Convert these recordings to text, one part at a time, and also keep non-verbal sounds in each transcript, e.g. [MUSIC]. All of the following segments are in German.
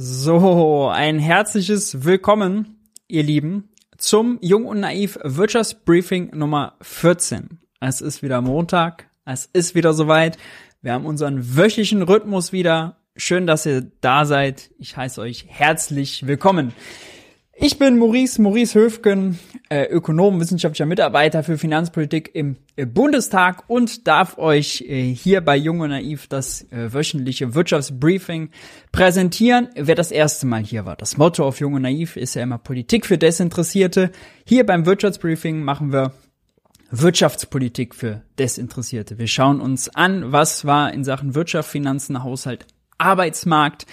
So, ein herzliches Willkommen, ihr Lieben, zum Jung und Naiv Wirtschaftsbriefing Nummer 14. Es ist wieder Montag, es ist wieder soweit. Wir haben unseren wöchentlichen Rhythmus wieder. Schön, dass ihr da seid. Ich heiße euch herzlich willkommen. Ich bin Maurice, Maurice Höfgen, äh, Ökonom, wissenschaftlicher Mitarbeiter für Finanzpolitik im äh, Bundestag und darf euch äh, hier bei Jung und Naiv das wöchentliche Wirtschaftsbriefing präsentieren. Wer das erste Mal hier war, das Motto auf Jung und Naiv ist ja immer Politik für Desinteressierte. Hier beim Wirtschaftsbriefing machen wir Wirtschaftspolitik für Desinteressierte. Wir schauen uns an, was war in Sachen Wirtschaft, Finanzen, Haushalt Arbeitsmarkt,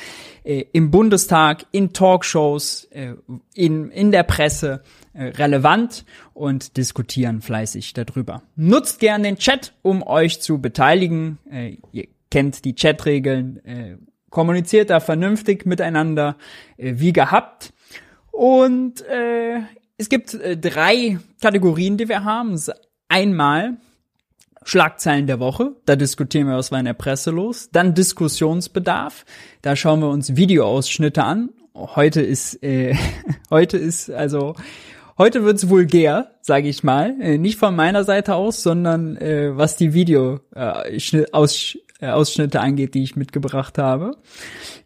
äh, im Bundestag, in Talkshows, äh, in, in der Presse äh, relevant und diskutieren fleißig darüber. Nutzt gern den Chat, um euch zu beteiligen. Äh, ihr kennt die Chatregeln, äh, kommuniziert da vernünftig miteinander, äh, wie gehabt. Und äh, es gibt drei Kategorien, die wir haben. Einmal Schlagzeilen der Woche, da diskutieren wir, was war in der Presse los. Dann Diskussionsbedarf, da schauen wir uns Videoausschnitte an. Heute ist, äh, [LAUGHS] heute ist, also, heute wird's vulgär, sage ich mal. Äh, nicht von meiner Seite aus, sondern äh, was die Videoausschnitte äh, Ausschnitte angeht, die ich mitgebracht habe.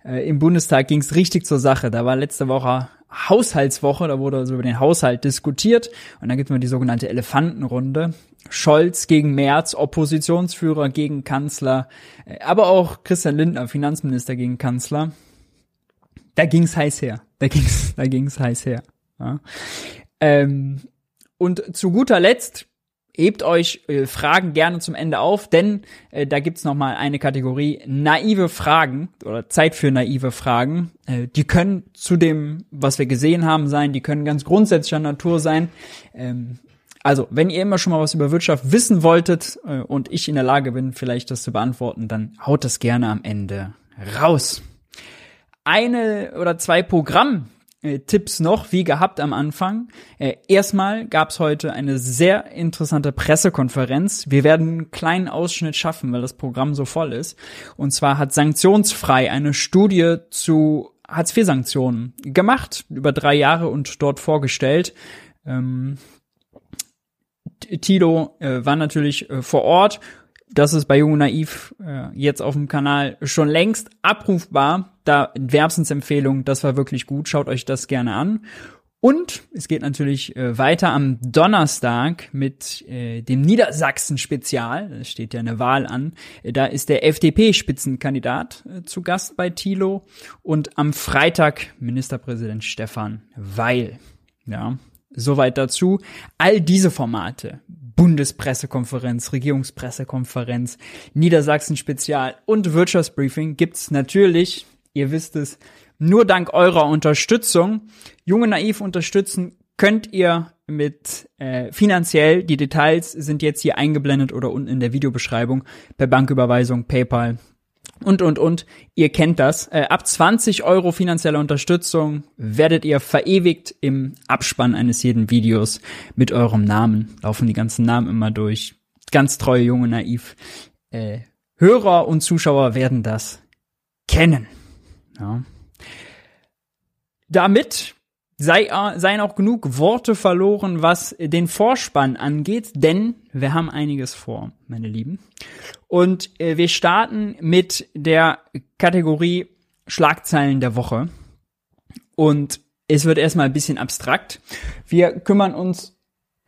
Äh, Im Bundestag ging's richtig zur Sache. Da war letzte Woche Haushaltswoche, da wurde also über den Haushalt diskutiert und dann gibt man die sogenannte Elefantenrunde. Scholz gegen Merz, Oppositionsführer gegen Kanzler, äh, aber auch Christian Lindner, Finanzminister gegen Kanzler. Da ging's heiß her. Da ging's, [LAUGHS] da ging's heiß her. Ja. Ähm, und zu guter Letzt hebt euch äh, Fragen gerne zum Ende auf, denn äh, da gibt's noch mal eine Kategorie naive Fragen oder Zeit für naive Fragen. Äh, die können zu dem, was wir gesehen haben, sein. Die können ganz grundsätzlicher Natur sein. Ähm, also, wenn ihr immer schon mal was über Wirtschaft wissen wolltet äh, und ich in der Lage bin, vielleicht das zu beantworten, dann haut das gerne am Ende raus. Eine oder zwei Programm äh, Tipps noch, wie gehabt am Anfang. Äh, erstmal gab es heute eine sehr interessante Pressekonferenz. Wir werden einen kleinen Ausschnitt schaffen, weil das Programm so voll ist. Und zwar hat Sanktionsfrei eine Studie zu Hartz-IV-Sanktionen gemacht, über drei Jahre und dort vorgestellt. Ähm, Tilo äh, war natürlich äh, vor Ort das ist bei Jung Naiv äh, jetzt auf dem Kanal schon längst abrufbar. Da Werbsensempfehlung, das war wirklich gut. Schaut euch das gerne an. Und es geht natürlich äh, weiter am Donnerstag mit äh, dem Niedersachsen-Spezial. Da steht ja eine Wahl an. Da ist der FDP-Spitzenkandidat äh, zu Gast bei Thilo. Und am Freitag Ministerpräsident Stefan Weil. Ja, soweit dazu. All diese Formate Bundespressekonferenz, Regierungspressekonferenz, Niedersachsen-Spezial und Wirtschaftsbriefing gibt's natürlich, ihr wisst es, nur dank eurer Unterstützung. Junge Naiv unterstützen könnt ihr mit äh, finanziell. Die Details sind jetzt hier eingeblendet oder unten in der Videobeschreibung per Banküberweisung, PayPal und, und, und. Ihr kennt das. Äh, ab 20 Euro finanzielle Unterstützung werdet ihr verewigt im Abspann eines jeden Videos mit eurem Namen. Laufen die ganzen Namen immer durch. Ganz treue, junge, naiv. Äh, Hörer und Zuschauer werden das kennen. Ja. Damit sei, seien auch genug Worte verloren, was den Vorspann angeht, denn wir haben einiges vor, meine Lieben. Und äh, wir starten mit der Kategorie Schlagzeilen der Woche. Und es wird erstmal ein bisschen abstrakt. Wir kümmern uns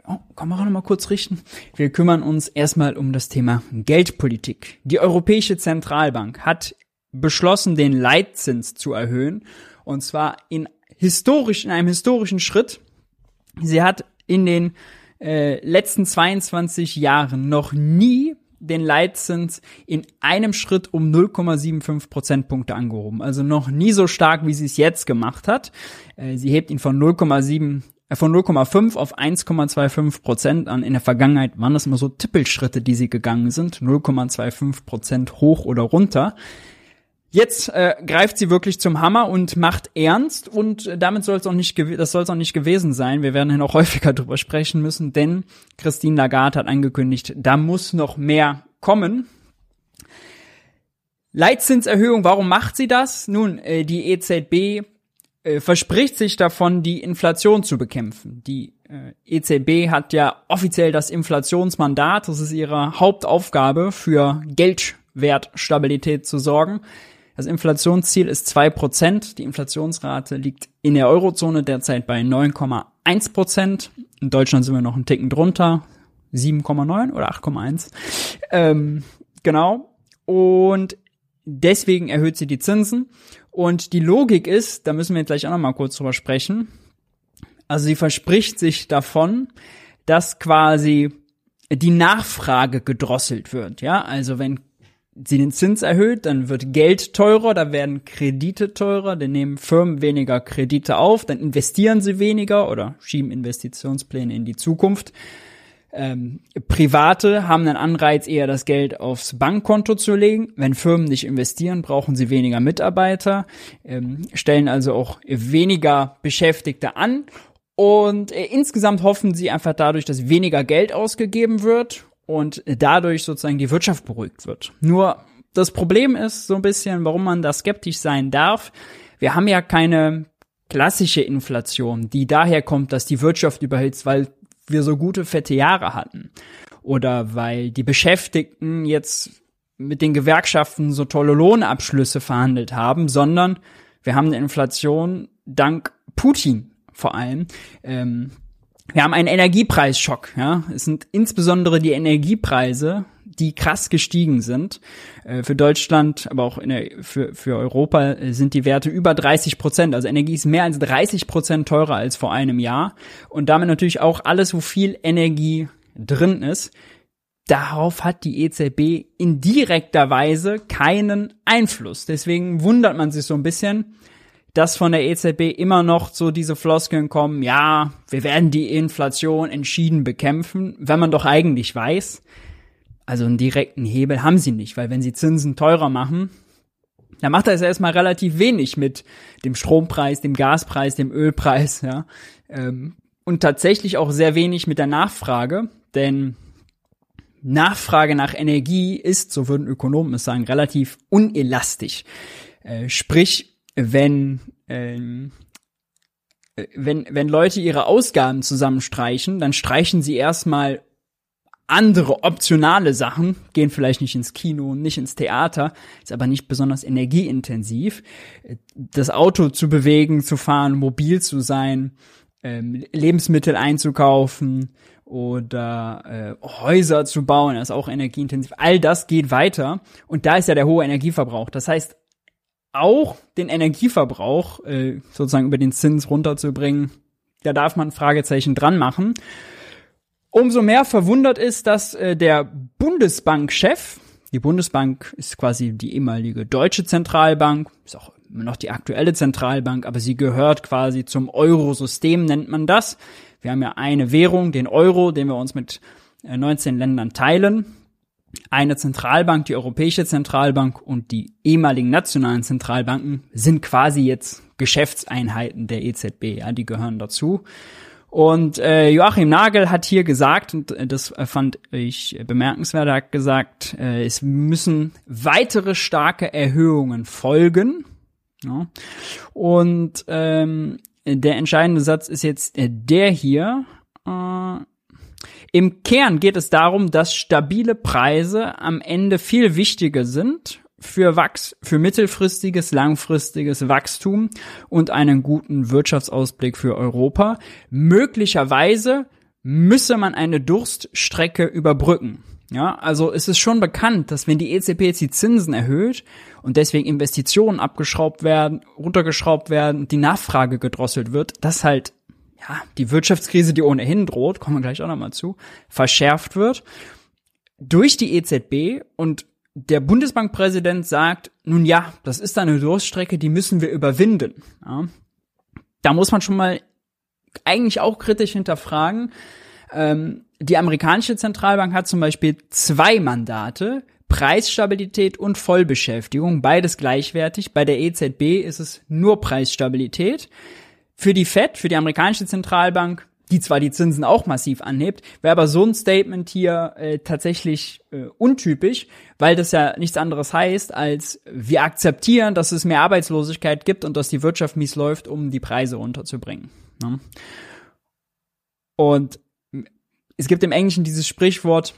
Oh, kann man auch noch mal kurz richten? Wir kümmern uns erstmal um das Thema Geldpolitik. Die Europäische Zentralbank hat beschlossen, den Leitzins zu erhöhen. Und zwar in historisch, in einem historischen Schritt. Sie hat in den äh, letzten 22 Jahren noch nie den Leitzins in einem Schritt um 0,75 Prozentpunkte angehoben. Also noch nie so stark, wie sie es jetzt gemacht hat. Äh, sie hebt ihn von 0,7 äh, von 0,5 auf 1,25 Prozent an. In der Vergangenheit waren das immer so Tippelschritte, die sie gegangen sind. 0,25 Prozent hoch oder runter. Jetzt äh, greift sie wirklich zum Hammer und macht ernst und damit soll es auch nicht das soll es auch nicht gewesen sein. Wir werden ja noch [LAUGHS] häufiger drüber sprechen müssen, denn Christine Lagarde hat angekündigt, da muss noch mehr kommen. Leitzinserhöhung, warum macht sie das? Nun, äh, die EZB äh, verspricht sich davon, die Inflation zu bekämpfen. Die äh, EZB hat ja offiziell das Inflationsmandat, das ist ihre Hauptaufgabe, für Geldwertstabilität zu sorgen. Das Inflationsziel ist zwei Prozent. Die Inflationsrate liegt in der Eurozone derzeit bei 9,1%. Prozent. In Deutschland sind wir noch einen Ticken drunter. 7,9 oder 8,1. Ähm, genau. Und deswegen erhöht sie die Zinsen. Und die Logik ist, da müssen wir gleich auch noch mal kurz drüber sprechen. Also sie verspricht sich davon, dass quasi die Nachfrage gedrosselt wird. Ja, also wenn sie den Zins erhöht, dann wird Geld teurer, da werden Kredite teurer, dann nehmen Firmen weniger Kredite auf, dann investieren sie weniger oder schieben Investitionspläne in die Zukunft. Ähm, Private haben einen Anreiz, eher das Geld aufs Bankkonto zu legen. Wenn Firmen nicht investieren, brauchen sie weniger Mitarbeiter, ähm, stellen also auch weniger Beschäftigte an. Und äh, insgesamt hoffen sie einfach dadurch, dass weniger Geld ausgegeben wird und dadurch sozusagen die Wirtschaft beruhigt wird. Nur das Problem ist so ein bisschen, warum man da skeptisch sein darf. Wir haben ja keine klassische Inflation, die daher kommt, dass die Wirtschaft überhitzt, weil wir so gute fette Jahre hatten oder weil die Beschäftigten jetzt mit den Gewerkschaften so tolle Lohnabschlüsse verhandelt haben, sondern wir haben eine Inflation dank Putin vor allem. Ähm, wir haben einen Energiepreisschock. Ja, es sind insbesondere die Energiepreise, die krass gestiegen sind. Äh, für Deutschland, aber auch der, für, für Europa äh, sind die Werte über 30 Prozent. Also Energie ist mehr als 30 Prozent teurer als vor einem Jahr. Und damit natürlich auch alles, wo viel Energie drin ist. Darauf hat die EZB in direkter Weise keinen Einfluss. Deswegen wundert man sich so ein bisschen, dass von der EZB immer noch so diese Floskeln kommen, ja, wir werden die Inflation entschieden bekämpfen, wenn man doch eigentlich weiß, also einen direkten Hebel haben sie nicht, weil wenn sie Zinsen teurer machen, dann macht das erstmal relativ wenig mit dem Strompreis, dem Gaspreis, dem Ölpreis, ja. Ähm, und tatsächlich auch sehr wenig mit der Nachfrage, denn Nachfrage nach Energie ist, so würden Ökonomen es sagen, relativ unelastisch. Äh, sprich, wenn ähm, äh, wenn, wenn Leute ihre Ausgaben zusammenstreichen, dann streichen sie erstmal andere optionale Sachen, gehen vielleicht nicht ins Kino, nicht ins Theater, ist aber nicht besonders energieintensiv. Das Auto zu bewegen, zu fahren, mobil zu sein, ähm, Lebensmittel einzukaufen oder äh, Häuser zu bauen, ist auch energieintensiv. All das geht weiter und da ist ja der hohe Energieverbrauch. Das heißt, auch den Energieverbrauch äh, sozusagen über den Zins runterzubringen, da darf man Fragezeichen dran machen. Umso mehr verwundert ist, dass äh, der Bundesbankchef, die Bundesbank ist quasi die ehemalige deutsche Zentralbank, ist auch immer noch die aktuelle Zentralbank, aber sie gehört quasi zum Eurosystem, nennt man das. Wir haben ja eine Währung, den Euro, den wir uns mit 19 äh, Ländern teilen. Eine Zentralbank, die Europäische Zentralbank und die ehemaligen nationalen Zentralbanken sind quasi jetzt Geschäftseinheiten der EZB, ja, die gehören dazu. Und äh, Joachim Nagel hat hier gesagt, und äh, das fand ich bemerkenswert, er hat gesagt, äh, es müssen weitere starke Erhöhungen folgen. Ja. Und ähm, der entscheidende Satz ist jetzt äh, der hier. Äh, Im Kern geht es darum, dass stabile Preise am Ende viel wichtiger sind für Wachs, für mittelfristiges, langfristiges Wachstum und einen guten Wirtschaftsausblick für Europa. Möglicherweise müsse man eine Durststrecke überbrücken. Ja, also es ist schon bekannt, dass wenn die EZB jetzt die Zinsen erhöht und deswegen Investitionen abgeschraubt werden, runtergeschraubt werden, die Nachfrage gedrosselt wird, dass halt ja, die Wirtschaftskrise, die ohnehin droht, kommen wir gleich auch nochmal zu, verschärft wird durch die EZB und der Bundesbankpräsident sagt, nun ja, das ist eine Durststrecke, die müssen wir überwinden. Ja. Da muss man schon mal eigentlich auch kritisch hinterfragen. Ähm, die amerikanische Zentralbank hat zum Beispiel zwei Mandate, Preisstabilität und Vollbeschäftigung, beides gleichwertig. Bei der EZB ist es nur Preisstabilität. Für die Fed, für die amerikanische Zentralbank, die zwar die Zinsen auch massiv anhebt, wäre aber so ein Statement hier äh, tatsächlich äh, untypisch, weil das ja nichts anderes heißt, als wir akzeptieren, dass es mehr Arbeitslosigkeit gibt und dass die Wirtschaft mies läuft, um die Preise runterzubringen. Ne? Und es gibt im Englischen dieses Sprichwort,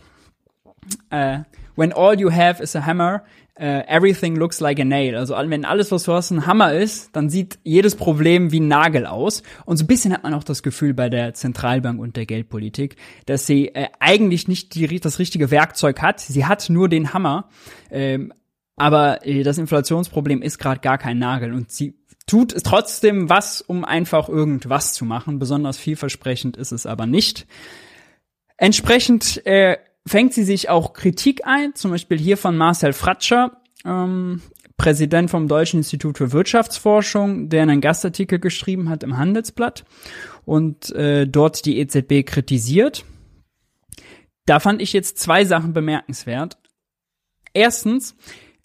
äh, when all you have is a hammer, uh, everything looks like a nail. Also wenn alles, was du hast, ein Hammer ist, dann sieht jedes Problem wie ein Nagel aus. Und so ein bisschen hat man auch das Gefühl bei der Zentralbank und der Geldpolitik, dass sie äh, eigentlich nicht die, das richtige Werkzeug hat. Sie hat nur den Hammer. Ähm, aber äh, das Inflationsproblem ist gerade gar kein Nagel und sie tut trotzdem was, um einfach irgendwas zu machen. Besonders vielversprechend ist es aber nicht. Entsprechend äh, fängt sie sich auch Kritik ein, zum Beispiel hier von Marcel Fratscher, ähm, Präsident vom Deutschen Institut für Wirtschaftsforschung, der einen Gastartikel geschrieben hat im Handelsblatt und äh, dort die EZB kritisiert. Da fand ich jetzt zwei Sachen bemerkenswert. Erstens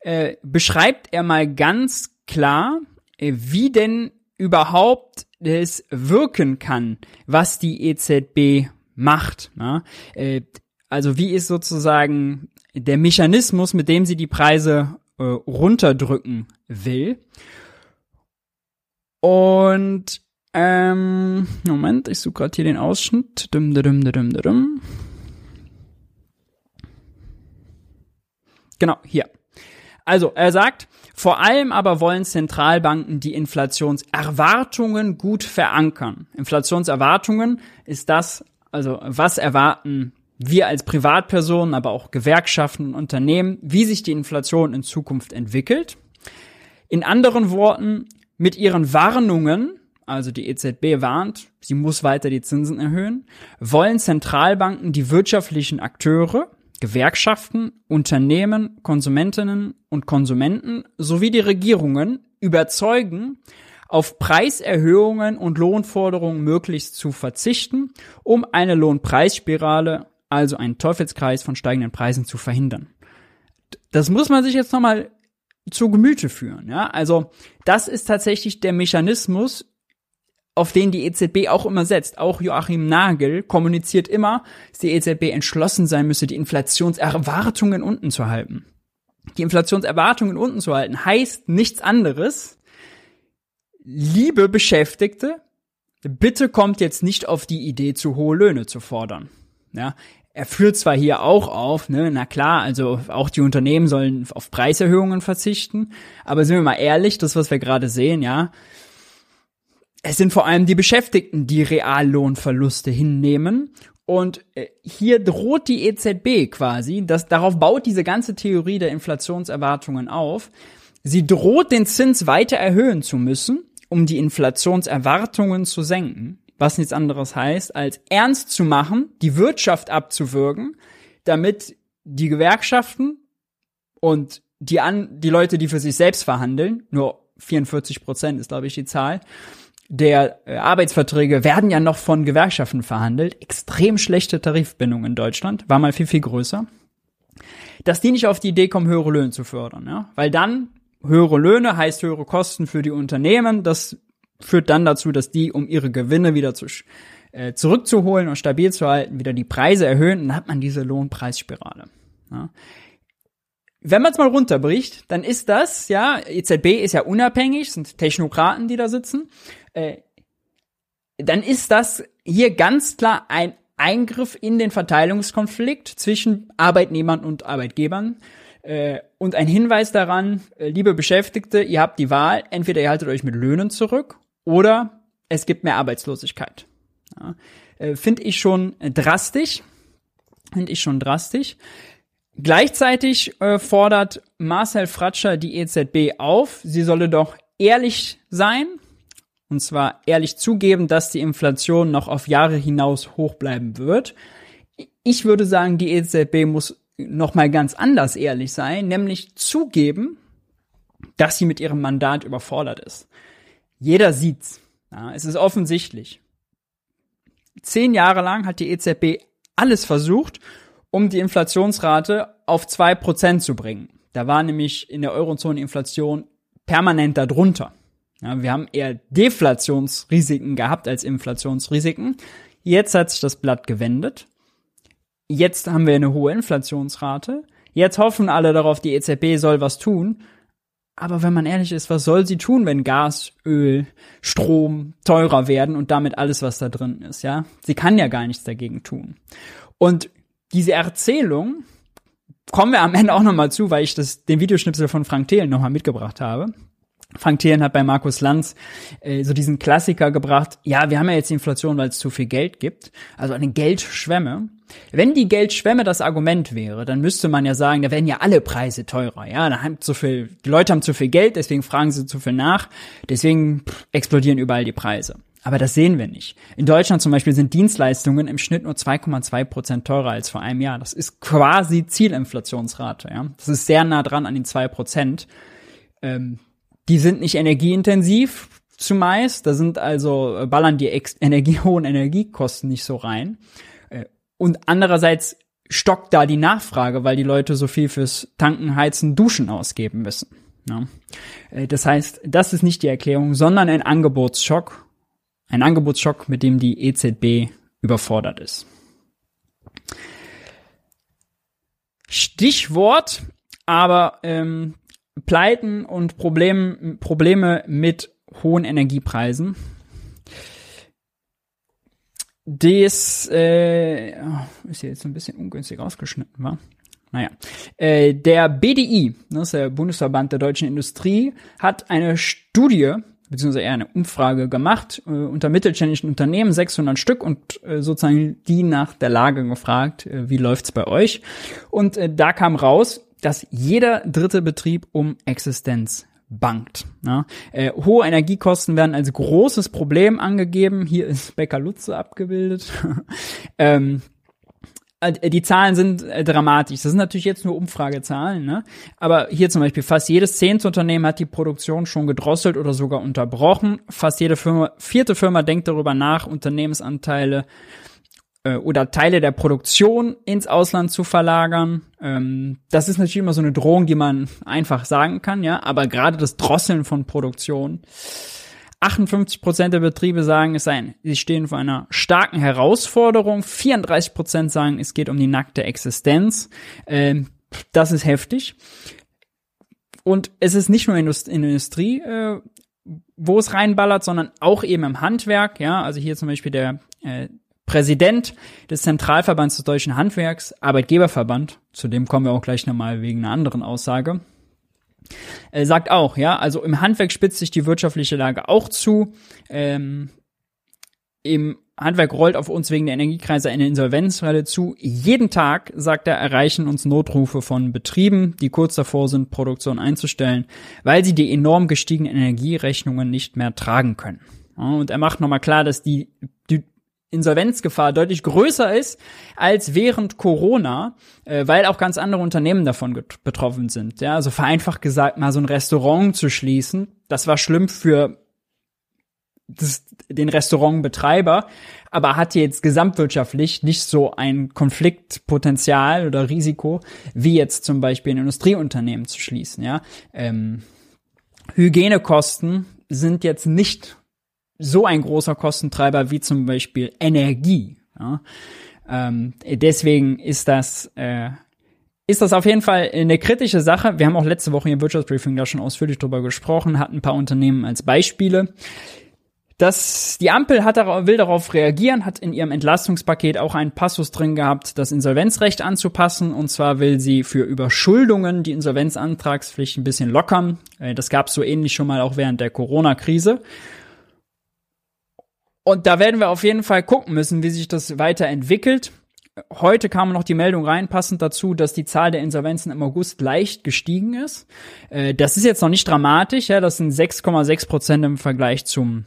äh, beschreibt er mal ganz klar, äh, wie denn überhaupt es wirken kann, was die EZB macht. Ne? Äh, also wie ist sozusagen der Mechanismus, mit dem sie die Preise äh, runterdrücken will. Und ähm, Moment, ich suche gerade hier den Ausschnitt. Dum, dum, dum, dum, Genau, hier. Also, er sagt, vor allem aber wollen Zentralbanken die Inflationserwartungen gut verankern. Inflationserwartungen ist das, also was erwarten wir als Privatpersonen, aber auch Gewerkschaften und Unternehmen, wie sich die Inflation in Zukunft entwickelt. In anderen Worten, mit ihren Warnungen, also die EZB warnt, sie muss weiter die Zinsen erhöhen, wollen Zentralbanken die wirtschaftlichen Akteure, Gewerkschaften, Unternehmen, Konsumentinnen und Konsumenten sowie die Regierungen überzeugen, auf Preiserhöhungen und Lohnforderungen möglichst zu verzichten, um eine Lohnpreisspirale also einen Teufelskreis von steigenden Preisen zu verhindern. Das muss man sich jetzt nochmal zu Gemüte führen. Ja? Also das ist tatsächlich der Mechanismus, auf den die EZB auch immer setzt. Auch Joachim Nagel kommuniziert immer, dass die EZB entschlossen sein müsse, die Inflationserwartungen unten zu halten. Die Inflationserwartungen unten zu halten heißt nichts anderes. Liebe Beschäftigte, bitte kommt jetzt nicht auf die Idee, zu hohe Löhne zu fordern. Ja, er führt zwar hier auch auf, ne, na klar, also auch die Unternehmen sollen auf Preiserhöhungen verzichten, aber sind wir mal ehrlich, das, was wir gerade sehen, ja, es sind vor allem die Beschäftigten, die Reallohnverluste hinnehmen. Und äh, hier droht die EZB quasi, das, darauf baut diese ganze Theorie der Inflationserwartungen auf. Sie droht den Zins weiter erhöhen zu müssen, um die Inflationserwartungen zu senken was nichts anderes heißt, als ernst zu machen, die Wirtschaft abzuwürgen, damit die Gewerkschaften und die, an, die Leute, die für sich selbst verhandeln, nur 44 Prozent ist, glaube ich, die Zahl, der äh, Arbeitsverträge werden ja noch von Gewerkschaften verhandelt. Extrem schlechte Tarifbindung in Deutschland, war mal viel, viel größer. Dass die nicht auf die Idee kommen, höhere Löhne zu fördern, ja? Weil dann höhere Löhne heißt höhere Kosten für die Unternehmen. Das führt dann dazu, dass die, um ihre Gewinne wieder zu, äh, zurückzuholen und stabil zu halten, wieder die Preise erhöhen und dann hat man diese Lohnpreisspirale. Ja. Wenn man es mal runterbricht, dann ist das, ja, EZB ist ja unabhängig, sind Technokraten, die da sitzen, äh, dann ist das hier ganz klar ein Eingriff in den Verteilungskonflikt zwischen Arbeitnehmern und Arbeitgebern äh, und ein Hinweis daran, äh, liebe Beschäftigte, ihr habt die Wahl, entweder ihr haltet euch mit Löhnen zurück oder es gibt mehr Arbeitslosigkeit. Ja, äh, Finde ich schon drastisch. Finde ich schon drastisch. Gleichzeitig äh, fordert Marcel Fratscher die EZB auf, sie solle doch ehrlich sein, und zwar ehrlich zugeben, dass die Inflation noch auf Jahre hinaus hoch bleiben wird. Ich würde sagen, die EZB muss noch mal ganz anders ehrlich sein, nämlich zugeben, dass sie mit ihrem Mandat überfordert ist. Jeder sieht's. Ja, es ist offensichtlich. Zehn Jahre lang hat die EZB alles versucht, um die Inflationsrate auf zwei Prozent zu bringen. Da war nämlich in der Eurozone Inflation permanent darunter. Ja, wir haben eher Deflationsrisiken gehabt als Inflationsrisiken. Jetzt hat sich das Blatt gewendet. Jetzt haben wir eine hohe Inflationsrate. Jetzt hoffen alle darauf, die EZB soll was tun. Aber wenn man ehrlich ist, was soll sie tun, wenn Gas, Öl, Strom teurer werden und damit alles, was da drin ist, ja? Sie kann ja gar nichts dagegen tun. Und diese Erzählung kommen wir am Ende auch nochmal zu, weil ich das, den Videoschnipsel von Frank Thelen nochmal mitgebracht habe. Frank Thelen hat bei Markus Lanz äh, so diesen Klassiker gebracht, ja, wir haben ja jetzt Inflation, weil es zu viel Geld gibt, also eine Geldschwemme. Wenn die Geldschwemme das Argument wäre, dann müsste man ja sagen, da werden ja alle Preise teurer, ja, da haben zu viel, die Leute haben zu viel Geld, deswegen fragen sie zu viel nach, deswegen explodieren überall die Preise. Aber das sehen wir nicht. In Deutschland zum Beispiel sind Dienstleistungen im Schnitt nur 2,2 Prozent teurer als vor einem Jahr. Das ist quasi Zielinflationsrate. Ja? Das ist sehr nah dran an den zwei Prozent. Ähm, die sind nicht energieintensiv zumeist. Da sind also, äh, ballern die [LAUGHS] Energie, hohen Energiekosten nicht so rein. Äh, und andererseits stockt da die Nachfrage, weil die Leute so viel fürs Tanken, Heizen, Duschen ausgeben müssen. Ja. Äh, das heißt, das ist nicht die Erklärung, sondern ein Angebotsschock. Ein Angebotsschock, mit dem die EZB überfordert ist. Stichwort, aber ähm, Pleiten und Problem, Probleme mit hohen Energiepreisen. Das äh, ist jetzt ein bisschen ungünstig ausgeschnitten, wa? Naja, äh, der BDI, das ist der Bundesverband der deutschen Industrie, hat eine Studie beziehungsweise eher eine Umfrage gemacht äh, unter mittelständischen Unternehmen, 600 Stück und äh, sozusagen die nach der Lage gefragt, äh, wie läuft's bei euch? Und äh, da kam raus, dass jeder dritte Betrieb um Existenz bangt. Ja. Äh, hohe Energiekosten werden als großes Problem angegeben. Hier ist Becker Lutze abgebildet. [LAUGHS] ähm, äh, die Zahlen sind äh, dramatisch. Das sind natürlich jetzt nur Umfragezahlen, ne? Aber hier zum Beispiel fast jedes zehnte Unternehmen hat die Produktion schon gedrosselt oder sogar unterbrochen. Fast jede Firma, vierte Firma denkt darüber nach, Unternehmensanteile äh, oder Teile der Produktion ins Ausland zu verlagern. Ähm, das ist natürlich immer so eine Drohung, die man einfach sagen kann, ja. Aber gerade das Drosseln von Produktion 58 Prozent der Betriebe sagen es ein. Sie stehen vor einer starken Herausforderung. 34 Prozent sagen, es geht um die nackte Existenz. Ähm, das ist heftig. Und es ist nicht nur in der Industrie, äh, wo es reinballert, sondern auch eben im Handwerk. Ja, also hier zum Beispiel der äh, Präsident des Zentralverbands des deutschen Handwerks, Arbeitgeberverband, zu dem kommen wir auch gleich nochmal wegen einer anderen Aussage, äh, sagt auch, ja, also im Handwerk spitzt sich die wirtschaftliche Lage auch zu. Ähm, Im Handwerk rollt auf uns wegen der Energiekreise eine Insolvenzwelle zu. Jeden Tag, sagt er, erreichen uns Notrufe von Betrieben, die kurz davor sind, Produktion einzustellen, weil sie die enorm gestiegenen Energierechnungen nicht mehr tragen können. Und er macht nochmal klar, dass die, die Insolvenzgefahr deutlich größer ist als während Corona, äh, weil auch ganz andere Unternehmen davon betroffen sind. Ja, also vereinfacht gesagt, mal so ein Restaurant zu schließen, das war schlimm für das, den Restaurantbetreiber, aber hat jetzt gesamtwirtschaftlich nicht so ein Konfliktpotenzial oder Risiko, wie jetzt zum Beispiel ein Industrieunternehmen zu schließen. Ja, ähm, Hygienekosten sind jetzt nicht so ein großer Kostentreiber wie zum Beispiel Energie. Ja? Ähm, deswegen ist das äh, ist das auf jeden Fall eine kritische Sache. Wir haben auch letzte Woche im Wirtschaftsbriefing da schon ausführlich drüber gesprochen, hatten ein paar Unternehmen als Beispiele. Das, die Ampel hat will darauf reagieren, hat in ihrem Entlastungspaket auch einen Passus drin gehabt, das Insolvenzrecht anzupassen. Und zwar will sie für Überschuldungen die Insolvenzantragspflicht ein bisschen lockern. Äh, das gab es so ähnlich schon mal auch während der Corona-Krise. Und da werden wir auf jeden Fall gucken müssen, wie sich das weiterentwickelt. Heute kam noch die Meldung rein, passend dazu, dass die Zahl der Insolvenzen im August leicht gestiegen ist. Äh, das ist jetzt noch nicht dramatisch, ja, das sind 6,6 Prozent im Vergleich zum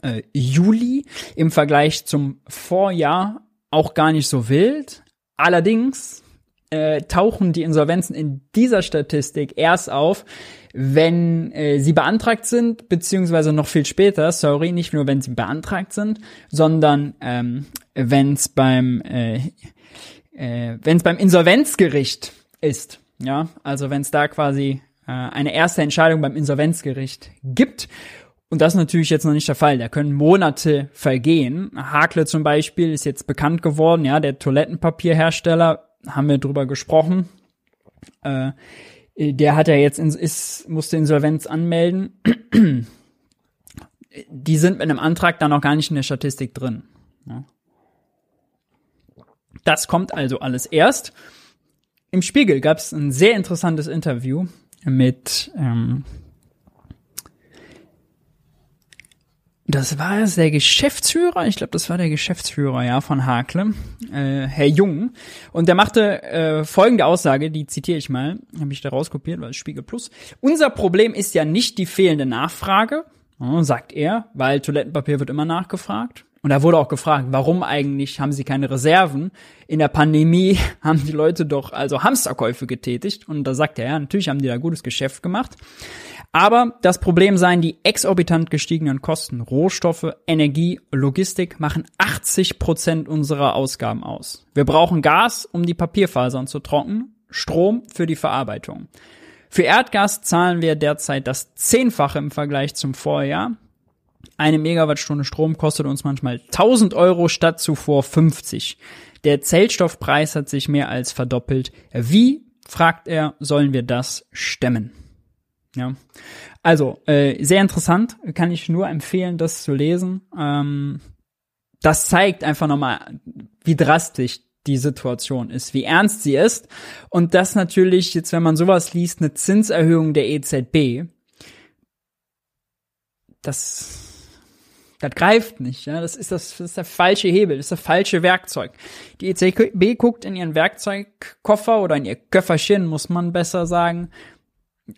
äh, Juli, im Vergleich zum Vorjahr auch gar nicht so wild. Allerdings äh, tauchen die Insolvenzen in dieser Statistik erst auf, wenn äh, sie beantragt sind, beziehungsweise noch viel später, sorry, nicht nur wenn sie beantragt sind, sondern ähm, wenn es beim äh, äh, wenn es beim Insolvenzgericht ist, ja, also wenn es da quasi äh, eine erste Entscheidung beim Insolvenzgericht gibt Und das ist natürlich jetzt noch nicht der Fall. Da können Monate vergehen. Hakle zum Beispiel ist jetzt bekannt geworden, ja, der Toilettenpapierhersteller, haben wir drüber gesprochen. Äh, der hat ja jetzt ins, ist, musste Insolvenz anmelden. Die sind mit einem Antrag da noch gar nicht in der Statistik drin. Das kommt also alles erst. Im Spiegel gab es ein sehr interessantes Interview mit ähm, Das war es der Geschäftsführer, ich glaube, das war der Geschäftsführer, ja, von Hakle, äh, Herr Jung. Und der machte äh, folgende Aussage, die zitiere ich mal, habe ich da rauskopiert, weil es Spiegel Plus. Unser Problem ist ja nicht die fehlende Nachfrage, sagt er, weil Toilettenpapier wird immer nachgefragt. Und da wurde auch gefragt, warum eigentlich haben sie keine Reserven? In der Pandemie [LAUGHS] haben die Leute doch also Hamsterkäufe getätigt. Und da sagt er, ja, natürlich haben die da gutes Geschäft gemacht. Aber das Problem seien die exorbitant gestiegenen Kosten. Rohstoffe, Energie, Logistik machen 80 Prozent unserer Ausgaben aus. Wir brauchen Gas, um die Papierfasern zu trocknen, Strom für die Verarbeitung. Für Erdgas zahlen wir derzeit das Zehnfache im Vergleich zum Vorjahr. Eine Megawattstunde Strom kostet uns manchmal 1000 Euro statt zuvor 50. Der Zellstoffpreis hat sich mehr als verdoppelt. Wie, fragt er, sollen wir das stemmen? Ja. Also, äh, sehr interessant, kann ich nur empfehlen, das zu lesen. Ähm, das zeigt einfach nochmal, wie drastisch die Situation ist, wie ernst sie ist. Und das natürlich, jetzt wenn man sowas liest, eine Zinserhöhung der EZB, das, das greift nicht. Ja? Das, ist das, das ist der falsche Hebel, das ist das falsche Werkzeug. Die EZB guckt in ihren Werkzeugkoffer oder in ihr Köfferchen, muss man besser sagen,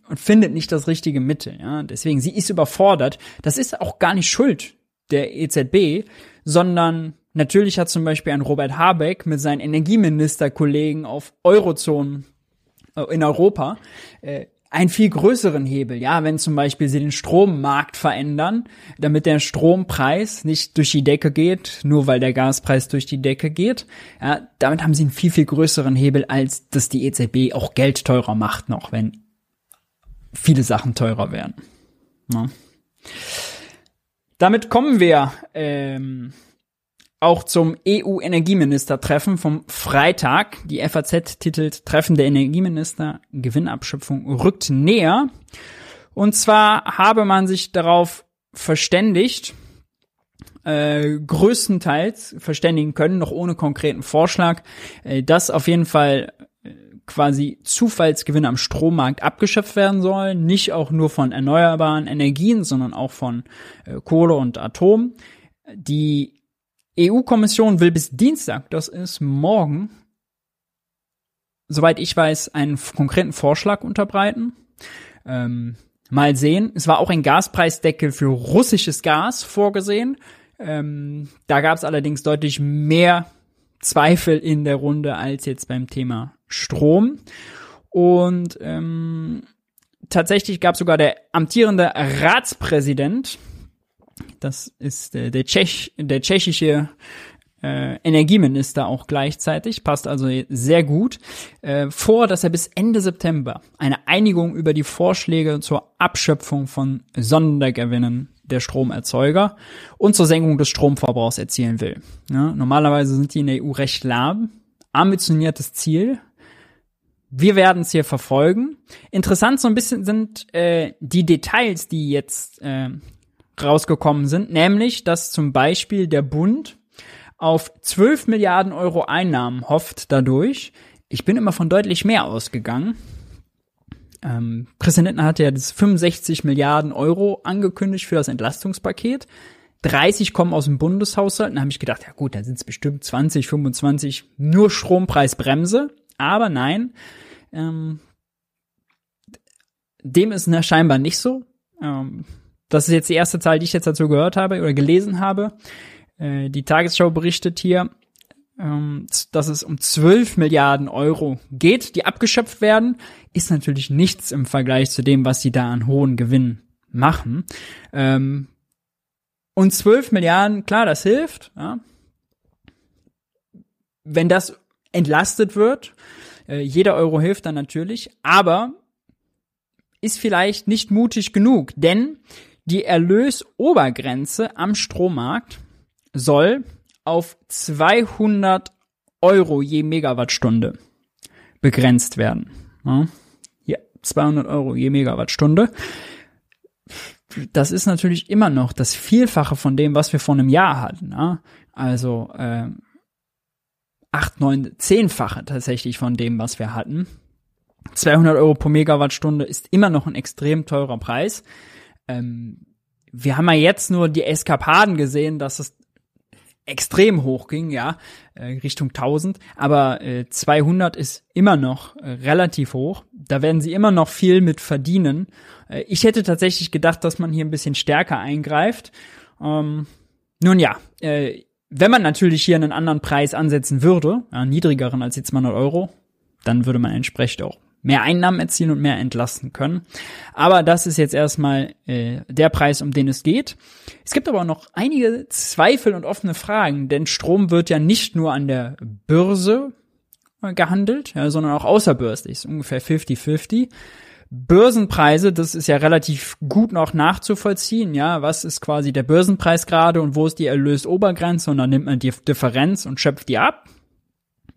und findet nicht das richtige Mittel. Ja? Deswegen, sie ist überfordert. Das ist auch gar nicht Schuld der EZB, sondern natürlich hat zum Beispiel ein Robert Habeck mit seinen Energieministerkollegen auf Eurozonen äh, in Europa äh, einen viel größeren Hebel, ja, wenn zum Beispiel sie den Strommarkt verändern, damit der Strompreis nicht durch die Decke geht, nur weil der Gaspreis durch die Decke geht, ja, damit haben sie einen viel, viel größeren Hebel, als dass die EZB auch Geld teurer macht noch, wenn viele Sachen teurer werden. Ja. Damit kommen wir ähm, auch zum EU-Energieministertreffen vom Freitag. Die FAZ titelt Treffen der Energieminister, Gewinnabschöpfung rückt näher. Und zwar habe man sich darauf verständigt, äh, größtenteils verständigen können, noch ohne konkreten Vorschlag, äh, dass auf jeden Fall quasi Zufallsgewinne am Strommarkt abgeschöpft werden sollen, nicht auch nur von erneuerbaren Energien, sondern auch von äh, Kohle und Atom. Die EU-Kommission will bis Dienstag, das ist morgen, soweit ich weiß, einen konkreten Vorschlag unterbreiten. Ähm, mal sehen. Es war auch ein Gaspreisdeckel für russisches Gas vorgesehen. Ähm, da gab es allerdings deutlich mehr Zweifel in der Runde als jetzt beim Thema Strom. Und ähm, tatsächlich gab sogar der amtierende Ratspräsident, das ist äh, der, Tschech, der tschechische äh, Energieminister auch gleichzeitig, passt also sehr gut, äh, vor, dass er bis Ende September eine Einigung über die Vorschläge zur Abschöpfung von Sondergewinnen der Stromerzeuger und zur Senkung des Stromverbrauchs erzielen will. Ja, normalerweise sind die in der EU recht lahm, ambitioniertes Ziel, wir werden es hier verfolgen. Interessant so ein bisschen sind äh, die Details, die jetzt äh, rausgekommen sind, nämlich, dass zum Beispiel der Bund auf 12 Milliarden Euro Einnahmen hofft dadurch. Ich bin immer von deutlich mehr ausgegangen. Ähm, Christian Lindner hatte ja das 65 Milliarden Euro angekündigt für das Entlastungspaket. 30 kommen aus dem Bundeshaushalt. Dann habe ich gedacht, ja gut, da sind es bestimmt 20, 25 nur Strompreisbremse. Aber nein, ähm, dem ist ne, scheinbar nicht so. Ähm, das ist jetzt die erste Zahl, die ich jetzt dazu gehört habe oder gelesen habe. Äh, die Tagesschau berichtet hier, ähm, dass es um 12 Milliarden Euro geht, die abgeschöpft werden. Ist natürlich nichts im Vergleich zu dem, was sie da an hohen Gewinnen machen. Ähm, und 12 Milliarden, klar, das hilft. Ja. Wenn das entlastet wird. Äh, jeder Euro hilft dann natürlich, aber ist vielleicht nicht mutig genug, denn die Erlösobergrenze am Strommarkt soll auf 200 Euro je Megawattstunde begrenzt werden. Ja, 200 Euro je Megawattstunde. Das ist natürlich immer noch das Vielfache von dem, was wir vor einem Jahr hatten. Ja? Also ähm, 8, 9, 10-fache tatsächlich von dem, was wir hatten. 200 Euro pro Megawattstunde ist immer noch ein extrem teurer Preis. Ähm, wir haben ja jetzt nur die Eskapaden gesehen, dass es extrem hoch ging, ja, äh, Richtung 1000, aber äh, 200 ist immer noch äh, relativ hoch. Da werden sie immer noch viel mit verdienen. Äh, ich hätte tatsächlich gedacht, dass man hier ein bisschen stärker eingreift. Ähm, nun ja, äh, wenn man natürlich hier einen anderen Preis ansetzen würde, ja, niedrigeren als die 200 Euro, dann würde man entsprechend auch mehr Einnahmen erzielen und mehr entlasten können. Aber das ist jetzt erstmal äh, der Preis, um den es geht. Es gibt aber auch noch einige Zweifel und offene Fragen, denn Strom wird ja nicht nur an der Börse äh, gehandelt, ja, sondern auch außerbörslich, ungefähr 50-50. Börsenpreise, das ist ja relativ gut noch nachzuvollziehen, ja, was ist quasi der Börsenpreis gerade und wo ist die Erlösobergrenze und dann nimmt man die Differenz und schöpft die ab.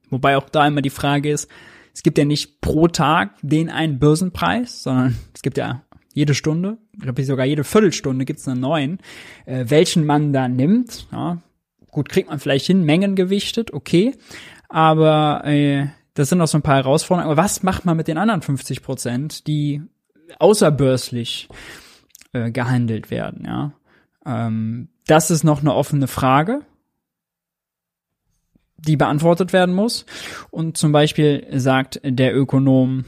Wobei auch da immer die Frage ist, es gibt ja nicht pro Tag den einen Börsenpreis, sondern es gibt ja jede Stunde, sogar jede Viertelstunde gibt es einen neuen, äh, welchen man da nimmt. Ja. Gut, kriegt man vielleicht hin, Mengen gewichtet, okay, aber äh, das sind auch so ein paar Herausforderungen. Aber was macht man mit den anderen 50 Prozent, die außerbörslich äh, gehandelt werden? Ja, ähm, das ist noch eine offene Frage, die beantwortet werden muss. Und zum Beispiel sagt der Ökonom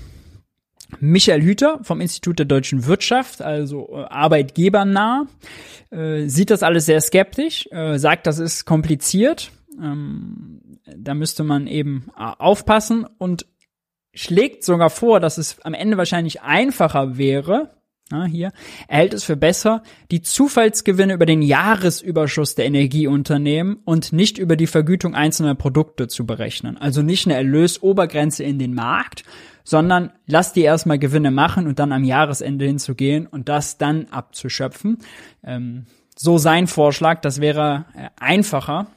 Michael Hüter vom Institut der deutschen Wirtschaft, also äh, arbeitgebernah, äh, sieht das alles sehr skeptisch, äh, sagt, das ist kompliziert. Ähm, da müsste man eben äh, aufpassen und schlägt sogar vor, dass es am Ende wahrscheinlich einfacher wäre, na, hier, er hält es für besser, die Zufallsgewinne über den Jahresüberschuss der Energieunternehmen und nicht über die Vergütung einzelner Produkte zu berechnen. Also nicht eine Erlösobergrenze in den Markt, sondern lass die erstmal Gewinne machen und dann am Jahresende hinzugehen und das dann abzuschöpfen. Ähm, so sein Vorschlag, das wäre äh, einfacher.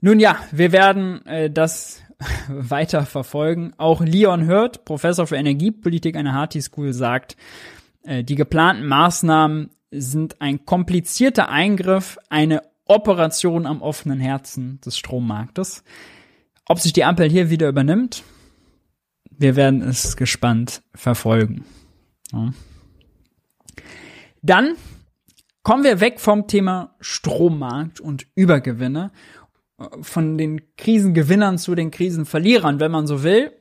Nun ja, wir werden äh, das [LAUGHS] weiter verfolgen. Auch Leon Hurt, Professor für Energiepolitik an der Harty School, sagt, äh, die geplanten Maßnahmen sind ein komplizierter Eingriff, eine Operation am offenen Herzen des Strommarktes. Ob sich die Ampel hier wieder übernimmt, wir werden es gespannt verfolgen. Ja. Dann kommen wir weg vom Thema Strommarkt und Übergewinne von den Krisengewinnern zu den Krisenverlierern, wenn man so will.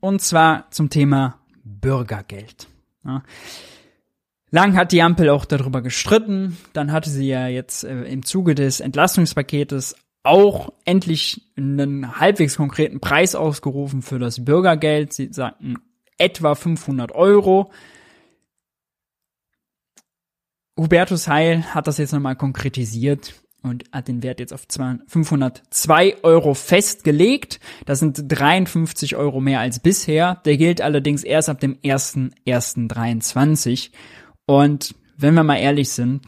Und zwar zum Thema Bürgergeld. Ja. Lang hat die Ampel auch darüber gestritten. Dann hatte sie ja jetzt äh, im Zuge des Entlastungspaketes auch endlich einen halbwegs konkreten Preis ausgerufen für das Bürgergeld. Sie sagten etwa 500 Euro. Hubertus Heil hat das jetzt nochmal konkretisiert und hat den Wert jetzt auf 502 Euro festgelegt. Das sind 53 Euro mehr als bisher. Der gilt allerdings erst ab dem 1.1.23. Und wenn wir mal ehrlich sind,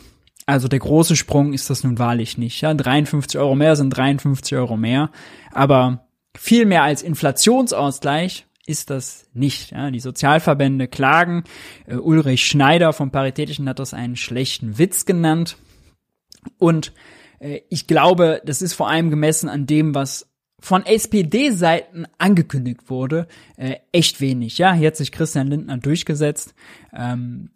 also der große Sprung ist das nun wahrlich nicht. Ja, 53 Euro mehr sind 53 Euro mehr. Aber viel mehr als Inflationsausgleich ist das nicht. Ja, die Sozialverbände klagen. Uh, Ulrich Schneider vom Paritätischen hat das einen schlechten Witz genannt. Und ich glaube, das ist vor allem gemessen an dem, was von SPD-Seiten angekündigt wurde, äh, echt wenig. Ja, hier hat sich Christian Lindner durchgesetzt. Ähm,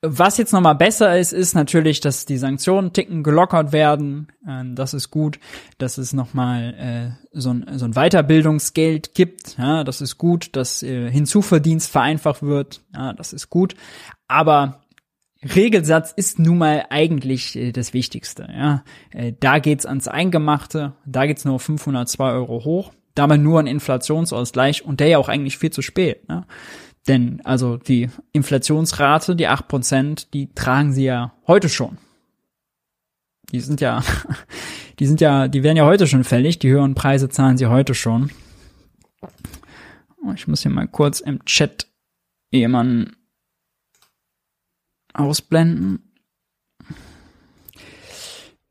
was jetzt nochmal besser ist, ist natürlich, dass die Sanktionen ticken gelockert werden. Ähm, das ist gut, dass es nochmal äh, so, ein, so ein Weiterbildungsgeld gibt. Ja, das ist gut, dass äh, Hinzuverdienst vereinfacht wird. Ja, das ist gut. Aber Regelsatz ist nun mal eigentlich äh, das Wichtigste. Ja, äh, da geht's ans Eingemachte, da geht's nur 502 Euro hoch, dabei nur ein Inflationsausgleich und der ja auch eigentlich viel zu spät. Ne? Denn also die Inflationsrate, die 8%, die tragen sie ja heute schon. Die sind ja, [LAUGHS] die sind ja, die werden ja heute schon fällig, die höheren Preise zahlen sie heute schon. Ich muss hier mal kurz im Chat jemanden ausblenden.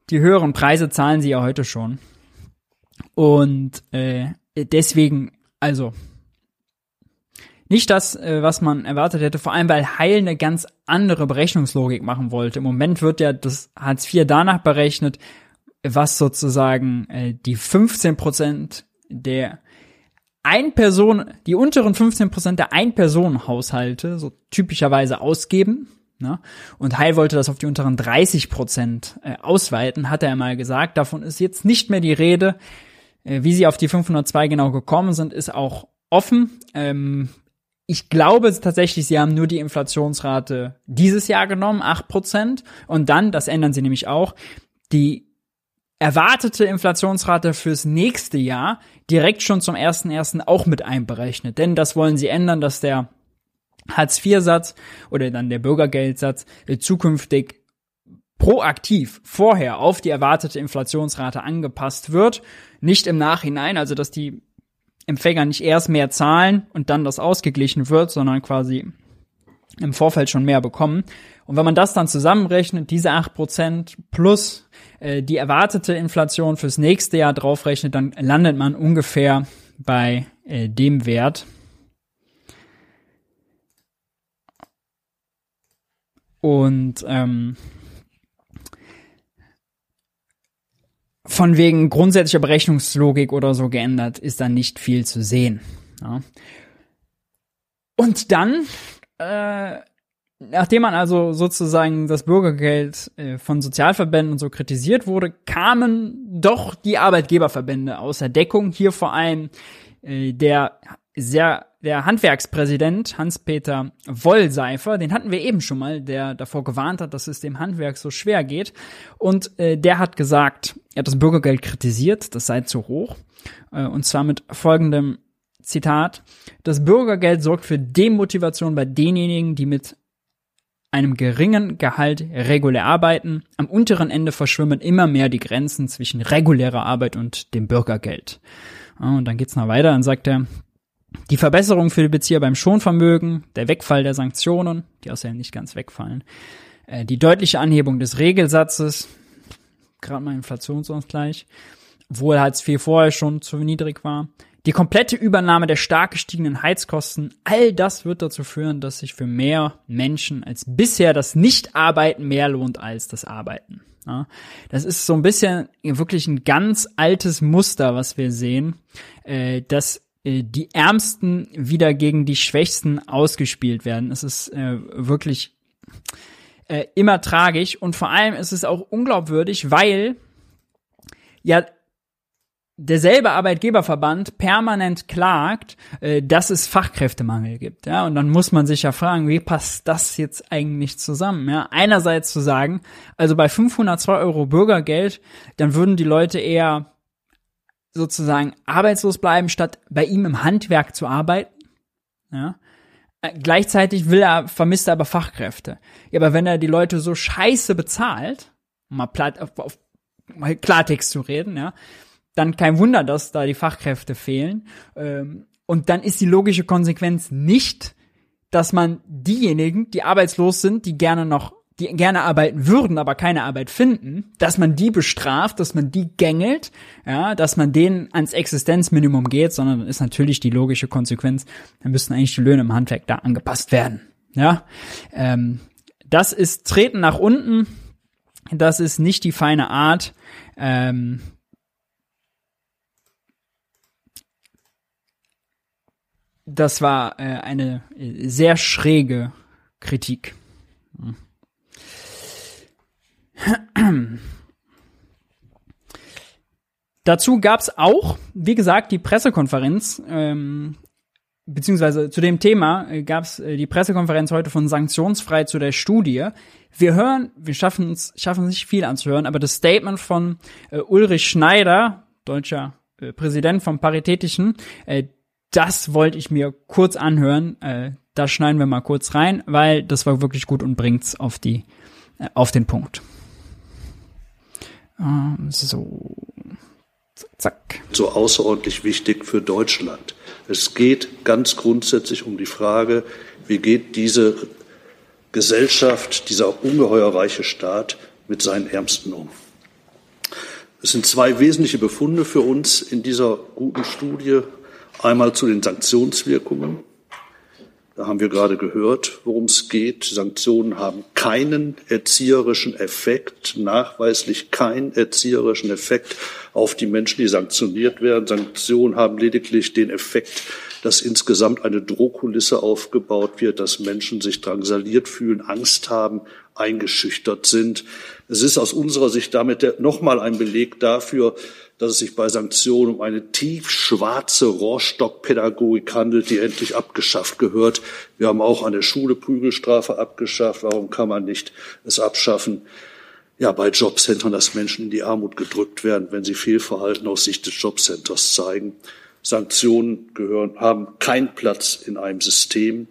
Die höheren Preise zahlen sie ja heute schon. Und äh, deswegen, also nicht das, äh, was man erwartet hätte, vor allem weil Heil eine ganz andere Berechnungslogik machen wollte. Im Moment wird ja das Hartz IV danach berechnet, was sozusagen äh, die 15 Prozent der ein Person, die unteren 15 Prozent der Ein-Personen-Haushalte so typischerweise ausgeben. Ne? Und Heil wollte das auf die unteren 30 Prozent äh, ausweiten, hat er mal gesagt. Davon ist jetzt nicht mehr die Rede. Äh, wie sie auf die 502 genau gekommen sind, ist auch offen. Ähm, ich glaube tatsächlich, sie haben nur die Inflationsrate dieses Jahr genommen, 8%. Und dann, das ändern sie nämlich auch, die erwartete Inflationsrate fürs nächste Jahr direkt schon zum 1.1. auch mit einberechnet. Denn das wollen sie ändern, dass der Hartz-IV-Satz oder dann der Bürgergeldsatz äh, zukünftig proaktiv vorher auf die erwartete Inflationsrate angepasst wird, nicht im Nachhinein, also dass die Empfänger nicht erst mehr zahlen und dann das ausgeglichen wird, sondern quasi im Vorfeld schon mehr bekommen. Und wenn man das dann zusammenrechnet, diese acht Prozent plus äh, die erwartete Inflation fürs nächste Jahr draufrechnet, dann landet man ungefähr bei äh, dem Wert. Und ähm, von wegen grundsätzlicher Berechnungslogik oder so geändert, ist da nicht viel zu sehen. Ja. Und dann, äh, nachdem man also sozusagen das Bürgergeld äh, von Sozialverbänden und so kritisiert wurde, kamen doch die Arbeitgeberverbände außer Deckung. Hier vor allem äh, der sehr der Handwerkspräsident Hans-Peter Wollseifer, den hatten wir eben schon mal, der davor gewarnt hat, dass es dem Handwerk so schwer geht. Und äh, der hat gesagt, er hat das Bürgergeld kritisiert, das sei zu hoch. Äh, und zwar mit folgendem Zitat. Das Bürgergeld sorgt für Demotivation bei denjenigen, die mit einem geringen Gehalt regulär arbeiten. Am unteren Ende verschwimmen immer mehr die Grenzen zwischen regulärer Arbeit und dem Bürgergeld. Und dann geht's noch weiter, dann sagt er, die Verbesserung für die Bezieher beim Schonvermögen, der Wegfall der Sanktionen, die außerdem nicht ganz wegfallen, äh, die deutliche Anhebung des Regelsatzes, gerade mal Inflationsausgleich, obwohl Hartz IV vorher schon zu niedrig war, die komplette Übernahme der stark gestiegenen Heizkosten, all das wird dazu führen, dass sich für mehr Menschen als bisher das Nicht-Arbeiten mehr lohnt als das Arbeiten. Das ist so ein bisschen wirklich ein ganz altes Muster, was wir sehen, äh, dass die Ärmsten wieder gegen die Schwächsten ausgespielt werden. Es ist äh, wirklich äh, immer tragisch und vor allem ist es auch unglaubwürdig, weil ja derselbe Arbeitgeberverband permanent klagt, äh, dass es Fachkräftemangel gibt. Ja, und dann muss man sich ja fragen, wie passt das jetzt eigentlich zusammen? Ja, einerseits zu sagen, also bei 502 Euro Bürgergeld, dann würden die Leute eher sozusagen arbeitslos bleiben, statt bei ihm im Handwerk zu arbeiten. Ja. Äh, gleichzeitig will er, vermisst er aber Fachkräfte. Ja, aber wenn er die Leute so scheiße bezahlt, um mal platt, auf, auf mal Klartext zu reden, ja, dann kein Wunder, dass da die Fachkräfte fehlen. Ähm, und dann ist die logische Konsequenz nicht, dass man diejenigen, die arbeitslos sind, die gerne noch die gerne arbeiten würden, aber keine Arbeit finden, dass man die bestraft, dass man die gängelt, ja, dass man denen ans Existenzminimum geht, sondern ist natürlich die logische Konsequenz, dann müssten eigentlich die Löhne im Handwerk da angepasst werden. Ja, ähm, das ist Treten nach unten, das ist nicht die feine Art. Ähm, das war äh, eine sehr schräge Kritik. Dazu gab's auch, wie gesagt, die Pressekonferenz, ähm, beziehungsweise zu dem Thema äh, gab's äh, die Pressekonferenz heute von Sanktionsfrei zu der Studie. Wir hören, wir schaffen uns, schaffen es nicht viel anzuhören, aber das Statement von äh, Ulrich Schneider, deutscher äh, Präsident vom Paritätischen, äh, das wollte ich mir kurz anhören. Äh, da schneiden wir mal kurz rein, weil das war wirklich gut und bringt's auf die, äh, auf den Punkt. Ähm, so. Zack. So außerordentlich wichtig für Deutschland. Es geht ganz grundsätzlich um die Frage, wie geht diese Gesellschaft, dieser ungeheuer reiche Staat mit seinen Ärmsten um. Es sind zwei wesentliche Befunde für uns in dieser guten Studie. Einmal zu den Sanktionswirkungen. Da haben wir gerade gehört, worum es geht. Sanktionen haben keinen erzieherischen Effekt, nachweislich keinen erzieherischen Effekt auf die Menschen, die sanktioniert werden. Sanktionen haben lediglich den Effekt, dass insgesamt eine Drohkulisse aufgebaut wird, dass Menschen sich drangsaliert fühlen, Angst haben, eingeschüchtert sind. Es ist aus unserer Sicht damit nochmal ein Beleg dafür, dass es sich bei Sanktionen um eine tiefschwarze Rohrstockpädagogik handelt, die endlich abgeschafft gehört. Wir haben auch an der Schule Prügelstrafe abgeschafft. Warum kann man nicht es abschaffen? Ja, bei Jobcentern, dass Menschen in die Armut gedrückt werden, wenn sie Fehlverhalten aus Sicht des Jobcenters zeigen. Sanktionen gehören, haben keinen Platz in einem System,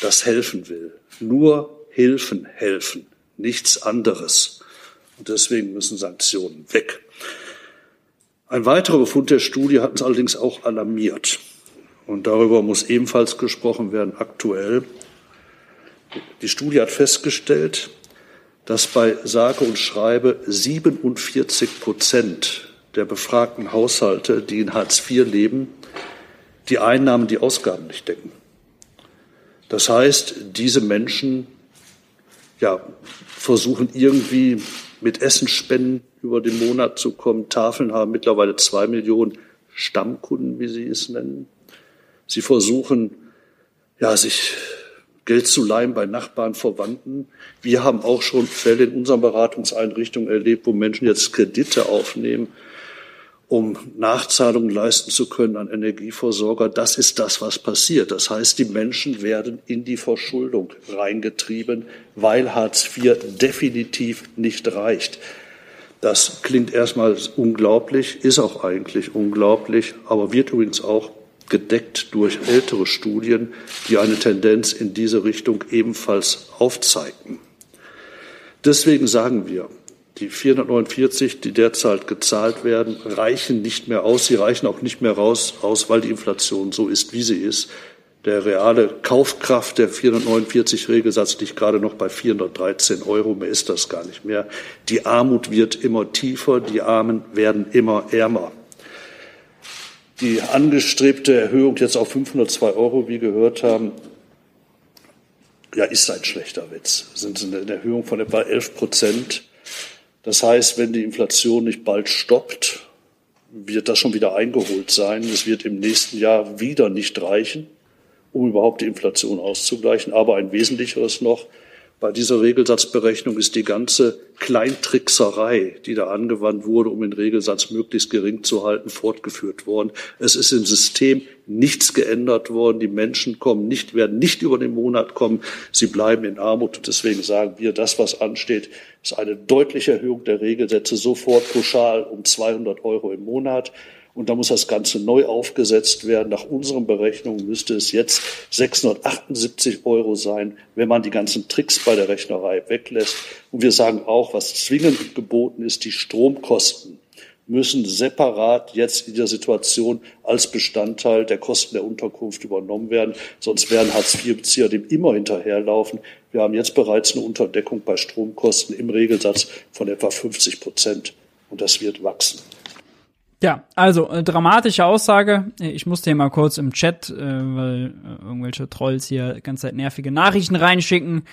das helfen will. Nur Hilfen helfen, nichts anderes. Und deswegen müssen Sanktionen weg. Ein weiterer Befund der Studie hat uns allerdings auch alarmiert. Und darüber muss ebenfalls gesprochen werden aktuell. Die Studie hat festgestellt, dass bei sage und schreibe 47 Prozent der befragten Haushalte, die in Hartz IV leben, die Einnahmen, die Ausgaben nicht decken. Das heißt, diese Menschen ja, versuchen irgendwie mit Essensspenden über den Monat zu kommen. Tafeln haben mittlerweile zwei Millionen Stammkunden, wie sie es nennen. Sie versuchen, ja, sich Geld zu leihen bei Nachbarn, Verwandten. Wir haben auch schon Fälle in unseren Beratungseinrichtungen erlebt, wo Menschen jetzt Kredite aufnehmen, um Nachzahlungen leisten zu können an Energieversorger. Das ist das, was passiert. Das heißt, die Menschen werden in die Verschuldung reingetrieben, weil Hartz IV definitiv nicht reicht. Das klingt erstmal unglaublich, ist auch eigentlich unglaublich, aber wird übrigens auch gedeckt durch ältere Studien, die eine Tendenz in diese Richtung ebenfalls aufzeigten. Deswegen sagen wir, die 449, die derzeit gezahlt werden, reichen nicht mehr aus. Sie reichen auch nicht mehr raus, aus, weil die Inflation so ist, wie sie ist. Der reale Kaufkraft der 449 Regelsatz liegt gerade noch bei 413 Euro. Mehr ist das gar nicht mehr. Die Armut wird immer tiefer. Die Armen werden immer ärmer. Die angestrebte Erhöhung jetzt auf 502 Euro, wie gehört haben, ja, ist ein schlechter Witz. Das sind eine Erhöhung von etwa 11 Prozent. Das heißt, wenn die Inflation nicht bald stoppt, wird das schon wieder eingeholt sein. Es wird im nächsten Jahr wieder nicht reichen, um überhaupt die Inflation auszugleichen. Aber ein wesentlicheres noch, bei dieser Regelsatzberechnung ist die ganze Kleintrickserei, die da angewandt wurde, um den Regelsatz möglichst gering zu halten, fortgeführt worden. Es ist im System nichts geändert worden. Die Menschen kommen nicht, werden nicht über den Monat kommen. Sie bleiben in Armut. Und deswegen sagen wir, das, was ansteht, ist eine deutliche Erhöhung der Regelsätze sofort pauschal um 200 Euro im Monat. Und da muss das Ganze neu aufgesetzt werden. Nach unseren Berechnungen müsste es jetzt 678 Euro sein, wenn man die ganzen Tricks bei der Rechnerei weglässt. Und wir sagen auch, was zwingend geboten ist, die Stromkosten müssen separat jetzt in der Situation als Bestandteil der Kosten der Unterkunft übernommen werden. Sonst werden Hartz-IV-Bezieher dem immer hinterherlaufen. Wir haben jetzt bereits eine Unterdeckung bei Stromkosten im Regelsatz von etwa 50 Prozent. Und das wird wachsen. Ja, also äh, dramatische Aussage. Ich musste hier mal kurz im Chat, äh, weil äh, irgendwelche Trolls hier ganz Zeit nervige Nachrichten reinschicken,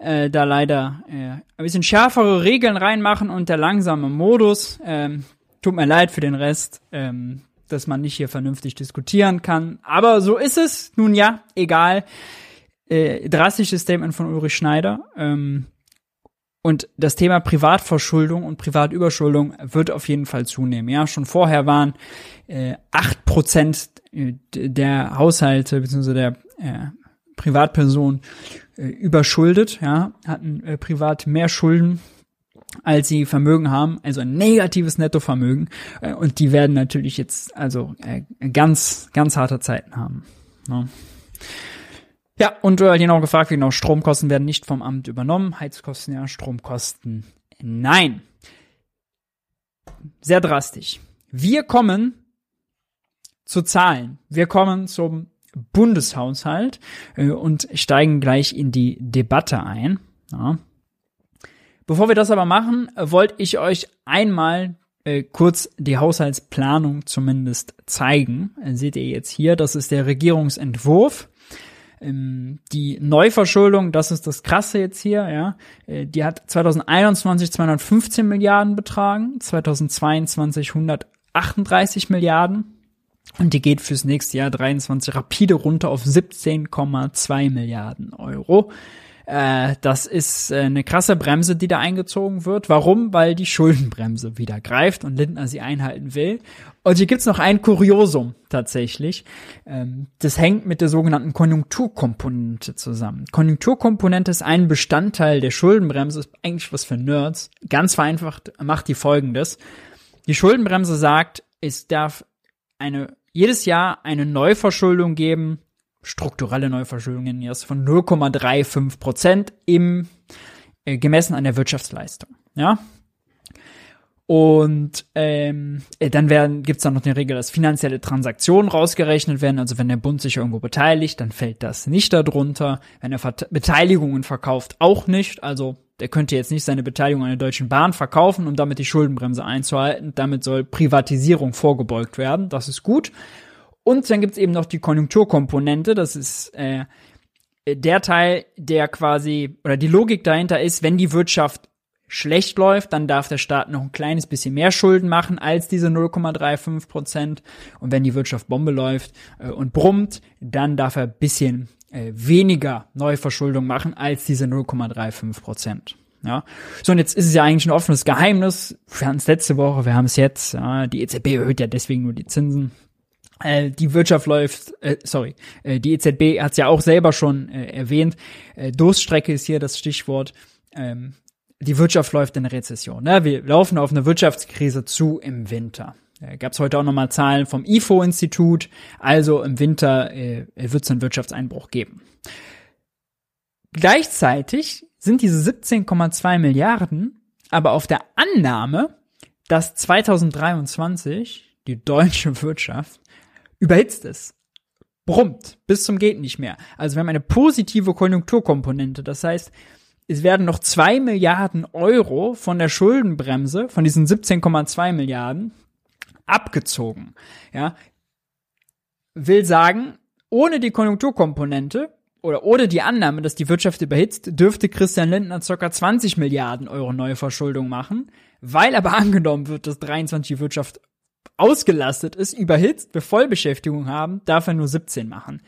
äh, da leider äh, ein bisschen schärfere Regeln reinmachen und der langsame Modus. Ähm, tut mir leid für den Rest, ähm, dass man nicht hier vernünftig diskutieren kann. Aber so ist es. Nun ja, egal. Äh, drastisches Statement von Ulrich Schneider. Ähm, und das Thema Privatverschuldung und Privatüberschuldung wird auf jeden Fall zunehmen. Ja, schon vorher waren äh, acht Prozent äh, der Haushalte bzw. der äh, Privatpersonen äh, überschuldet, ja, hatten äh, privat mehr Schulden als sie Vermögen haben, also ein negatives Nettovermögen. Äh, und die werden natürlich jetzt also äh, ganz, ganz harte Zeiten haben. Ne? Ja, und äh, genau gefragt, genau, Stromkosten werden nicht vom Amt übernommen, Heizkosten ja, Stromkosten nein. Sehr drastisch. Wir kommen zu Zahlen. Wir kommen zum Bundeshaushalt äh, und steigen gleich in die Debatte ein. Ja. Bevor wir das aber machen, wollte ich euch einmal äh, kurz die Haushaltsplanung zumindest zeigen. Äh, seht ihr jetzt hier, das ist der Regierungsentwurf. Ähm, die Neuverschuldung, das ist das Krasse jetzt hier, ja, äh, die hat 2021 215 Milliarden betragen, 2022 138 Milliarden und die geht fürs nächste Jahr 23 rapide runter auf 17,2 Milliarden Euro. Äh, das ist äh, eine krasse Bremse, die da eingezogen wird. Warum? Weil die Schuldenbremse wieder greift und Lindner sie einhalten will. Und hier gibt's noch ein Kuriosum tatsächlich. Ähm, das hängt mit der sogenannten Konjunkturkomponente zusammen. Konjunkturkomponente ist ein Bestandteil der Schuldenbremse, ist eigentlich was für Nerds. Ganz vereinfacht macht die folgendes. Die Schuldenbremse sagt, es darf eine jedes Jahr eine Neuverschuldung geben, strukturelle Neuverschuldungen jetzt von 0,35 Prozent im äh, gemessen an der Wirtschaftsleistung. Ja, und ähm, äh, dann werden gibt's dann noch die Regel, dass finanzielle Transaktionen rausgerechnet werden. Also wenn der Bund sich irgendwo beteiligt, dann fällt das nicht darunter. Wenn er Vert Beteiligungen verkauft, auch nicht. Also der könnte jetzt nicht seine Beteiligung an der Deutschen Bahn verkaufen, um damit die Schuldenbremse einzuhalten. Damit soll Privatisierung vorgebeugt werden. Das ist gut. Und dann gibt's eben noch die Konjunkturkomponente. Das ist äh, der Teil, der quasi, oder die Logik dahinter ist, wenn die Wirtschaft schlecht läuft, dann darf der Staat noch ein kleines bisschen mehr Schulden machen als diese 0,35 Prozent. Und wenn die Wirtschaft Bombe läuft äh, und brummt, dann darf er bisschen äh, weniger Neuverschuldung machen als diese 0,35 Prozent. Ja, so und jetzt ist es ja eigentlich ein offenes Geheimnis. Wir hatten es letzte Woche, wir haben es jetzt. Ja, die EZB erhöht ja deswegen nur die Zinsen. Äh, die Wirtschaft läuft, äh, sorry, äh, die EZB hat es ja auch selber schon äh, erwähnt. Äh, Durststrecke ist hier das Stichwort. Ähm, die Wirtschaft läuft in Rezession. Ne? Wir laufen auf eine Wirtschaftskrise zu im Winter. Äh, Gab es heute auch nochmal Zahlen vom IFO-Institut. Also im Winter äh, wird es einen Wirtschaftseinbruch geben. Gleichzeitig sind diese 17,2 Milliarden aber auf der Annahme, dass 2023 die deutsche Wirtschaft überhitzt ist. Brummt bis zum geht nicht mehr. Also wir haben eine positive Konjunkturkomponente. Das heißt, es werden noch zwei Milliarden Euro von der Schuldenbremse, von diesen 17,2 Milliarden, abgezogen. Ja, will sagen, ohne die Konjunkturkomponente oder ohne die Annahme, dass die Wirtschaft überhitzt, dürfte Christian Lindner ca. 20 Milliarden Euro neue Verschuldung machen. Weil aber [LAUGHS] angenommen wird, dass 23 die Wirtschaft ausgelastet ist, überhitzt, wir Vollbeschäftigung haben, darf er nur 17 machen.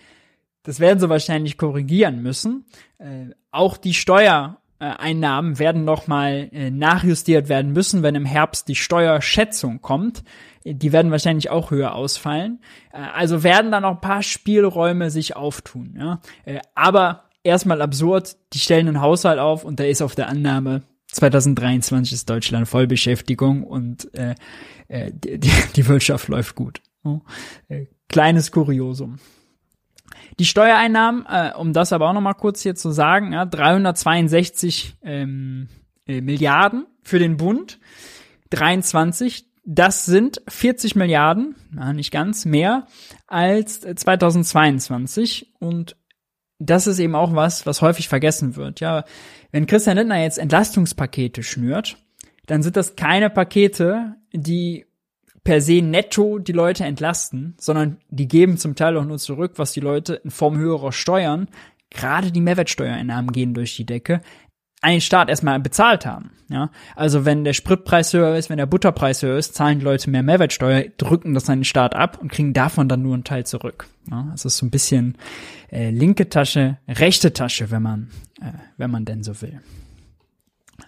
Das werden sie wahrscheinlich korrigieren müssen. Äh, auch die Steuereinnahmen werden nochmal äh, nachjustiert werden müssen, wenn im Herbst die Steuerschätzung kommt. Die werden wahrscheinlich auch höher ausfallen. Äh, also werden da noch ein paar Spielräume sich auftun. Ja? Äh, aber erstmal absurd, die stellen einen Haushalt auf und da ist auf der Annahme 2023 ist Deutschland Vollbeschäftigung und äh, äh, die, [LAUGHS] die Wirtschaft läuft gut. Äh, kleines Kuriosum. Die Steuereinnahmen, äh, um das aber auch nochmal kurz hier zu sagen, ja, 362 ähm, äh, Milliarden für den Bund, 23, das sind 40 Milliarden, na, nicht ganz, mehr als 2022 und das ist eben auch was, was häufig vergessen wird. Ja, wenn Christian Lindner jetzt Entlastungspakete schnürt, dann sind das keine Pakete, die per se netto die Leute entlasten, sondern die geben zum Teil auch nur zurück, was die Leute in Form höherer Steuern, gerade die Mehrwertsteuereinnahmen gehen durch die Decke, einen Staat erstmal bezahlt haben. Ja, also wenn der Spritpreis höher ist, wenn der Butterpreis höher ist, zahlen die Leute mehr Mehrwertsteuer, drücken das an den Staat ab und kriegen davon dann nur einen Teil zurück. Ja, das ist so ein bisschen äh, linke Tasche, rechte Tasche, wenn man, äh, wenn man denn so will.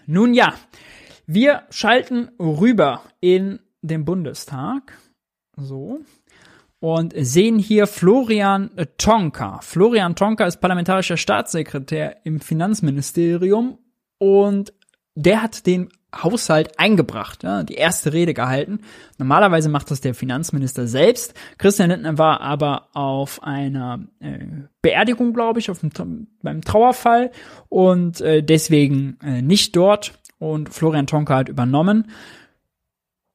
Nun ja, wir schalten rüber in dem Bundestag. So. Und sehen hier Florian Tonka. Florian Tonka ist parlamentarischer Staatssekretär im Finanzministerium und der hat den Haushalt eingebracht, ja, die erste Rede gehalten. Normalerweise macht das der Finanzminister selbst. Christian Lindner war aber auf einer äh, Beerdigung, glaube ich, auf dem, beim Trauerfall und äh, deswegen äh, nicht dort. Und Florian Tonka hat übernommen.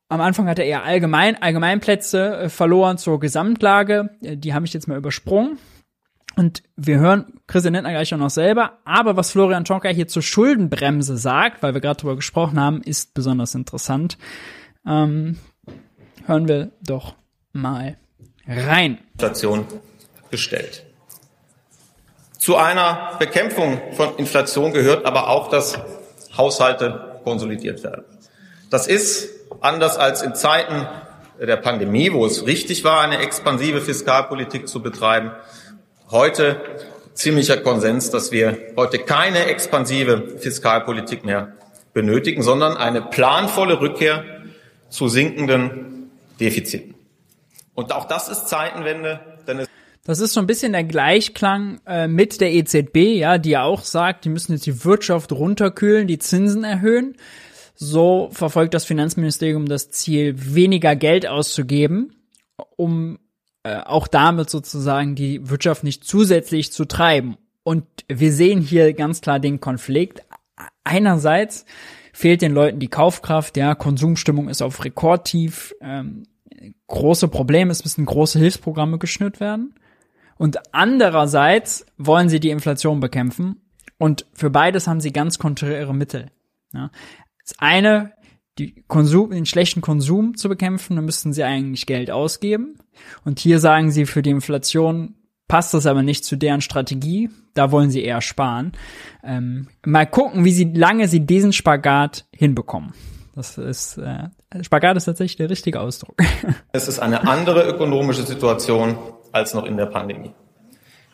am Anfang hat er eher allgemein, Allgemeinplätze äh, verloren zur Gesamtlage. Äh, die habe ich jetzt mal übersprungen. Und wir hören Christian Lindner gleich auch noch selber. Aber was Florian Tonka hier zur Schuldenbremse sagt, weil wir gerade darüber gesprochen haben, ist besonders interessant. Ähm, hören wir doch mal rein. Inflation gestellt. Zu einer Bekämpfung von Inflation gehört aber auch, dass Haushalte konsolidiert werden. Das ist, anders als in Zeiten der Pandemie, wo es richtig war, eine expansive Fiskalpolitik zu betreiben, heute ziemlicher Konsens, dass wir heute keine expansive Fiskalpolitik mehr benötigen, sondern eine planvolle Rückkehr zu sinkenden Defiziten. Und auch das ist Zeitenwende, denn es das ist so ein bisschen der Gleichklang äh, mit der EZB, ja, die ja auch sagt, die müssen jetzt die Wirtschaft runterkühlen, die Zinsen erhöhen. So verfolgt das Finanzministerium das Ziel, weniger Geld auszugeben, um äh, auch damit sozusagen die Wirtschaft nicht zusätzlich zu treiben. Und wir sehen hier ganz klar den Konflikt. Einerseits fehlt den Leuten die Kaufkraft, ja, Konsumstimmung ist auf Rekordtief, ähm, große Probleme, es müssen große Hilfsprogramme geschnürt werden. Und andererseits wollen sie die Inflation bekämpfen. Und für beides haben sie ganz konträre Mittel. Ja. Das eine, die Konsum, den schlechten Konsum zu bekämpfen, dann müssten sie eigentlich Geld ausgeben. Und hier sagen sie, für die Inflation passt das aber nicht zu deren Strategie. Da wollen sie eher sparen. Ähm, mal gucken, wie sie lange sie diesen Spagat hinbekommen. Das ist äh, Spagat ist tatsächlich der richtige Ausdruck. [LAUGHS] Es ist eine andere ökonomische Situation als noch in der Pandemie.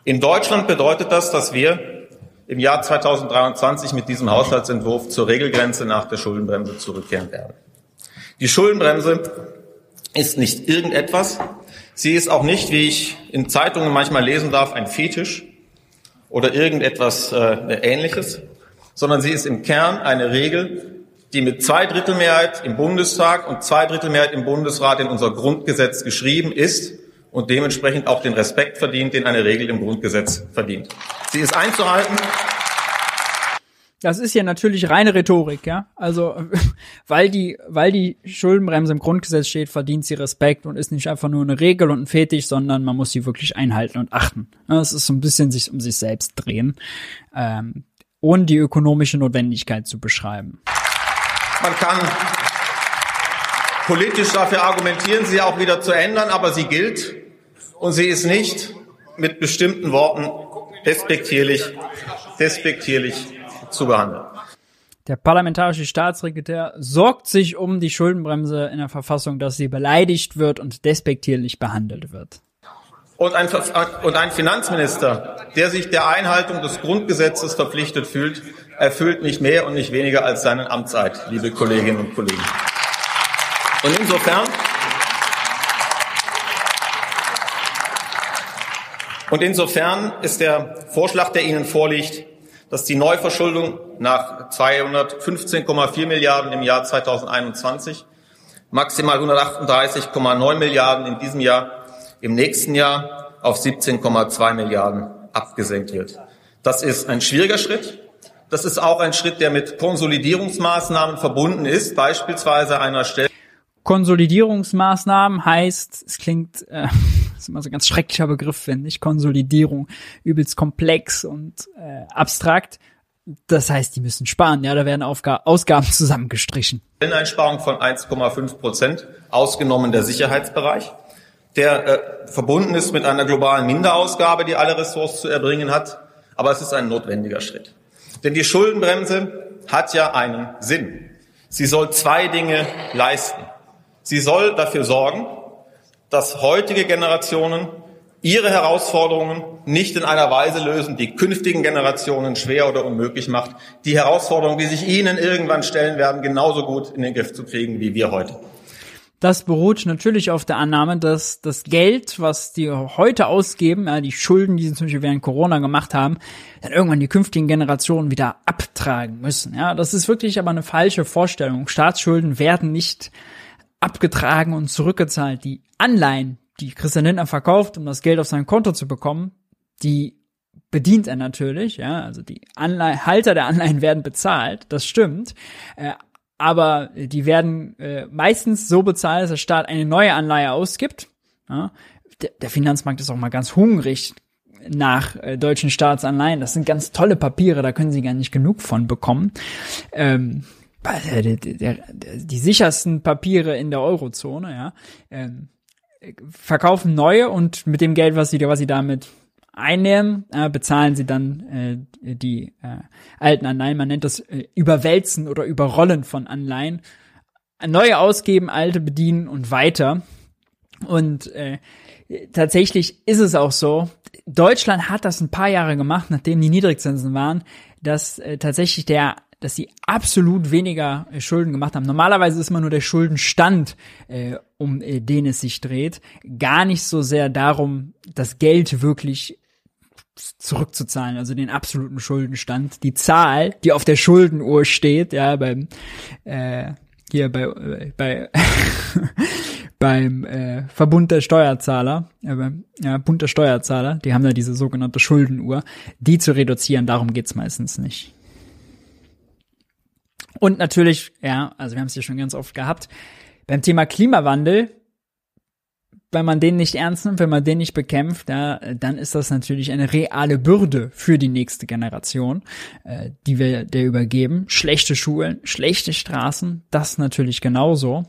In Deutschland bedeutet das, dass wir im Jahr 2023 mit diesem Haushaltsentwurf zur Regelgrenze nach der Schuldenbremse zurückkehren werden. Die Schuldenbremse ist nicht irgendetwas. Sie ist auch nicht, wie ich in Zeitungen manchmal lesen darf, ein Fetisch oder irgendetwas äh, Ähnliches, sondern sie ist im Kern eine Regel, die mit Zweidrittelmehrheit im Bundestag und Zweidrittelmehrheit im Bundesrat in unser Grundgesetz geschrieben ist und dementsprechend auch den Respekt verdient, den eine Regel im Grundgesetz verdient. Sie ist einzuhalten. Das ist ja natürlich reine Rhetorik, ja. Also, [LAUGHS] weil die, weil die Schuldenbremse im Grundgesetz steht, verdient sie Respekt und ist nicht einfach nur eine Regel und ein Fetisch, sondern man muss sie wirklich einhalten und achten. Das ist so ein bisschen sich um sich selbst drehen, ähm, ohne die ökonomische Notwendigkeit zu beschreiben. Man kann politisch dafür argumentieren, sie auch wieder zu ändern, aber sie gilt und sie ist nicht mit bestimmten Worten despektierlich, despektierlich zu behandeln. Der parlamentarische Staatssekretär sorgt sich um die Schuldenbremse in der Verfassung, dass sie beleidigt wird und despektierlich behandelt wird. Und ein, und ein Finanzminister, der sich der Einhaltung des Grundgesetzes verpflichtet fühlt, erfüllt nicht mehr und nicht weniger als seinen Amtseid, liebe Kolleginnen und Kollegen. Und insofern, und insofern ist der Vorschlag, der Ihnen vorliegt, dass die Neuverschuldung nach 215,4 Milliarden im Jahr 2021, maximal 138,9 Milliarden in diesem Jahr, im nächsten Jahr auf 17,2 Milliarden abgesenkt wird. Das ist ein schwieriger Schritt. Das ist auch ein Schritt, der mit Konsolidierungsmaßnahmen verbunden ist, beispielsweise einer Stelle. Konsolidierungsmaßnahmen heißt, es klingt, äh, das ist immer so ein ganz schrecklicher Begriff, finde ich, Konsolidierung, übelst komplex und äh, abstrakt. Das heißt, die müssen sparen, ja, da werden Aufga Ausgaben [LAUGHS] zusammengestrichen. Einsparung von 1,5 Prozent, ausgenommen der Sicherheitsbereich, der äh, verbunden ist mit einer globalen Minderausgabe, die alle Ressorts zu erbringen hat, aber es ist ein notwendiger Schritt. Denn die Schuldenbremse hat ja einen Sinn. Sie soll zwei Dinge leisten. Sie soll dafür sorgen, dass heutige Generationen ihre Herausforderungen nicht in einer Weise lösen, die künftigen Generationen schwer oder unmöglich macht, die Herausforderungen, die sich ihnen irgendwann stellen werden, genauso gut in den Griff zu kriegen wie wir heute. Das beruht natürlich auf der Annahme, dass das Geld, was die heute ausgeben, ja, die Schulden, die sie zum Beispiel während Corona gemacht haben, dann irgendwann die künftigen Generationen wieder abtragen müssen. Ja, das ist wirklich aber eine falsche Vorstellung. Staatsschulden werden nicht abgetragen und zurückgezahlt. Die Anleihen, die Christian Lindner verkauft, um das Geld auf sein Konto zu bekommen, die bedient er natürlich, ja, also die Anleihen, Halter der Anleihen werden bezahlt, das stimmt. Äh, aber die werden äh, meistens so bezahlt, dass der Staat eine neue Anleihe ausgibt. Ja? Der, der Finanzmarkt ist auch mal ganz hungrig nach äh, deutschen Staatsanleihen. Das sind ganz tolle Papiere, da können sie gar nicht genug von bekommen. Ähm, die, sichersten Papiere in der Eurozone, ja, ähm, verkaufen neue und mit dem Geld, was sie, was sie damit einnehmen, äh, bezahlen sie dann äh, die äh, alten Anleihen. Man nennt das äh, Überwälzen oder Überrollen von Anleihen. Neue ausgeben, alte bedienen und weiter. Und äh, tatsächlich ist es auch so, Deutschland hat das ein paar Jahre gemacht, nachdem die Niedrigzinsen waren, dass äh, tatsächlich der dass sie absolut weniger äh, Schulden gemacht haben. Normalerweise ist immer nur der Schuldenstand, äh, um äh, den es sich dreht, gar nicht so sehr darum, das Geld wirklich zurückzuzahlen, also den absoluten Schuldenstand, die Zahl, die auf der Schuldenuhr steht, ja, beim äh, hier bei äh, bei [LAUGHS] beim äh, Verbund der Steuerzahler, äh, beim ja, Bund der Steuerzahler, die haben da diese sogenannte Schuldenuhr, die zu reduzieren, darum geht's meistens nicht. Und natürlich, ja, also wir haben es hier schon ganz oft gehabt, beim Thema Klimawandel wenn man den nicht ernst nimmt, wenn man den nicht bekämpft, ja, dann ist das natürlich eine reale Bürde für die nächste Generation, äh, die wir der übergeben. Schlechte Schulen, schlechte Straßen, das natürlich genauso.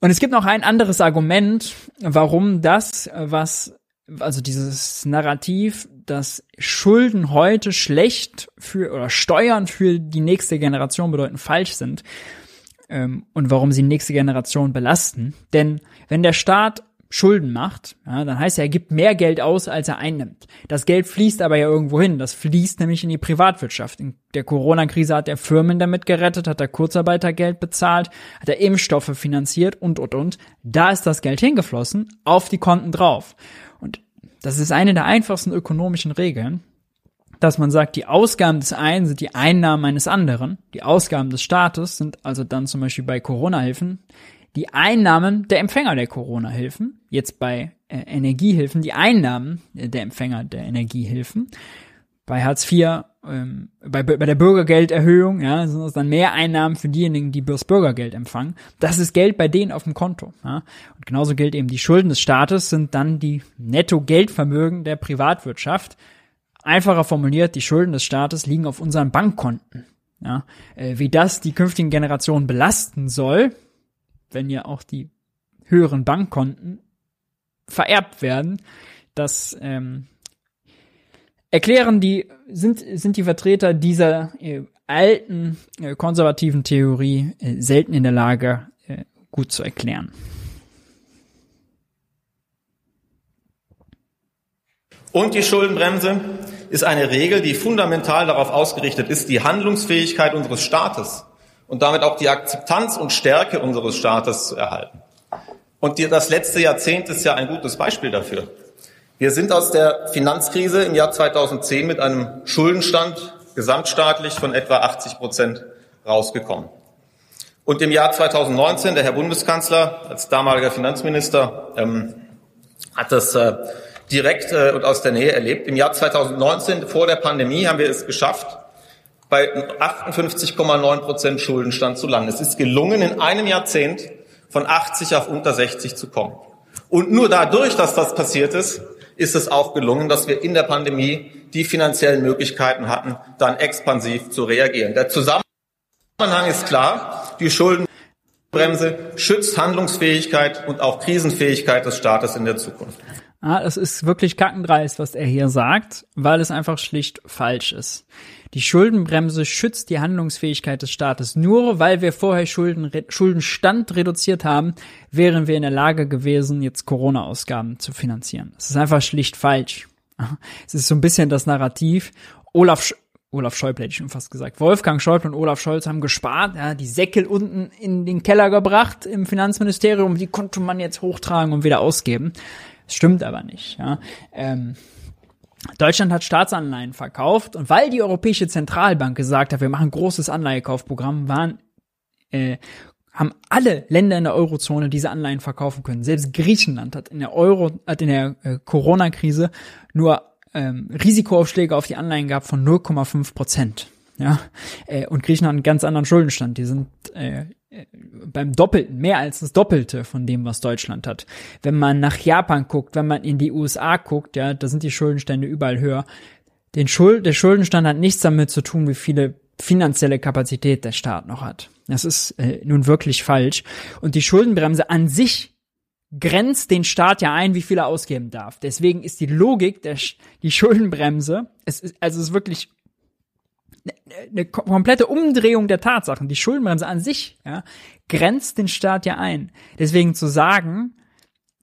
Und es gibt noch ein anderes Argument, warum das, was, also dieses Narrativ, dass Schulden heute schlecht für oder Steuern für die nächste Generation bedeuten falsch sind ähm, und warum sie die nächste Generation belasten. Denn wenn der Staat Schulden macht, ja, dann heißt er, er gibt mehr Geld aus, als er einnimmt. Das Geld fließt aber ja irgendwo hin. Das fließt nämlich in die Privatwirtschaft. In der Corona-Krise hat er Firmen damit gerettet, hat er Kurzarbeitergeld bezahlt, hat er Impfstoffe finanziert und, und, und. Da ist das Geld hingeflossen, auf die Konten drauf. Das ist eine der einfachsten ökonomischen Regeln dass man sagt, die Ausgaben des einen sind die Einnahmen eines anderen. Die Ausgaben des Staates sind also dann zum Beispiel bei Corona-Hilfen die Einnahmen der Empfänger der Corona-Hilfen. Jetzt bei äh, Energiehilfen die Einnahmen der Empfänger der Energiehilfen. Bei Hartz IV, ähm, bei, bei der Bürgergelderhöhung, ja, sind es dann mehr Einnahmen für diejenigen, die das Bürgergeld empfangen. Das ist Geld bei denen auf dem Konto. Ja. Und genauso gilt eben, die Schulden des Staates sind dann die Netto-Geldvermögen der Privatwirtschaft Einfacher formuliert, die Schulden des Staates liegen auf unseren Bankkonten. Ja, äh, wie das die künftigen Generationen belasten soll, wenn ja auch die höheren Bankkonten vererbt werden, das ähm, erklären die sind sind die Vertreter dieser äh, alten äh, konservativen Theorie äh, selten in der Lage äh, gut zu erklären. Und die Schuldenbremse ist eine Regel, die fundamental darauf ausgerichtet ist, die Handlungsfähigkeit unseres Staates und damit auch die Akzeptanz und Stärke unseres Staates zu erhalten. Und die, das letzte Jahrzehnt ist ja ein gutes Beispiel dafür. Wir sind aus der Finanzkrise im Jahr 2010 mit einem Schuldenstand gesamtstaatlich von etwa 80 Prozent rausgekommen. Und im Jahr 2019, der Herr Bundeskanzler als damaliger Finanzminister ähm, hat das äh, direkt äh, und aus der Nähe erlebt. Im Jahr 2019, vor der Pandemie, haben wir es geschafft, bei 58,9 Prozent Schuldenstand zu landen. Es ist gelungen, in einem Jahrzehnt von 80 auf unter 60 zu kommen. Und nur dadurch, dass das passiert ist, ist es auch gelungen, dass wir in der Pandemie die finanziellen Möglichkeiten hatten, dann expansiv zu reagieren. Der Zusammenhang ist klar. Die Schuldenbremse schützt Handlungsfähigkeit und auch Krisenfähigkeit des Staates in der Zukunft. Ah, es ist wirklich kackendreist, was er hier sagt, weil es einfach schlicht falsch ist. Die Schuldenbremse schützt die Handlungsfähigkeit des Staates. Nur weil wir vorher Schulden, Schuldenstand reduziert haben, wären wir in der Lage gewesen, jetzt Corona-Ausgaben zu finanzieren. Das ist einfach schlicht falsch. [LAUGHS] Es ist so ein bisschen das Narrativ. Olaf, Sch Olaf Schäuble hätte ich schon fast gesagt. Wolfgang Schäuble und Olaf Scholz haben gespart, ja, die Säckel unten in den Keller gebracht im Finanzministerium, die konnte man jetzt hochtragen und wieder ausgeben. Das stimmt aber nicht. Ja. Ähm, Deutschland hat Staatsanleihen verkauft und weil die Europäische Zentralbank gesagt hat, wir machen ein großes Anleihekaufprogramm, waren äh, haben alle Länder in der Eurozone diese Anleihen verkaufen können. Selbst Griechenland hat in der Euro, hat in der äh, Corona-Krise nur ähm, Risikoaufschläge auf die Anleihen gehabt von 0,5 Prozent. ja, äh, und Griechenland einen ganz anderen Schuldenstand. Die sind äh, beim Doppelten, mehr als das Doppelte von dem, was Deutschland hat. Wenn man nach Japan guckt, wenn man in die USA guckt, ja, da sind die Schuldenstände überall höher. Den Schuld, der Schuldenstand hat nichts damit zu tun, wie viele finanzielle Kapazität der Staat noch hat. Das ist äh, nun wirklich falsch. Und die Schuldenbremse an sich grenzt den Staat ja ein, wie viel er ausgeben darf. Deswegen ist die Logik der die Schuldenbremse, es ist, also es ist wirklich eine komplette Umdrehung der Tatsachen. Die Schuldenbremse an sich ja, grenzt den Staat ja ein. Deswegen zu sagen,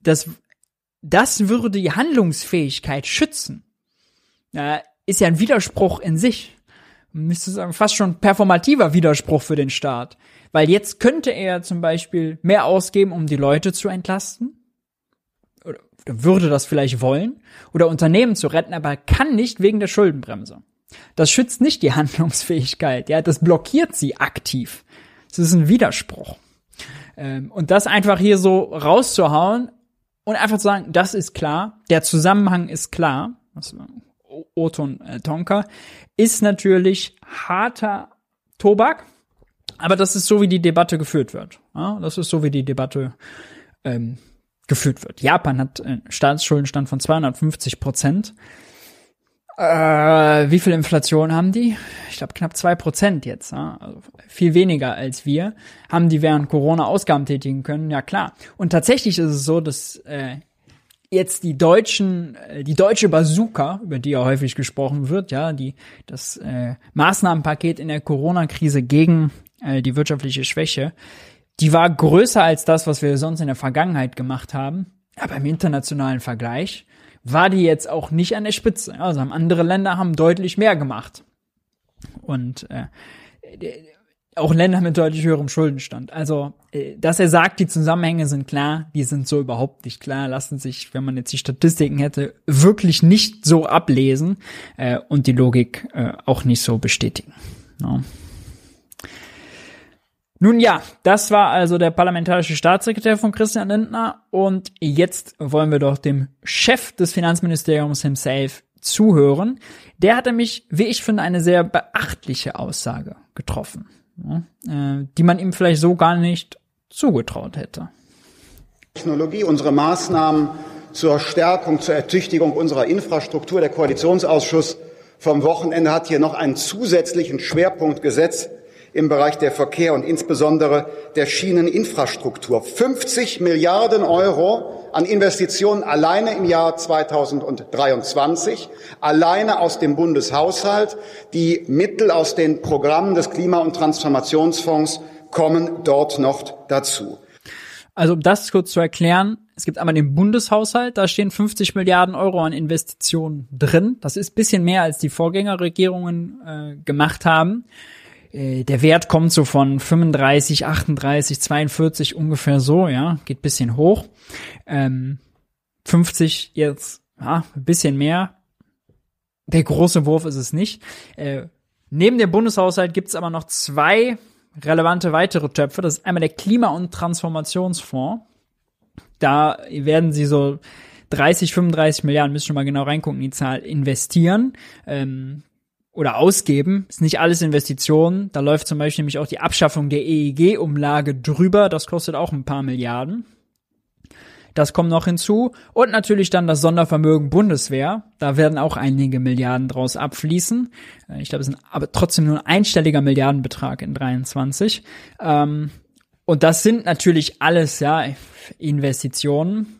dass das würde die Handlungsfähigkeit schützen, ist ja ein Widerspruch in sich. Man müsste sagen, fast schon performativer Widerspruch für den Staat. Weil jetzt könnte er zum Beispiel mehr ausgeben, um die Leute zu entlasten. Oder würde das vielleicht wollen. Oder Unternehmen zu retten, aber kann nicht wegen der Schuldenbremse. Das schützt nicht die [LAUGHS] Handlungsfähigkeit, ja, das blockiert sie aktiv. Das ist ein Widerspruch. Ähm, und das einfach hier so rauszuhauen und einfach zu sagen, das ist klar, der Zusammenhang ist klar, Oton äh, Tonka, ist natürlich harter Tobak, aber das ist so, wie die Debatte geführt wird. Ja, das ist so, wie die Debatte ähm, geführt wird. Japan hat einen Staatsschuldenstand von 250 Prozent. Äh, wie viel Inflation haben die? Ich glaube knapp zwei Prozent jetzt. Also viel weniger als wir. Haben die während Corona Ausgaben tätigen können? Ja klar. Und tatsächlich ist es so, dass äh, jetzt die deutschen, äh, die deutsche Bazooka, über die ja häufig gesprochen wird, ja, die das äh, Maßnahmenpaket in der Corona-Krise gegen äh, die wirtschaftliche Schwäche, die war größer als das, was wir sonst in der Vergangenheit gemacht haben. Aber im internationalen Vergleich war die jetzt auch nicht an der Spitze. Also andere Länder haben deutlich mehr gemacht. Und äh, auch Länder mit deutlich höherem Schuldenstand. Also, äh, dass er sagt, die Zusammenhänge sind klar, die sind so überhaupt nicht klar, lassen sich, wenn man jetzt die Statistiken hätte, wirklich nicht so ablesen äh, und die Logik äh, auch nicht so bestätigen. No. Nun ja, das war also der parlamentarische Staatssekretär von Christian Lindner und jetzt wollen wir doch dem Chef des Finanzministeriums himself zuhören. Der hatte mich, wie ich finde, eine sehr beachtliche Aussage getroffen, äh, die man ihm vielleicht so gar nicht zugetraut hätte. Technologie, unsere Maßnahmen zur Stärkung, zur Ertüchtigung unserer Infrastruktur. Der Koalitionsausschuss vom Wochenende hat hier noch einen zusätzlichen Schwerpunkt gesetzt im Bereich der Verkehr und insbesondere der Schieneninfrastruktur. 50 Milliarden Euro an Investitionen alleine im Jahr 2023, alleine aus dem Bundeshaushalt. Die Mittel aus den Programmen des Klima- und Transformationsfonds kommen dort noch dazu. Also um das kurz zu erklären, es gibt einmal den Bundeshaushalt, da stehen 50 Milliarden Euro an Investitionen drin. Das ist bisschen mehr, als die Vorgängerregierungen äh, gemacht haben. Äh, der Wert kommt so von 35, 38, 42 ungefähr so, ja, geht bisschen hoch. Ähm, 50 jetzt, ja, ein bisschen mehr. Der große Wurf ist es nicht. Äh, neben dem Bundeshaushalt gibt es aber noch zwei relevante weitere Töpfe. Das ist einmal der Klima- und Transformationsfonds. Da werden sie so 30, 35 Milliarden, müssen schon mal genau reingucken, die Zahl, investieren. Ähm, oder ausgeben. Ist nicht alles Investitionen. Da läuft zum Beispiel nämlich auch die Abschaffung der EEG-Umlage drüber. Das kostet auch ein paar Milliarden. Das kommt noch hinzu. Und natürlich dann das Sondervermögen Bundeswehr. Da werden auch einige Milliarden draus abfließen. Äh, ich glaube, es ist aber trotzdem nur ein einstelliger Milliardenbetrag in 23. Ähm, und das sind natürlich alles, ja, Investitionen.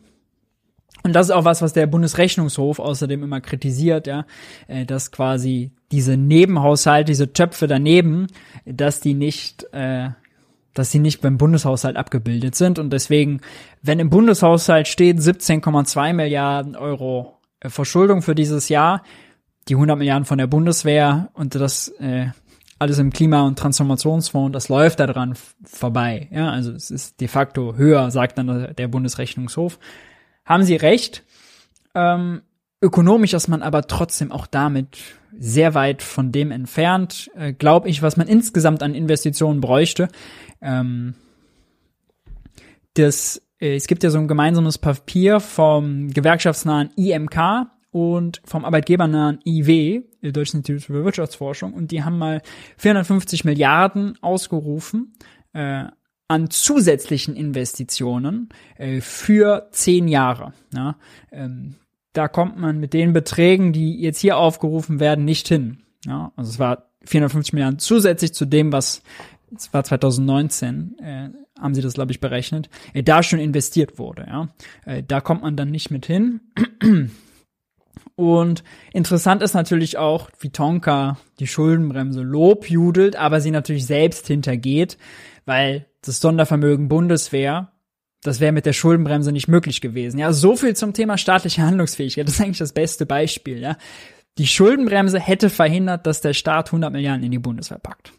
Und das ist auch was, was der Bundesrechnungshof außerdem immer kritisiert, ja, äh, dass quasi diese Nebenhaushalte, diese Töpfe daneben, dass die nicht, äh, dass sie nicht beim Bundeshaushalt abgebildet sind und deswegen, wenn im Bundeshaushalt steht 17,2 Milliarden Euro äh, Verschuldung für dieses Jahr, die 100 Milliarden von der Bundeswehr und das äh, alles im Klima- und Transformationsfonds, das läuft da dran vorbei. Ja, also es ist de facto höher, sagt dann der Bundesrechnungshof haben Sie recht. Ähm, ökonomisch ist man aber trotzdem auch damit sehr weit von dem entfernt, äh, glaube ich, was man insgesamt an Investitionen bräuchte. Ähm, das, äh, es gibt ja so ein gemeinsames Papier vom gewerkschaftsnahen IMK und vom arbeitgebernahen IW, Deutschen Institut für Wirtschaftsforschung, und die haben mal 450 Milliarden ausgerufen äh, an zusätzlichen Investitionen äh, für zehn Jahre. Ja? Ähm, da kommt man mit den Beträgen, die jetzt hier aufgerufen werden, nicht hin. Ja? Also es war 450 Milliarden zusätzlich zu dem, was es war 2019, äh, haben sie das, glaube ich, berechnet, äh, da schon investiert wurde. Ja? Äh, da kommt man dann nicht mit hin. Und interessant ist natürlich auch, wie Tonka die Schuldenbremse lobjudelt, aber sie natürlich selbst hintergeht, weil das Sondervermögen Bundeswehr, das wäre mit der Schuldenbremse nicht möglich gewesen. Ja, so viel zum Thema staatliche Handlungsfähigkeit. Das ist eigentlich das beste Beispiel, ja. Die Schuldenbremse hätte verhindert, dass der Staat 100 Milliarden in die Bundeswehr packt.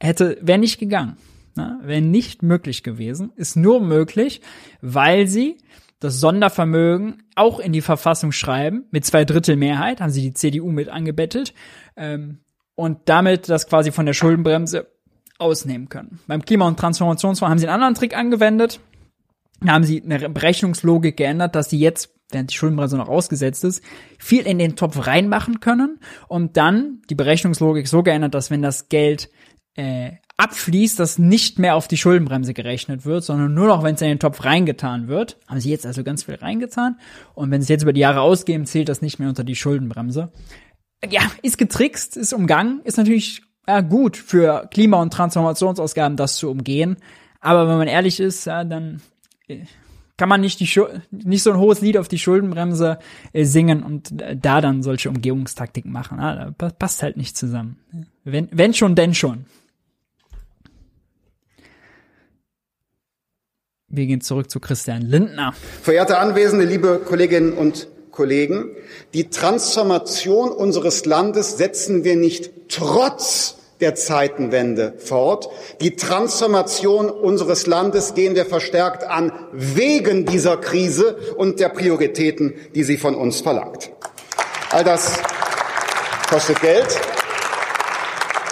Hätte, wäre nicht gegangen. Ne? Wäre nicht möglich gewesen. Ist nur möglich, weil sie das Sondervermögen auch in die Verfassung schreiben. Mit zwei Drittel Mehrheit haben sie die CDU mit angebettet. Ähm, und damit das quasi von der Schuldenbremse ausnehmen können. Beim Klima- und Transformationsfonds haben sie einen anderen Trick angewendet. Da haben sie eine Berechnungslogik geändert, dass sie jetzt, während die Schuldenbremse noch ausgesetzt ist, viel in den Topf reinmachen können und dann die Berechnungslogik so geändert, dass wenn das Geld äh, abfließt, das nicht mehr auf die Schuldenbremse gerechnet wird, sondern nur noch, wenn es in den Topf reingetan wird. Haben sie jetzt also ganz viel reingetan. Und wenn sie jetzt über die Jahre ausgeben, zählt das nicht mehr unter die Schuldenbremse. Ja, ist getrickst, ist umgangen, ist natürlich ja, gut für Klima- und Transformationsausgaben, das zu umgehen. Aber wenn man ehrlich ist, ja, dann äh, kann man nicht die Schul nicht so ein hohes Lied auf die Schuldenbremse äh, singen und äh, da dann solche Umgehungstaktiken machen. Ah, da passt halt nicht zusammen. Wenn, wenn schon, denn schon. Wir gehen zurück zu Christian Lindner. Verehrte Anwesende, liebe Kolleginnen und Kollegen, die Transformation unseres Landes setzen wir nicht trotz der Zeitenwende fort. Die Transformation unseres Landes gehen wir verstärkt an wegen dieser Krise und der Prioritäten, die sie von uns verlangt. All das kostet Geld.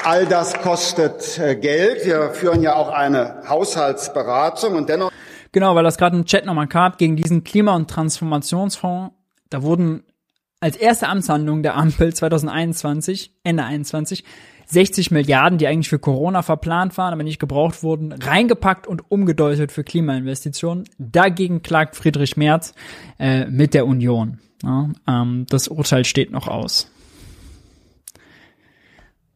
All das kostet äh, Geld. Wir führen ja auch eine Haushaltsberatung und dennoch. Genau, weil das gerade im Chat nochmal kam, gegen diesen Klima- und Transformationsfonds, da wurden als erste Amtshandlung der Ampel 2021, Ende 21, 60 Milliarden, die eigentlich für Corona verplant waren, aber nicht gebraucht wurden, reingepackt und umgedeutet für Klimainvestitionen. Dagegen klagt Friedrich Merz äh, mit der Union. Ja, ähm, das Urteil steht noch aus.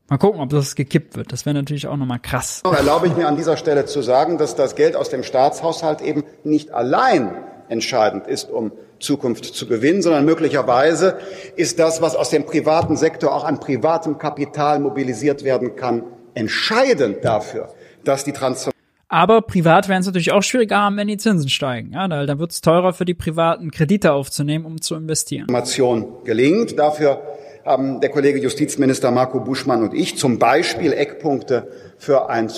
Mal gucken, ob das gekippt wird. Das wäre natürlich auch nochmal krass. Erlaube ich mir an dieser Stelle zu sagen, dass das Geld aus dem Staatshaushalt eben nicht allein entscheidend ist, um Zukunft zu gewinnen, sondern möglicherweise ist das, was aus dem privaten Sektor auch an privatem Kapital mobilisiert werden kann, entscheidend dafür, dass die Transformation aber privat werden es natürlich auch schwieriger haben, wenn die Zinsen steigen. Ja, da, da wird es teurer für die Privaten, Kredite aufzunehmen, um zu investieren. gelingt. Dafür haben der Kollege Justizminister Marco Buschmann und ich zum Beispiel Eckpunkte für ein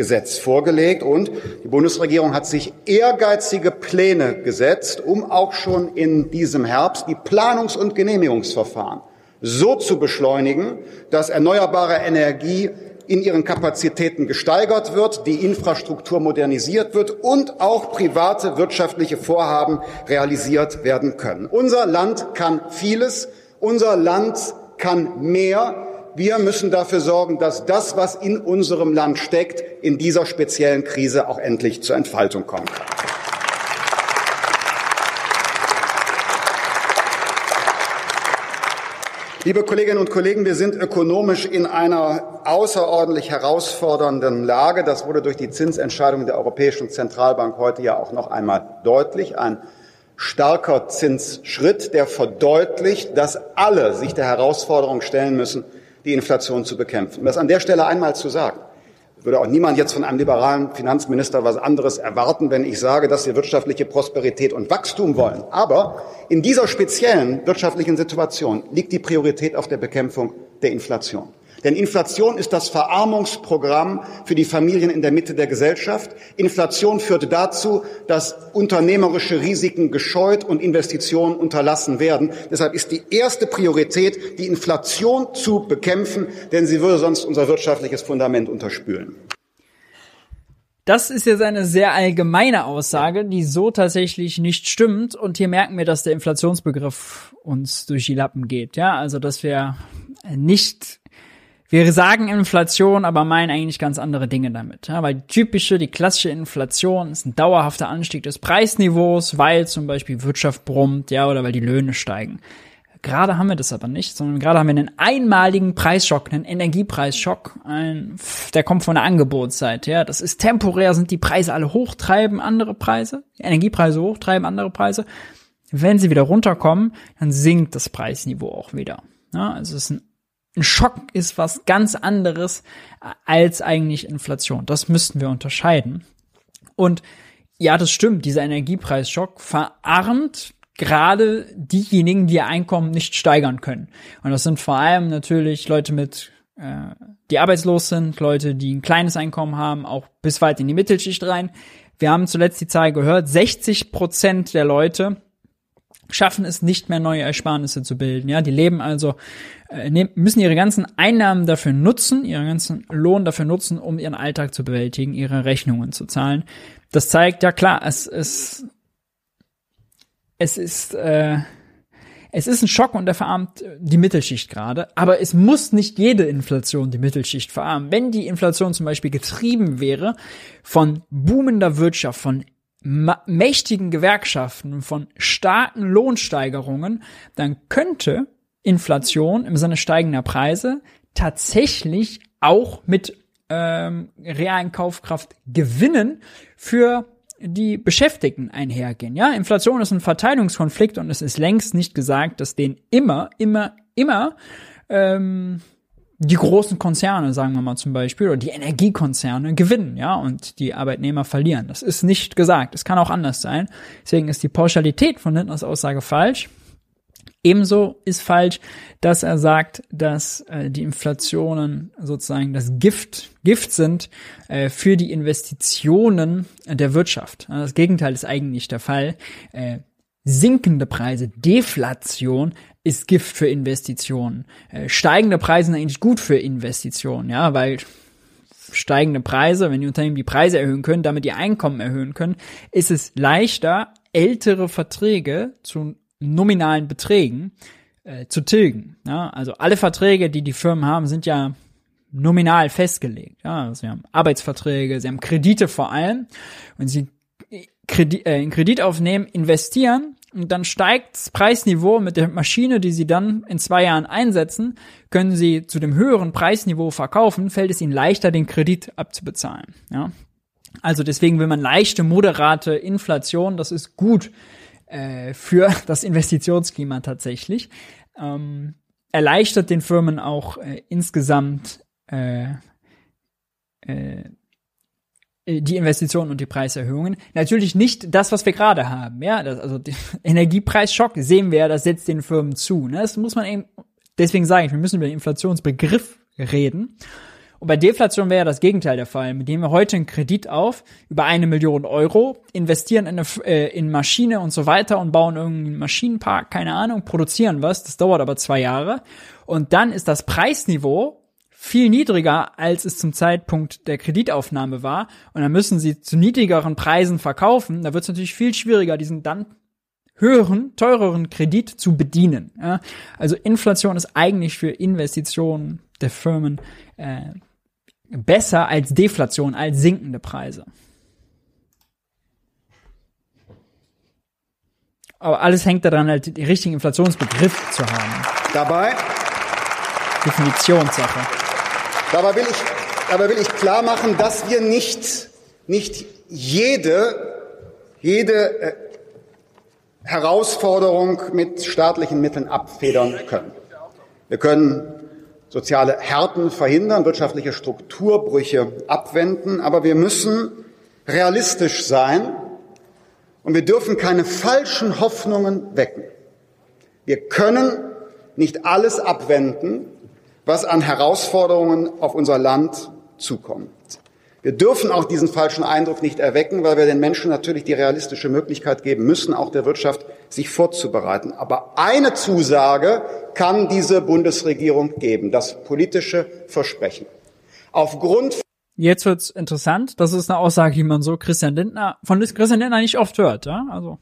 Zukunftsinvestitionsgesetz vorgelegt. Und die Bundesregierung hat sich ehrgeizige Pläne gesetzt, um auch schon in diesem Herbst die Planungs- und Genehmigungsverfahren so zu beschleunigen, dass erneuerbare Energie in ihren Kapazitäten gesteigert wird, die Infrastruktur modernisiert wird und auch private wirtschaftliche Vorhaben realisiert werden können. Unser Land kann vieles, unser Land kann mehr. Wir müssen dafür sorgen, dass das, was in unserem Land steckt, in dieser speziellen Krise auch endlich zur Entfaltung kommen kann. Liebe Kolleginnen und Kollegen, wir sind ökonomisch in einer außerordentlich herausfordernden Lage. Das wurde durch die Zinsentscheidung der Europäischen Zentralbank heute ja auch noch einmal deutlich. Ein starker Zinsschritt, der verdeutlicht, dass alle sich der Herausforderung stellen müssen, die Inflation zu bekämpfen. Um das an der Stelle einmal zu sagen würde auch niemand jetzt von einem liberalen Finanzminister was anderes erwarten, wenn ich sage, dass wir wirtschaftliche Prosperität und Wachstum wollen. Aber in dieser speziellen wirtschaftlichen Situation liegt die Priorität auf der Bekämpfung der Inflation. Denn Inflation ist das Verarmungsprogramm für die Familien in der Mitte der Gesellschaft. Inflation führt dazu, dass unternehmerische Risiken gescheut und Investitionen unterlassen werden. Deshalb ist die erste Priorität, die Inflation zu bekämpfen, denn sie würde sonst unser wirtschaftliches Fundament unterspülen. Das ist jetzt eine sehr allgemeine Aussage, die so tatsächlich nicht stimmt. Und hier merken wir, dass der Inflationsbegriff uns durch die Lappen geht. Ja, also, dass wir nicht, wir sagen Inflation, aber meinen eigentlich ganz andere Dinge damit. Ja, weil typische, die klassische Inflation ist ein dauerhafter Anstieg des Preisniveaus, weil zum Beispiel Wirtschaft brummt, ja, oder weil die Löhne steigen. Gerade haben wir das aber nicht, sondern gerade haben wir einen einmaligen Preisschock, einen Energiepreisschock, ein, der kommt von der Angebotsseite. Ja, das ist temporär, sind die Preise alle hochtreiben andere Preise, Energiepreise hochtreiben andere Preise. Wenn sie wieder runterkommen, dann sinkt das Preisniveau auch wieder. Ja, also es ist ein, ein Schock ist was ganz anderes als eigentlich Inflation. Das müssten wir unterscheiden. Und ja, das stimmt, dieser Energiepreisschock verarmt gerade diejenigen, die ihr Einkommen nicht steigern können. Und das sind vor allem natürlich Leute mit, äh, die arbeitslos sind, Leute, die ein kleines Einkommen haben, auch bis weit in die Mittelschicht rein. Wir haben zuletzt die Zahl gehört, 60 Prozent der Leute schaffen es nicht mehr neue Ersparnisse zu bilden. Ja, die leben also äh, müssen ihre ganzen Einnahmen dafür nutzen, ihren ganzen Lohn dafür nutzen, um ihren Alltag zu bewältigen, ihre Rechnungen zu zahlen. Das zeigt ja klar, es ist es ist, äh, es ist ein Schock und der verarmt die Mittelschicht gerade, aber es muss nicht jede Inflation die Mittelschicht verarmen. Wenn die Inflation zum Beispiel getrieben wäre von boomender Wirtschaft, von mächtigen Gewerkschaften, von starken Lohnsteigerungen, dann könnte Inflation im Sinne steigender Preise tatsächlich auch mit ähm, realen Kaufkraft gewinnen für die Beschäftigten einhergehen. Ja, Inflation ist ein Verteilungskonflikt und es ist längst nicht gesagt, dass den immer, immer, immer ähm, die großen Konzerne, sagen wir mal zum Beispiel, oder die Energiekonzerne gewinnen, ja, und die Arbeitnehmer verlieren. Das ist nicht gesagt. Es kann auch anders sein. Deswegen ist die Pauschalität von Lindners Aussage falsch. Ebenso ist falsch, dass er sagt, dass äh, die Inflationen sozusagen das Gift, Gift sind äh, für die Investitionen der Wirtschaft. Das Gegenteil ist eigentlich der Fall. Äh, sinkende Preise, Deflation ist Gift für Investitionen. Äh, steigende Preise sind eigentlich gut für Investitionen, ja, weil steigende Preise, wenn die Unternehmen die Preise erhöhen können, damit ihr Einkommen erhöhen können, ist es leichter, ältere Verträge zu nominalen Beträgen äh, zu tilgen. Ja? Also alle Verträge, die die Firmen haben, sind ja nominal festgelegt. Ja? Also sie haben Arbeitsverträge, sie haben Kredite vor allem. Wenn sie Kredit, äh, in Kredit aufnehmen, investieren und dann steigt das Preisniveau mit der Maschine, die sie dann in zwei Jahren einsetzen, können sie zu dem höheren Preisniveau verkaufen, fällt es ihnen leichter, den Kredit abzubezahlen. Ja? Also deswegen will man leichte, moderate Inflation, das ist gut äh, für [LAUGHS] das Investitionsklima tatsächlich. Ähm, erleichtert den Firmen auch äh, insgesamt äh, äh, die Investitionen und die Preiserhöhungen. Natürlich nicht das, was wir gerade haben. Ja, das, also [LAUGHS] Energiepreisschock sehen wir, das setzt den Firmen zu. Ne? Das muss man eben, deswegen sage ich, wir müssen über den Inflationsbegriff reden. Und bei Deflation wäre das Gegenteil der Fall. Wir heute einen Kredit auf über eine Million Euro, investieren in, eine, äh, in Maschine und so weiter und bauen irgendeinen Maschinenpark, keine Ahnung, produzieren was. Das dauert aber zwei Jahre. Und dann ist das Preisniveau viel niedriger, als es zum Zeitpunkt der Kreditaufnahme war. Und dann müssen sie zu niedrigeren Preisen verkaufen. Da wird es natürlich viel schwieriger, diesen dann höheren, teureren Kredit zu bedienen. Ja? Also Inflation ist eigentlich für Investitionen der Firmen äh, besser als Deflation, als sinkende Preise. Aber alles hängt daran, halt den richtigen Inflationsbegriff zu haben. Dabei Definitionssache. Dabei will ich, dabei will ich klar machen, dass wir nicht, nicht jede, jede äh, Herausforderung mit staatlichen Mitteln abfedern können. Wir können soziale Härten verhindern, wirtschaftliche Strukturbrüche abwenden. Aber wir müssen realistisch sein und wir dürfen keine falschen Hoffnungen wecken. Wir können nicht alles abwenden, was an Herausforderungen auf unser Land zukommt. Wir dürfen auch diesen falschen Eindruck nicht erwecken, weil wir den Menschen natürlich die realistische Möglichkeit geben müssen, auch der Wirtschaft sich vorzubereiten. Aber eine Zusage kann diese Bundesregierung geben, das politische Versprechen. Aufgrund Jetzt wird's interessant. Das ist eine Aussage, die man so Christian Lindner, von Christian Lindner nicht oft hört, ja? Also.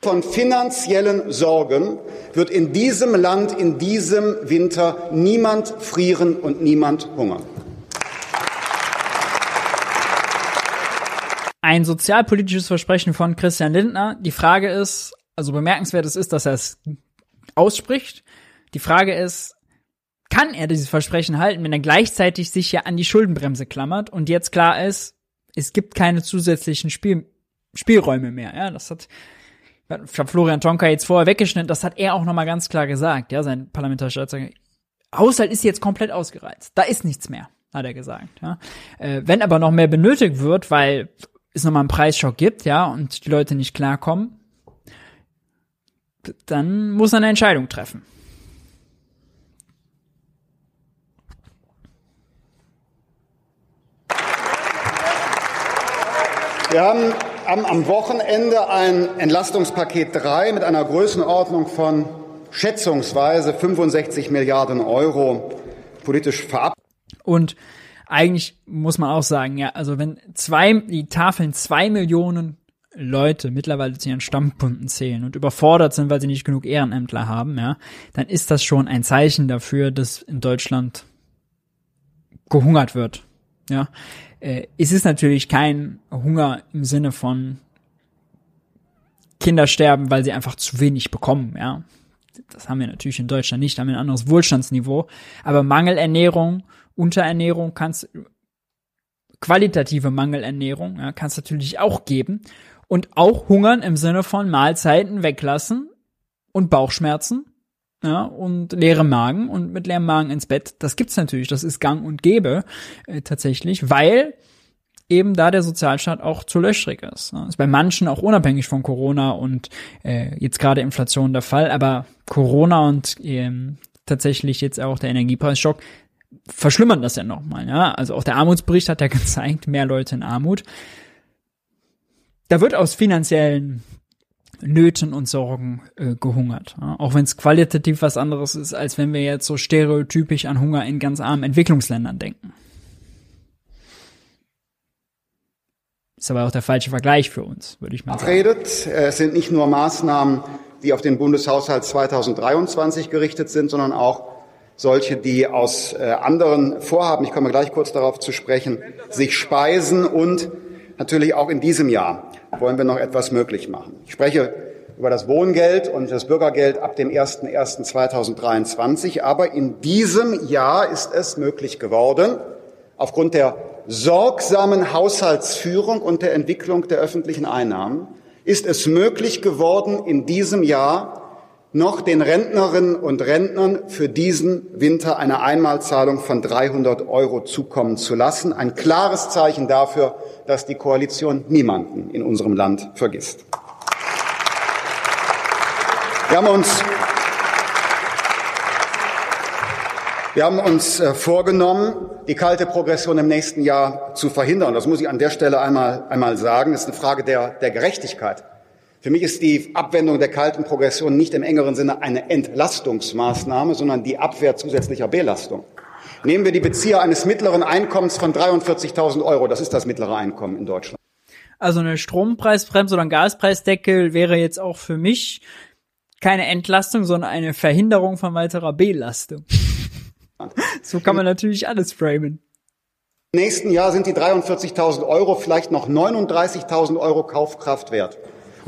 Von finanziellen Sorgen wird in diesem Land in diesem Winter niemand frieren und niemand hungern. Ein sozialpolitisches Versprechen von Christian Lindner. Die Frage ist, also bemerkenswert ist, dass er es ausspricht. Die Frage ist, kann er dieses Versprechen halten, wenn er gleichzeitig sich ja an die Schuldenbremse klammert und jetzt klar ist, es gibt keine zusätzlichen Spiel Spielräume mehr. Ja, das hat ich habe Florian Tonka jetzt vorher weggeschnitten, das hat er auch nochmal ganz klar gesagt, ja, sein parlamentarischer Staatssekretär. Haushalt ist jetzt komplett ausgereizt. Da ist nichts mehr, hat er gesagt. Ja. Äh, wenn aber noch mehr benötigt wird, weil es nochmal einen Preisschock gibt, ja, und die Leute nicht klarkommen, dann muss er eine Entscheidung treffen. Wir haben am, Wochenende ein Entlastungspaket 3 mit einer Größenordnung von schätzungsweise 65 Milliarden Euro politisch verabschiedet. Und eigentlich muss man auch sagen, ja, also wenn zwei, die Tafeln zwei Millionen Leute mittlerweile zu ihren Stammkunden zählen und überfordert sind, weil sie nicht genug Ehrenämtler haben, ja, dann ist das schon ein Zeichen dafür, dass in Deutschland gehungert wird. Ja, äh, es ist natürlich kein Hunger im Sinne von Kinder sterben, weil sie einfach zu wenig bekommen, ja. Das haben wir natürlich in Deutschland nicht, haben wir ein anderes Wohlstandsniveau. Aber Mangelernährung, Unterernährung kannst qualitative Mangelernährung, ja, kann es natürlich auch geben. Und auch Hungern im Sinne von Mahlzeiten weglassen und Bauchschmerzen ja, und leere Magen und mit leerem Magen ins Bett. Das gibt's natürlich, das ist gang und gäbe äh, tatsächlich, weil eben da der Sozialstaat auch zu löchrig ist. Das ist bei manchen auch unabhängig von Corona und äh, jetzt gerade Inflation der Fall, aber Corona und ähm, tatsächlich jetzt auch der Energiepreisschock verschlimmern das ja nochmal. Ja? Also auch der Armutsbericht hat ja [LAUGHS] gezeigt, mehr Leute in Armut. Da wird aus finanziellen Nöten und Sorgen äh, gehungert. Ja? Auch wenn es qualitativ was anderes ist, als wenn wir jetzt so stereotypisch an Hunger in ganz armen Entwicklungsländern denken. Ist aber auch der falsche Vergleich für uns, würde ich mal sagen. Redet. Es sind nicht nur Maßnahmen, die auf den Bundeshaushalt 2023 gerichtet sind, sondern auch solche, die aus äh, anderen Vorhaben, ich komme gleich kurz darauf zu sprechen, sich speisen und natürlich auch in diesem Jahr wollen wir noch etwas möglich machen. Ich spreche über das Wohngeld und das Bürgergeld ab dem 01.01.2023. Aber in diesem Jahr ist es möglich geworden, aufgrund der sorgsamen Haushaltsführung und der Entwicklung der öffentlichen Einnahmen, ist es möglich geworden, in diesem Jahr noch den Rentnerinnen und Rentnern für diesen Winter eine Einmalzahlung von 300 Euro zukommen zu lassen. Ein klares Zeichen dafür, dass die Koalition niemanden in unserem Land vergisst. Wir haben uns, wir haben uns äh, vorgenommen, die kalte Progression im nächsten Jahr zu verhindern. Das muss ich an der Stelle einmal, einmal sagen. Das ist eine Frage der, der Gerechtigkeit. Für mich ist die Abwendung der kalten Progression nicht im engeren Sinne eine Entlastungsmaßnahme, sondern die Abwehr zusätzlicher Belastung. Nehmen wir die Bezieher eines mittleren Einkommens von 43.000 Euro. Das ist das mittlere Einkommen in Deutschland. Also eine Strompreisbremse oder ein Gaspreisdeckel wäre jetzt auch für mich keine Entlastung, sondern eine Verhinderung von weiterer Belastung. [LAUGHS] so kann man natürlich alles framen. Im nächsten Jahr sind die 43.000 Euro vielleicht noch 39.000 Euro Kaufkraft wert.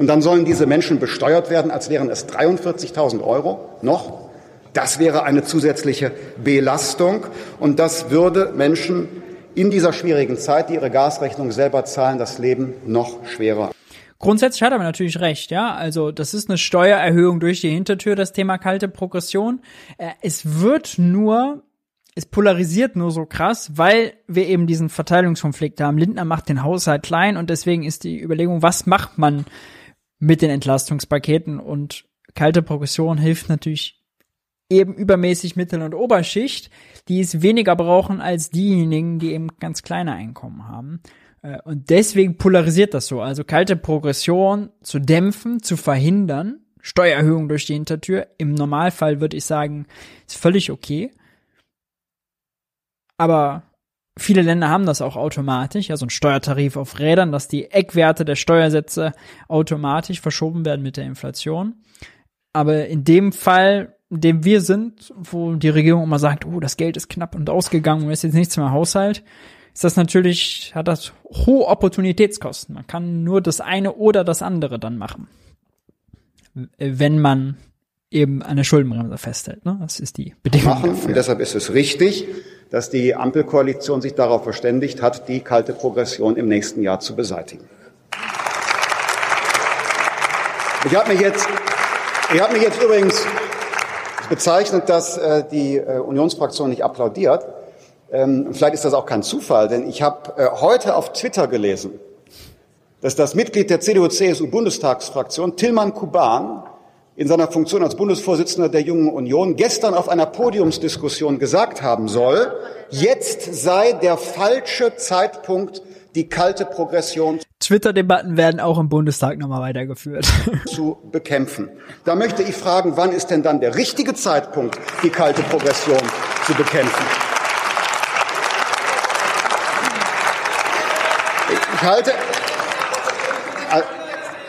Und dann sollen diese Menschen besteuert werden, als wären es 43.000 Euro noch. Das wäre eine zusätzliche Belastung und das würde Menschen in dieser schwierigen Zeit, die ihre Gasrechnung selber zahlen, das Leben noch schwerer. Grundsätzlich hat er natürlich recht, ja. Also das ist eine Steuererhöhung durch die Hintertür, das Thema kalte Progression. Äh, es wird nur, es polarisiert nur so krass, weil wir eben diesen Verteilungskonflikt haben. Lindner macht den Haushalt klein und deswegen ist die Überlegung, was macht man mit den Entlastungspaketen und kalte Progression hilft natürlich eben übermäßig Mittel- und Oberschicht, die es weniger brauchen als diejenigen, die eben ganz kleine Einkommen haben. Äh, und deswegen polarisiert das so. Also kalte Progression zu dämpfen, zu verhindern, Steuererhöhung durch die Hintertür. Im Normalfall würde ich sagen, ist völlig okay. Aber Viele Länder haben das auch automatisch, also ein Steuertarif auf Rädern, dass die Eckwerte der Steuersätze automatisch verschoben werden mit der Inflation. Aber in dem Fall, in dem wir sind, wo die Regierung immer sagt, oh, das Geld ist knapp und ausgegangen und ist jetzt nichts mehr Haushalt, ist das natürlich, hat das hohe Opportunitätskosten. Man kann nur das eine oder das andere dann machen. Wenn man eben eine Schuldenbremse festhält. Ne? Das ist die Bedingung. Machen. Und deshalb ist es richtig, dass die Ampelkoalition sich darauf verständigt hat, die kalte Progression im nächsten Jahr zu beseitigen. Ich habe mich jetzt, ich habe mich jetzt übrigens bezeichnet, dass äh, die äh, Unionsfraktion nicht applaudiert. Ähm, vielleicht ist das auch kein Zufall, denn ich habe äh, heute auf Twitter gelesen, dass das Mitglied der CDU-CSU-Bundestagsfraktion Tillmann Kuban in seiner Funktion als Bundesvorsitzender der Jungen Union gestern auf einer Podiumsdiskussion gesagt haben soll, jetzt sei der falsche Zeitpunkt, die kalte Progression Twitter-Debatten werden auch im Bundestag nochmal weitergeführt. [LAUGHS] zu bekämpfen. Da möchte ich fragen, wann ist denn dann der richtige Zeitpunkt, die kalte Progression zu bekämpfen? Ich halte,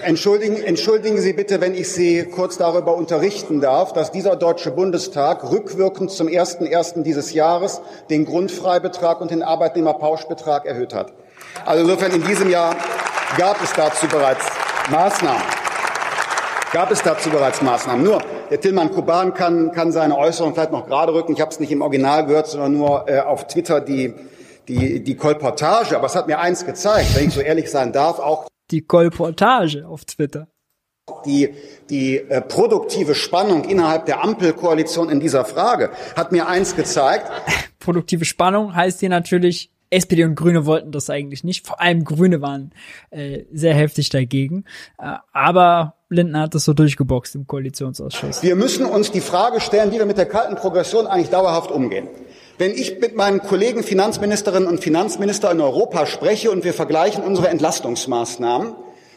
Entschuldigen, entschuldigen Sie bitte, wenn ich Sie kurz darüber unterrichten darf, dass dieser Deutsche Bundestag rückwirkend zum 1.1. dieses Jahres den Grundfreibetrag und den Arbeitnehmerpauschbetrag erhöht hat. Also insofern in diesem Jahr gab es dazu bereits Maßnahmen. Gab es dazu bereits Maßnahmen. Nur, der Tillmann Kuban kann, kann seine Äußerung vielleicht noch gerade rücken. Ich habe es nicht im Original gehört, sondern nur äh, auf Twitter die, die, die Kolportage. Aber es hat mir eins gezeigt, wenn ich so ehrlich sein darf, auch die Kolportage auf Twitter. Die, die äh, produktive Spannung innerhalb der Ampelkoalition in dieser Frage hat mir eins gezeigt. [LAUGHS] Produktive Spannung heißt hier natürlich, SPD und Grüne wollten das eigentlich nicht. Vor allem Grüne waren äh, sehr heftig dagegen. Äh, aber Lindner hat das so durchgeboxt im Koalitionsausschuss. Wir müssen uns die Frage stellen, wie wir mit der kalten Progression eigentlich dauerhaft umgehen. Wenn ich mit meinen Kollegen Finanzministerinnen und Finanzminister in Europa spreche und wir vergleichen unsere Entlastungsmaßnahmen,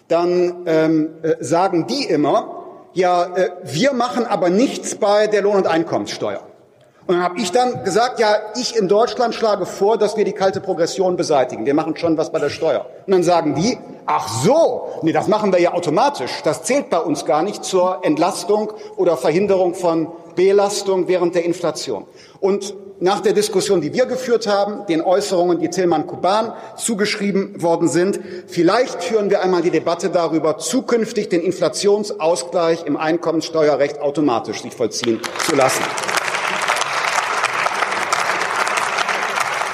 dann ähm, äh, sagen die immer, ja, äh, wir machen aber nichts bei der Lohn- und Einkommenssteuer. Und dann habe ich dann gesagt, ja, ich in Deutschland schlage vor, dass wir die kalte Progression beseitigen. Wir machen schon was bei der Steuer. Und dann sagen die, ach so, nee, das machen wir ja automatisch. Das zählt bei uns gar nicht zur Entlastung oder Verhinderung von Belastung während der Inflation. Und nach der Diskussion, die wir geführt haben, den Äußerungen, die Tilman Kuban zugeschrieben worden sind, vielleicht führen wir einmal die Debatte darüber, zukünftig den Inflationsausgleich im Einkommenssteuerrecht automatisch sich vollziehen zu lassen.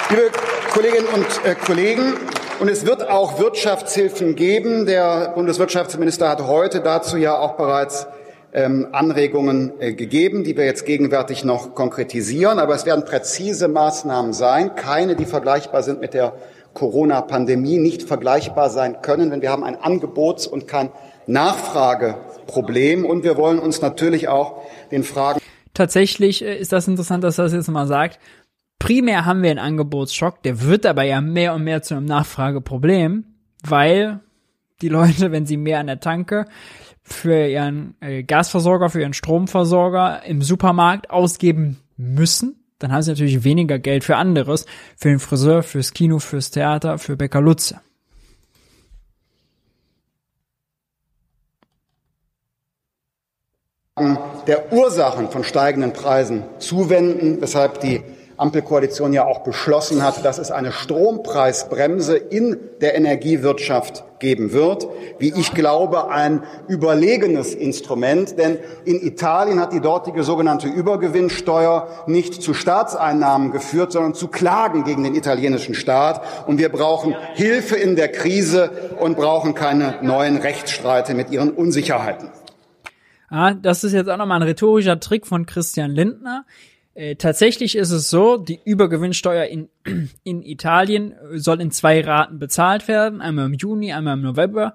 Liebe Kolleginnen und äh, Kollegen, und es wird auch Wirtschaftshilfen geben. Der Bundeswirtschaftsminister hat heute dazu ja auch bereits ähm, Anregungen äh, gegeben, die wir jetzt gegenwärtig noch konkretisieren. Aber es werden präzise Maßnahmen sein, keine, die vergleichbar sind mit der Corona-Pandemie, nicht vergleichbar sein können, denn wir haben ein Angebots- und kein Nachfrageproblem. Und wir wollen uns natürlich auch den Fragen. Tatsächlich äh, ist das interessant, dass er das jetzt mal sagt. Primär haben wir einen Angebotsschock, der wird aber ja mehr und mehr zu einem Nachfrageproblem, weil die Leute, wenn sie mehr an der Tanke für ihren äh, Gasversorger, für ihren Stromversorger im Supermarkt ausgeben müssen, dann haben sie natürlich weniger Geld für anderes, für den Friseur, fürs Kino, fürs Theater, für Bäcker Lutze. der Ursachen von steigenden Preisen zuwenden, weshalb die Ampelkoalition ja auch beschlossen hat, dass es eine Strompreisbremse in der Energiewirtschaft geben wird. Wie ich glaube, ein überlegenes Instrument, denn in Italien hat die dortige sogenannte Übergewinnsteuer nicht zu Staatseinnahmen geführt, sondern zu Klagen gegen den italienischen Staat. Und wir brauchen Hilfe in der Krise und brauchen keine neuen Rechtsstreite mit ihren Unsicherheiten. Ah, das ist jetzt auch nochmal ein rhetorischer Trick von Christian Lindner. Äh, tatsächlich ist es so, die Übergewinnsteuer in, [CLEARS THROAT] in Italien soll in zwei Raten bezahlt werden, einmal im Juni, einmal im November.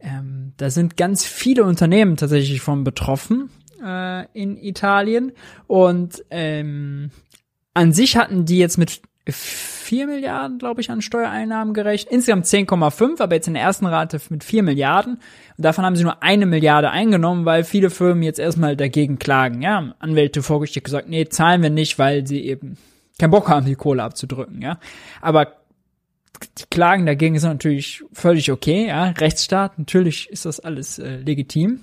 Ähm, da sind ganz viele Unternehmen tatsächlich von betroffen äh, in Italien und ähm, an sich hatten die jetzt mit 4 Milliarden, glaube ich, an Steuereinnahmen gerechnet. Insgesamt 10,5, aber jetzt in der ersten Rate mit 4 Milliarden. Und davon haben sie nur eine Milliarde eingenommen, weil viele Firmen jetzt erstmal dagegen klagen. Ja, Anwälte vorgestellt gesagt, nee, zahlen wir nicht, weil sie eben keinen Bock haben, die Kohle abzudrücken, ja. Aber die Klagen dagegen sind natürlich völlig okay, ja. Rechtsstaat, natürlich ist das alles äh, legitim.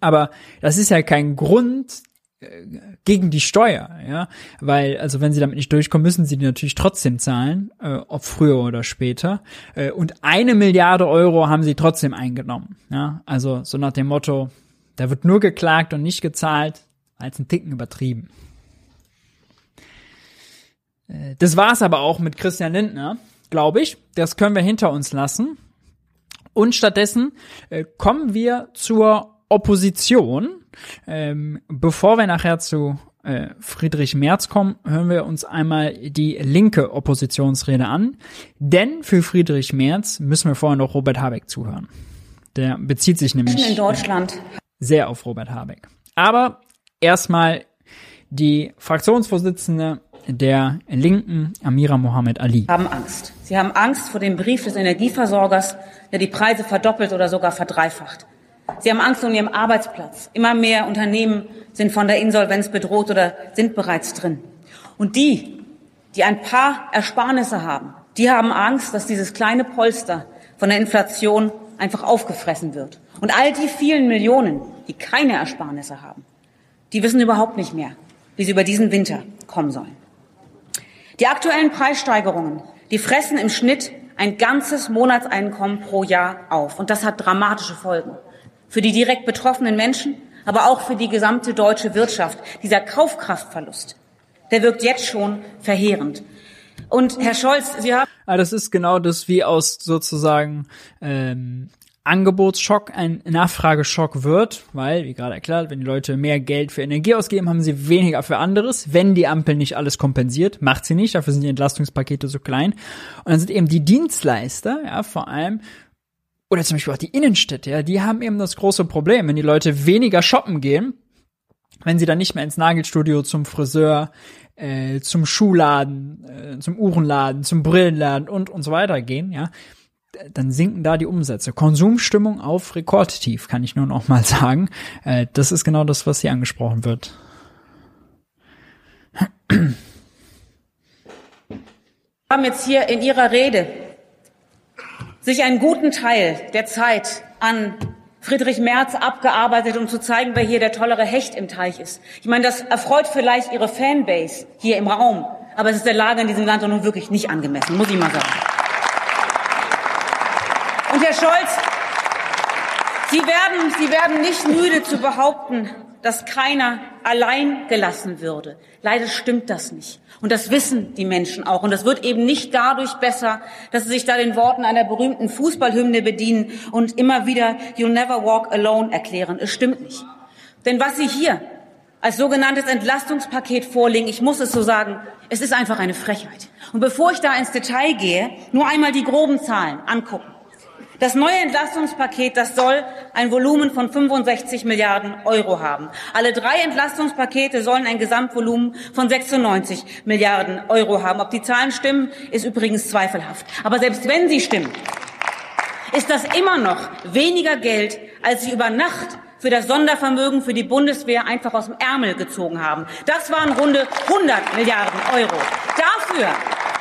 Aber das ist ja kein Grund gegen die Steuer, ja, weil also wenn sie damit nicht durchkommen, müssen sie die natürlich trotzdem zahlen, äh, ob früher oder später. Äh, und eine Milliarde Euro haben sie trotzdem eingenommen, ja, also so nach dem Motto, da wird nur geklagt und nicht gezahlt, als ein Ticken übertrieben. Äh, das war's aber auch mit Christian Lindner, glaube ich. Das können wir hinter uns lassen. Und stattdessen äh, kommen wir zur Opposition. Ähm, bevor wir nachher zu äh, Friedrich Merz kommen, hören wir uns einmal die linke Oppositionsrede an. Denn für Friedrich Merz müssen wir vorher noch Robert Habeck zuhören. Der bezieht sich nämlich in Deutschland. sehr auf Robert Habeck. Aber erstmal die Fraktionsvorsitzende der Linken, Amira Mohammed Ali. Haben Angst. Sie haben Angst vor dem Brief des Energieversorgers, der die Preise verdoppelt oder sogar verdreifacht. Sie haben Angst um ihren Arbeitsplatz. Immer mehr Unternehmen sind von der Insolvenz bedroht oder sind bereits drin. Und die, die ein paar Ersparnisse haben, die haben Angst, dass dieses kleine Polster von der Inflation einfach aufgefressen wird. Und all die vielen Millionen, die keine Ersparnisse haben, die wissen überhaupt nicht mehr, wie sie über diesen Winter kommen sollen. Die aktuellen Preissteigerungen, die fressen im Schnitt ein ganzes Monatseinkommen pro Jahr auf. Und das hat dramatische Folgen für die direkt betroffenen Menschen, aber auch für die gesamte deutsche Wirtschaft. Dieser Kaufkraftverlust, der wirkt jetzt schon verheerend. Und Herr Scholz, Sie haben. Ah, das ist genau das, wie aus sozusagen ähm, Angebotsschock ein Nachfrageschock wird, weil, wie gerade erklärt, wenn die Leute mehr Geld für Energie ausgeben, haben sie weniger für anderes. Wenn die Ampel nicht alles kompensiert, macht sie nicht, dafür sind die Entlastungspakete so klein. Und dann sind eben die Dienstleister, ja, vor allem oder zum Beispiel auch die Innenstädte, ja, die haben eben das große Problem, wenn die Leute weniger shoppen gehen, wenn sie dann nicht mehr ins Nagelstudio, zum Friseur, äh, zum Schuhladen, äh, zum Uhrenladen, zum Brillenladen und und so weiter gehen, ja, dann sinken da die Umsätze. Konsumstimmung auf Rekordtief, kann ich nur noch mal sagen. Äh, das ist genau das, was hier angesprochen wird. haben jetzt hier in Ihrer Rede sich einen guten Teil der Zeit an Friedrich Merz abgearbeitet, um zu zeigen, wer hier der tollere Hecht im Teich ist. Ich meine, das erfreut vielleicht Ihre Fanbase hier im Raum, aber es ist der Lage in diesem Land nun wirklich nicht angemessen, muss ich mal sagen. Und Herr Scholz, Sie werden, Sie werden nicht müde zu behaupten, dass keiner allein gelassen würde. Leider stimmt das nicht. Und das wissen die Menschen auch. Und das wird eben nicht dadurch besser, dass sie sich da den Worten einer berühmten Fußballhymne bedienen und immer wieder You'll never walk alone erklären. Es stimmt nicht. Denn was Sie hier als sogenanntes Entlastungspaket vorlegen, ich muss es so sagen, es ist einfach eine Frechheit. Und bevor ich da ins Detail gehe, nur einmal die groben Zahlen angucken. Das neue Entlastungspaket, das soll ein Volumen von 65 Milliarden Euro haben. Alle drei Entlastungspakete sollen ein Gesamtvolumen von 96 Milliarden Euro haben. Ob die Zahlen stimmen, ist übrigens zweifelhaft. Aber selbst wenn sie stimmen, ist das immer noch weniger Geld, als sie über Nacht für das Sondervermögen für die Bundeswehr einfach aus dem Ärmel gezogen haben. Das waren runde 100 Milliarden Euro. Dafür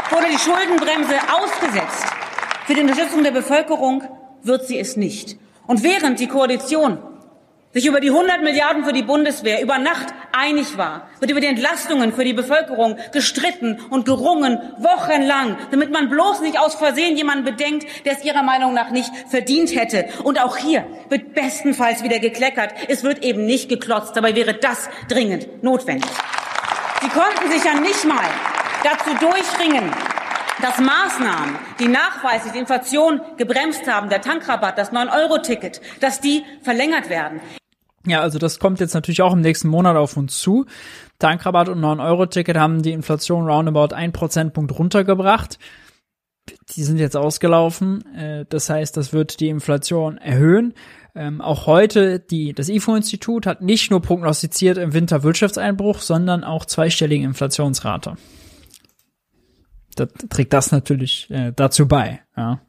wurde die Schuldenbremse ausgesetzt. Für die Unterstützung der Bevölkerung wird sie es nicht. Und während die Koalition sich über die 100 Milliarden für die Bundeswehr über Nacht einig war, wird über die Entlastungen für die Bevölkerung gestritten und gerungen, wochenlang, damit man bloß nicht aus Versehen jemanden bedenkt, der es ihrer Meinung nach nicht verdient hätte. Und auch hier wird bestenfalls wieder gekleckert. Es wird eben nicht geklotzt. Dabei wäre das dringend notwendig. Sie konnten sich ja nicht mal dazu durchringen, dass Maßnahmen, die nachweislich die Inflation gebremst haben, der Tankrabatt, das 9-Euro-Ticket, dass die verlängert werden. Ja, also das kommt jetzt natürlich auch im nächsten Monat auf uns zu. Tankrabatt und 9-Euro-Ticket haben die Inflation roundabout ein Prozentpunkt runtergebracht. Die sind jetzt ausgelaufen. Äh, das heißt, das wird die Inflation erhöhen. Ähm, auch heute, die, das IFO-Institut hat nicht nur prognostiziert im Winter Wirtschaftseinbruch, sondern auch zweistellige Inflationsrate da trägt das natürlich äh, dazu bei. Ja.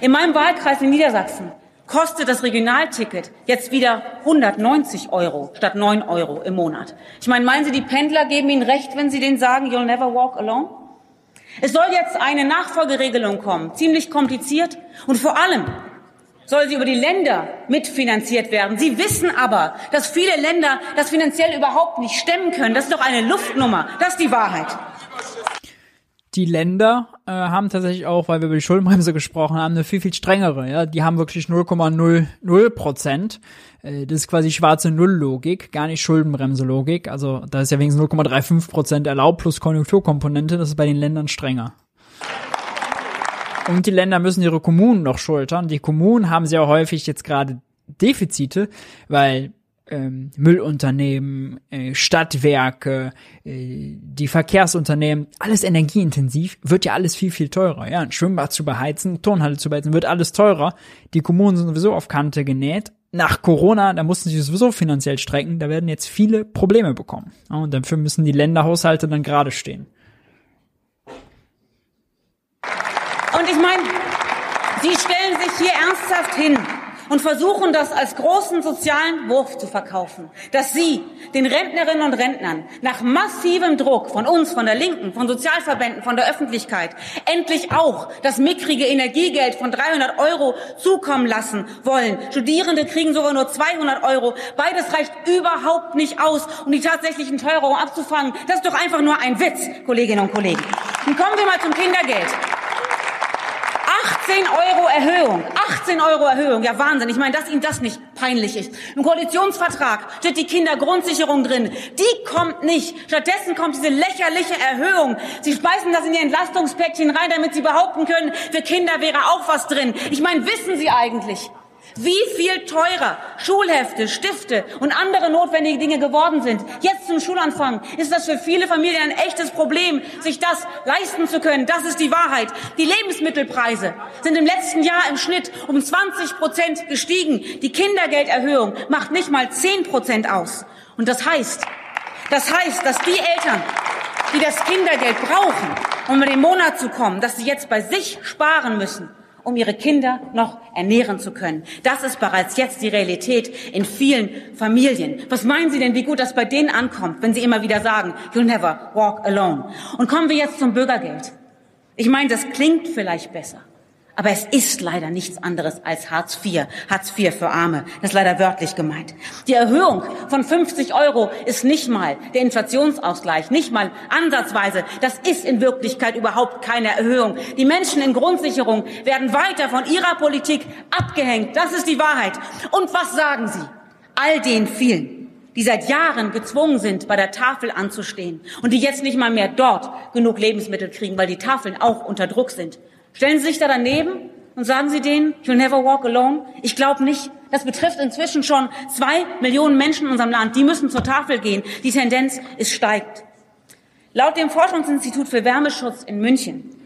In meinem Wahlkreis in Niedersachsen kostet das Regionalticket jetzt wieder 190 Euro statt 9 Euro im Monat. Ich meine, meinen Sie, die Pendler geben Ihnen recht, wenn Sie denen sagen, you'll never walk alone? Es soll jetzt eine Nachfolgeregelung kommen, ziemlich kompliziert und vor allem soll sie über die Länder mitfinanziert werden. Sie wissen aber, dass viele Länder das finanziell überhaupt nicht stemmen können. Das ist doch eine Luftnummer. Das ist die Wahrheit die Länder äh, haben tatsächlich auch, weil wir über die Schuldenbremse gesprochen haben, eine viel, viel strengere. Ja? Die haben wirklich 0,00 Prozent. Äh, das ist quasi schwarze Null-Logik, gar nicht Schuldenbremse-Logik. Also da ist ja wenigstens 0,35 Prozent erlaubt plus Konjunkturkomponente. Das ist bei den Ländern strenger. Und die Länder müssen ihre Kommunen noch schultern. Die Kommunen haben sehr häufig jetzt gerade Defizite, weil ähm, Müllunternehmen, äh, Stadtwerke, äh, die Verkehrsunternehmen, alles energieintensiv, wird ja alles viel, viel teurer. Ja, ein Schwimmbad zu beheizen, Turnhalle zu beheizen, wird alles teurer. Die Kommunen sind sowieso auf Kante genäht. Nach Corona, da mussten sie sowieso finanziell strecken, da werden jetzt viele Probleme bekommen. Und dafür müssen die Länderhaushalte dann gerade stehen. Und ich meine, Sie stellen sich hier ernsthaft hin und versuchen das als großen sozialen Wurf zu verkaufen, dass sie den Rentnerinnen und Rentnern nach massivem Druck von uns, von der Linken, von Sozialverbänden, von der Öffentlichkeit endlich auch das mickrige Energiegeld von 300 Euro zukommen lassen wollen. Studierende kriegen sogar nur 200 Euro. Beides reicht überhaupt nicht aus, um die tatsächlichen Teuerungen abzufangen. Das ist doch einfach nur ein Witz, Kolleginnen und Kollegen. Und kommen wir mal zum Kindergeld. 18 Euro Erhöhung. 18 Euro Erhöhung. Ja, Wahnsinn. Ich meine, dass Ihnen das nicht peinlich ist. Im Koalitionsvertrag steht die Kindergrundsicherung drin. Die kommt nicht. Stattdessen kommt diese lächerliche Erhöhung. Sie speisen das in Ihr Entlastungspäckchen rein, damit Sie behaupten können, für Kinder wäre auch was drin. Ich meine, wissen Sie eigentlich, wie viel teurer Schulhefte, Stifte und andere notwendige Dinge geworden sind. Jetzt zum Schulanfang ist das für viele Familien ein echtes Problem, sich das leisten zu können. Das ist die Wahrheit. Die Lebensmittelpreise sind im letzten Jahr im Schnitt um 20 Prozent gestiegen. Die Kindergelderhöhung macht nicht mal 10 Prozent aus. Und das heißt, das heißt, dass die Eltern, die das Kindergeld brauchen, um in den Monat zu kommen, dass sie jetzt bei sich sparen müssen um ihre Kinder noch ernähren zu können. Das ist bereits jetzt die Realität in vielen Familien. Was meinen Sie denn, wie gut das bei denen ankommt, wenn Sie immer wieder sagen, you'll never walk alone? Und kommen wir jetzt zum Bürgergeld. Ich meine, das klingt vielleicht besser. Aber es ist leider nichts anderes als Hartz IV. Hartz IV für Arme. Das ist leider wörtlich gemeint. Die Erhöhung von 50 Euro ist nicht mal der Inflationsausgleich, nicht mal ansatzweise. Das ist in Wirklichkeit überhaupt keine Erhöhung. Die Menschen in Grundsicherung werden weiter von ihrer Politik abgehängt. Das ist die Wahrheit. Und was sagen Sie all den vielen, die seit Jahren gezwungen sind, bei der Tafel anzustehen und die jetzt nicht mal mehr dort genug Lebensmittel kriegen, weil die Tafeln auch unter Druck sind? Stellen Sie sich da daneben und sagen Sie denen, you'll never walk alone? Ich glaube nicht. Das betrifft inzwischen schon zwei Millionen Menschen in unserem Land. Die müssen zur Tafel gehen. Die Tendenz ist steigt. Laut dem Forschungsinstitut für Wärmeschutz in München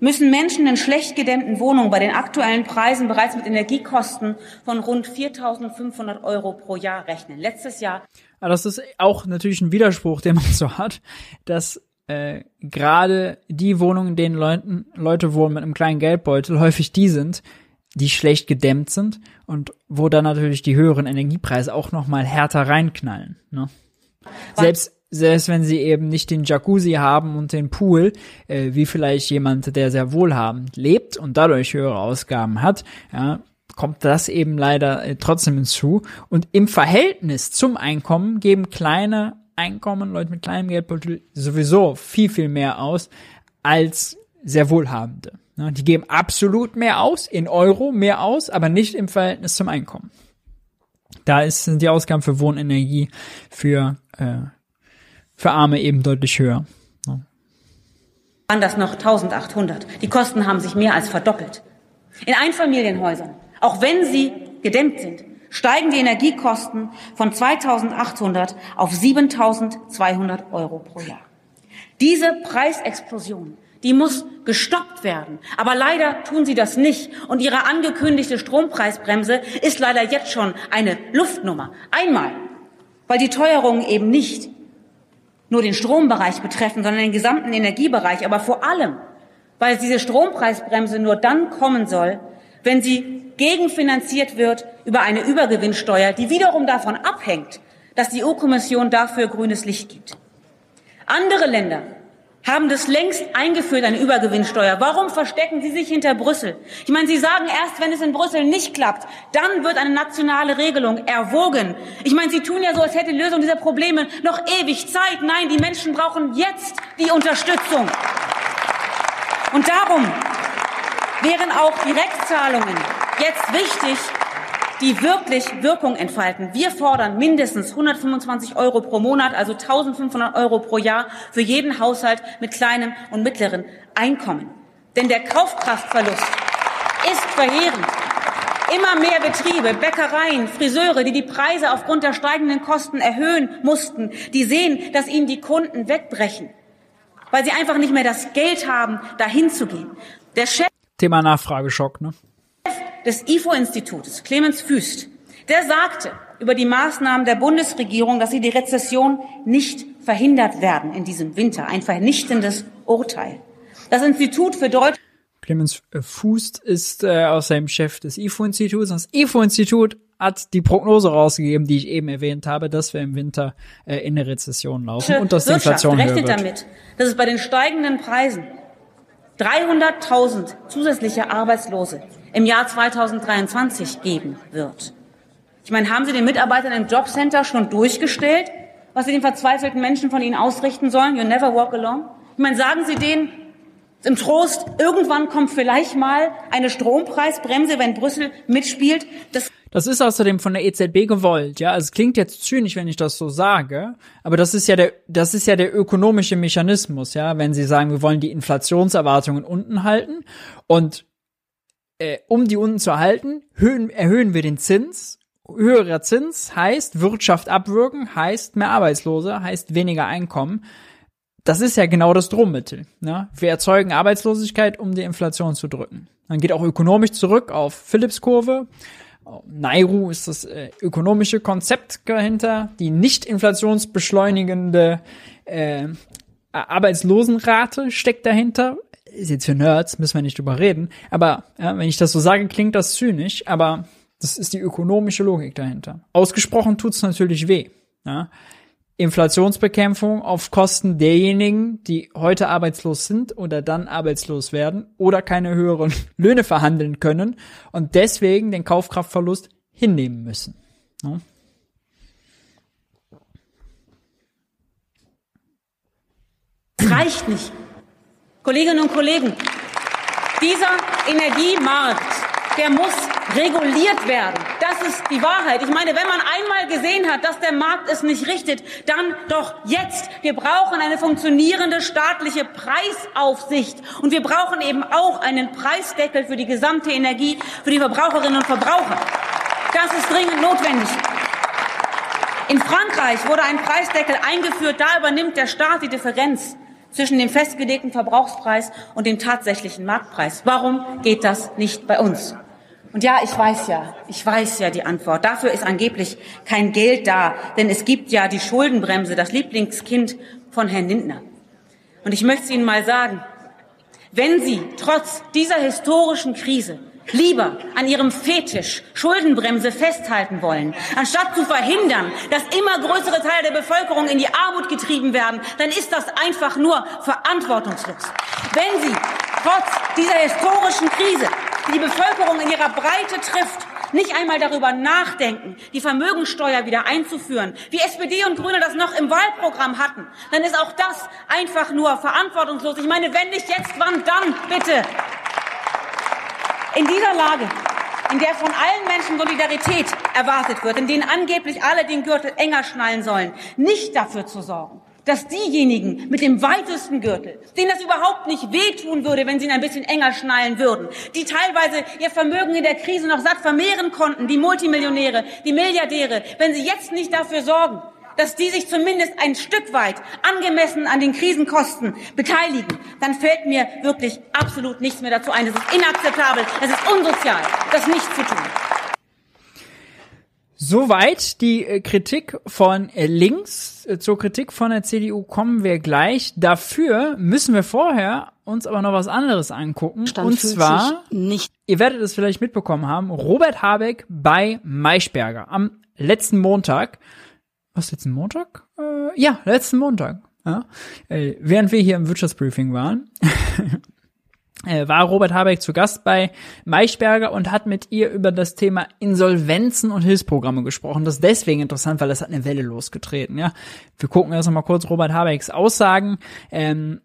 müssen Menschen in schlecht gedämmten Wohnungen bei den aktuellen Preisen bereits mit Energiekosten von rund 4.500 Euro pro Jahr rechnen. Letztes Jahr. Aber das ist auch natürlich ein Widerspruch, den man so hat, dass äh, gerade die Wohnungen, in denen Leuten, Leute wohnen mit einem kleinen Geldbeutel, häufig die sind, die schlecht gedämmt sind und wo dann natürlich die höheren Energiepreise auch noch mal härter reinknallen. Ne? Selbst selbst wenn sie eben nicht den Jacuzzi haben und den Pool, äh, wie vielleicht jemand, der sehr wohlhabend lebt und dadurch höhere Ausgaben hat, ja, kommt das eben leider äh, trotzdem hinzu. Und im Verhältnis zum Einkommen geben kleine Einkommen, Leute mit kleinem Geldbeutel sowieso viel, viel mehr aus als sehr Wohlhabende. Die geben absolut mehr aus, in Euro mehr aus, aber nicht im Verhältnis zum Einkommen. Da ist, sind die Ausgaben für Wohnenergie für, äh, für Arme eben deutlich höher. Ja. Waren das noch 1800. Die Kosten haben sich mehr als verdoppelt. In Einfamilienhäusern, auch wenn sie gedämmt sind, steigen die Energiekosten von 2.800 auf 7.200 Euro pro Jahr. Diese Preisexplosion, die muss gestoppt werden. Aber leider tun sie das nicht. Und ihre angekündigte Strompreisbremse ist leider jetzt schon eine Luftnummer. Einmal, weil die Teuerungen eben nicht nur den Strombereich betreffen, sondern den gesamten Energiebereich. Aber vor allem, weil diese Strompreisbremse nur dann kommen soll, wenn sie gegenfinanziert wird über eine Übergewinnsteuer, die wiederum davon abhängt, dass die EU-Kommission dafür grünes Licht gibt. Andere Länder haben das längst eingeführt, eine Übergewinnsteuer. Warum verstecken Sie sich hinter Brüssel? Ich meine, Sie sagen erst, wenn es in Brüssel nicht klappt, dann wird eine nationale Regelung erwogen. Ich meine, Sie tun ja so, als hätte die Lösung dieser Probleme noch ewig Zeit. Nein, die Menschen brauchen jetzt die Unterstützung. Und darum wären auch Direktzahlungen jetzt wichtig, die wirklich Wirkung entfalten. Wir fordern mindestens 125 Euro pro Monat, also 1500 Euro pro Jahr für jeden Haushalt mit kleinem und mittleren Einkommen. Denn der Kaufkraftverlust ist verheerend. Immer mehr Betriebe, Bäckereien, Friseure, die die Preise aufgrund der steigenden Kosten erhöhen mussten, die sehen, dass ihnen die Kunden wegbrechen, weil sie einfach nicht mehr das Geld haben, dahin zu gehen. Der Chef Thema Nachfrageschock, ne? des IFO-Institutes, Clemens Füst, der sagte über die Maßnahmen der Bundesregierung, dass sie die Rezession nicht verhindert werden in diesem Winter. Ein vernichtendes Urteil. Das Institut für Deutsch Clemens Fußt ist äh, außerdem Chef des IFO-Instituts. Das IFO-Institut hat die Prognose rausgegeben, die ich eben erwähnt habe, dass wir im Winter äh, in eine Rezession laufen und dass die Inflation höher rechnet damit, dass es bei den steigenden Preisen 300.000 zusätzliche Arbeitslose im Jahr 2023 geben wird. Ich meine, haben Sie den Mitarbeitern im Jobcenter schon durchgestellt, was Sie den verzweifelten Menschen von Ihnen ausrichten sollen? You never walk alone. Ich meine, sagen Sie denen im Trost, irgendwann kommt vielleicht mal eine Strompreisbremse, wenn Brüssel mitspielt. Das das ist außerdem von der EZB gewollt, ja. Also es klingt jetzt zynisch, wenn ich das so sage, aber das ist ja der, das ist ja der ökonomische Mechanismus, ja. Wenn Sie sagen, wir wollen die Inflationserwartungen unten halten und äh, um die unten zu halten, erhöhen, erhöhen wir den Zins. Höherer Zins heißt Wirtschaft abwürgen, heißt mehr Arbeitslose, heißt weniger Einkommen. Das ist ja genau das Drohmittel. Ne? Wir erzeugen Arbeitslosigkeit, um die Inflation zu drücken. Man geht auch ökonomisch zurück auf Phillips Kurve. Nairu ist das äh, ökonomische Konzept dahinter, die nicht inflationsbeschleunigende äh, Arbeitslosenrate steckt dahinter. Ist jetzt für Nerds, müssen wir nicht drüber reden. Aber ja, wenn ich das so sage, klingt das zynisch, aber das ist die ökonomische Logik dahinter. Ausgesprochen tut's natürlich weh. Ja? Inflationsbekämpfung auf Kosten derjenigen, die heute arbeitslos sind oder dann arbeitslos werden oder keine höheren [LAUGHS] Löhne verhandeln können und deswegen den Kaufkraftverlust hinnehmen müssen. Ja. reicht nicht. Kolleginnen und Kollegen, dieser Energiemarkt, der muss reguliert werden. Das ist die Wahrheit. Ich meine, wenn man einmal gesehen hat, dass der Markt es nicht richtet, dann doch jetzt. Wir brauchen eine funktionierende staatliche Preisaufsicht. Und wir brauchen eben auch einen Preisdeckel für die gesamte Energie, für die Verbraucherinnen und Verbraucher. Das ist dringend notwendig. In Frankreich wurde ein Preisdeckel eingeführt. Da übernimmt der Staat die Differenz zwischen dem festgelegten Verbrauchspreis und dem tatsächlichen Marktpreis. Warum geht das nicht bei uns? Und ja, ich weiß ja, ich weiß ja die Antwort. Dafür ist angeblich kein Geld da, denn es gibt ja die Schuldenbremse, das Lieblingskind von Herrn Lindner. Und ich möchte Ihnen mal sagen, wenn Sie trotz dieser historischen Krise lieber an ihrem Fetisch Schuldenbremse festhalten wollen, anstatt zu verhindern, dass immer größere Teile der Bevölkerung in die Armut getrieben werden, dann ist das einfach nur verantwortungslos. Wenn Sie trotz dieser historischen Krise, die die Bevölkerung in ihrer Breite trifft, nicht einmal darüber nachdenken, die Vermögensteuer wieder einzuführen, wie SPD und Grüne das noch im Wahlprogramm hatten, dann ist auch das einfach nur verantwortungslos. Ich meine, wenn nicht jetzt, wann dann, bitte? In dieser Lage, in der von allen Menschen Solidarität erwartet wird, in denen angeblich alle den Gürtel enger schnallen sollen, nicht dafür zu sorgen, dass diejenigen mit dem weitesten Gürtel, denen das überhaupt nicht wehtun würde, wenn sie ihn ein bisschen enger schnallen würden, die teilweise ihr Vermögen in der Krise noch satt vermehren konnten, die Multimillionäre, die Milliardäre, wenn sie jetzt nicht dafür sorgen, dass die sich zumindest ein Stück weit angemessen an den Krisenkosten beteiligen, dann fällt mir wirklich absolut nichts mehr dazu ein. Es ist inakzeptabel, es ist unsozial, das nicht zu tun. Soweit die äh, Kritik von äh, links. Äh, zur Kritik von der CDU kommen wir gleich. Dafür müssen wir vorher uns aber noch was anderes angucken. Stand und zwar, nicht ihr werdet es vielleicht mitbekommen haben, Robert Habeck bei Maischberger am letzten Montag. Was, letzten Montag? Äh, ja, letzten Montag. Ja. Äh, während wir hier im Wirtschaftsbriefing waren, [LAUGHS] war Robert Habeck zu Gast bei Maischberger und hat mit ihr über das Thema Insolvenzen und Hilfsprogramme gesprochen. Das ist deswegen interessant, weil das hat eine Welle losgetreten. Ja, wir gucken erst mal kurz Robert Habecks Aussagen. Ähm,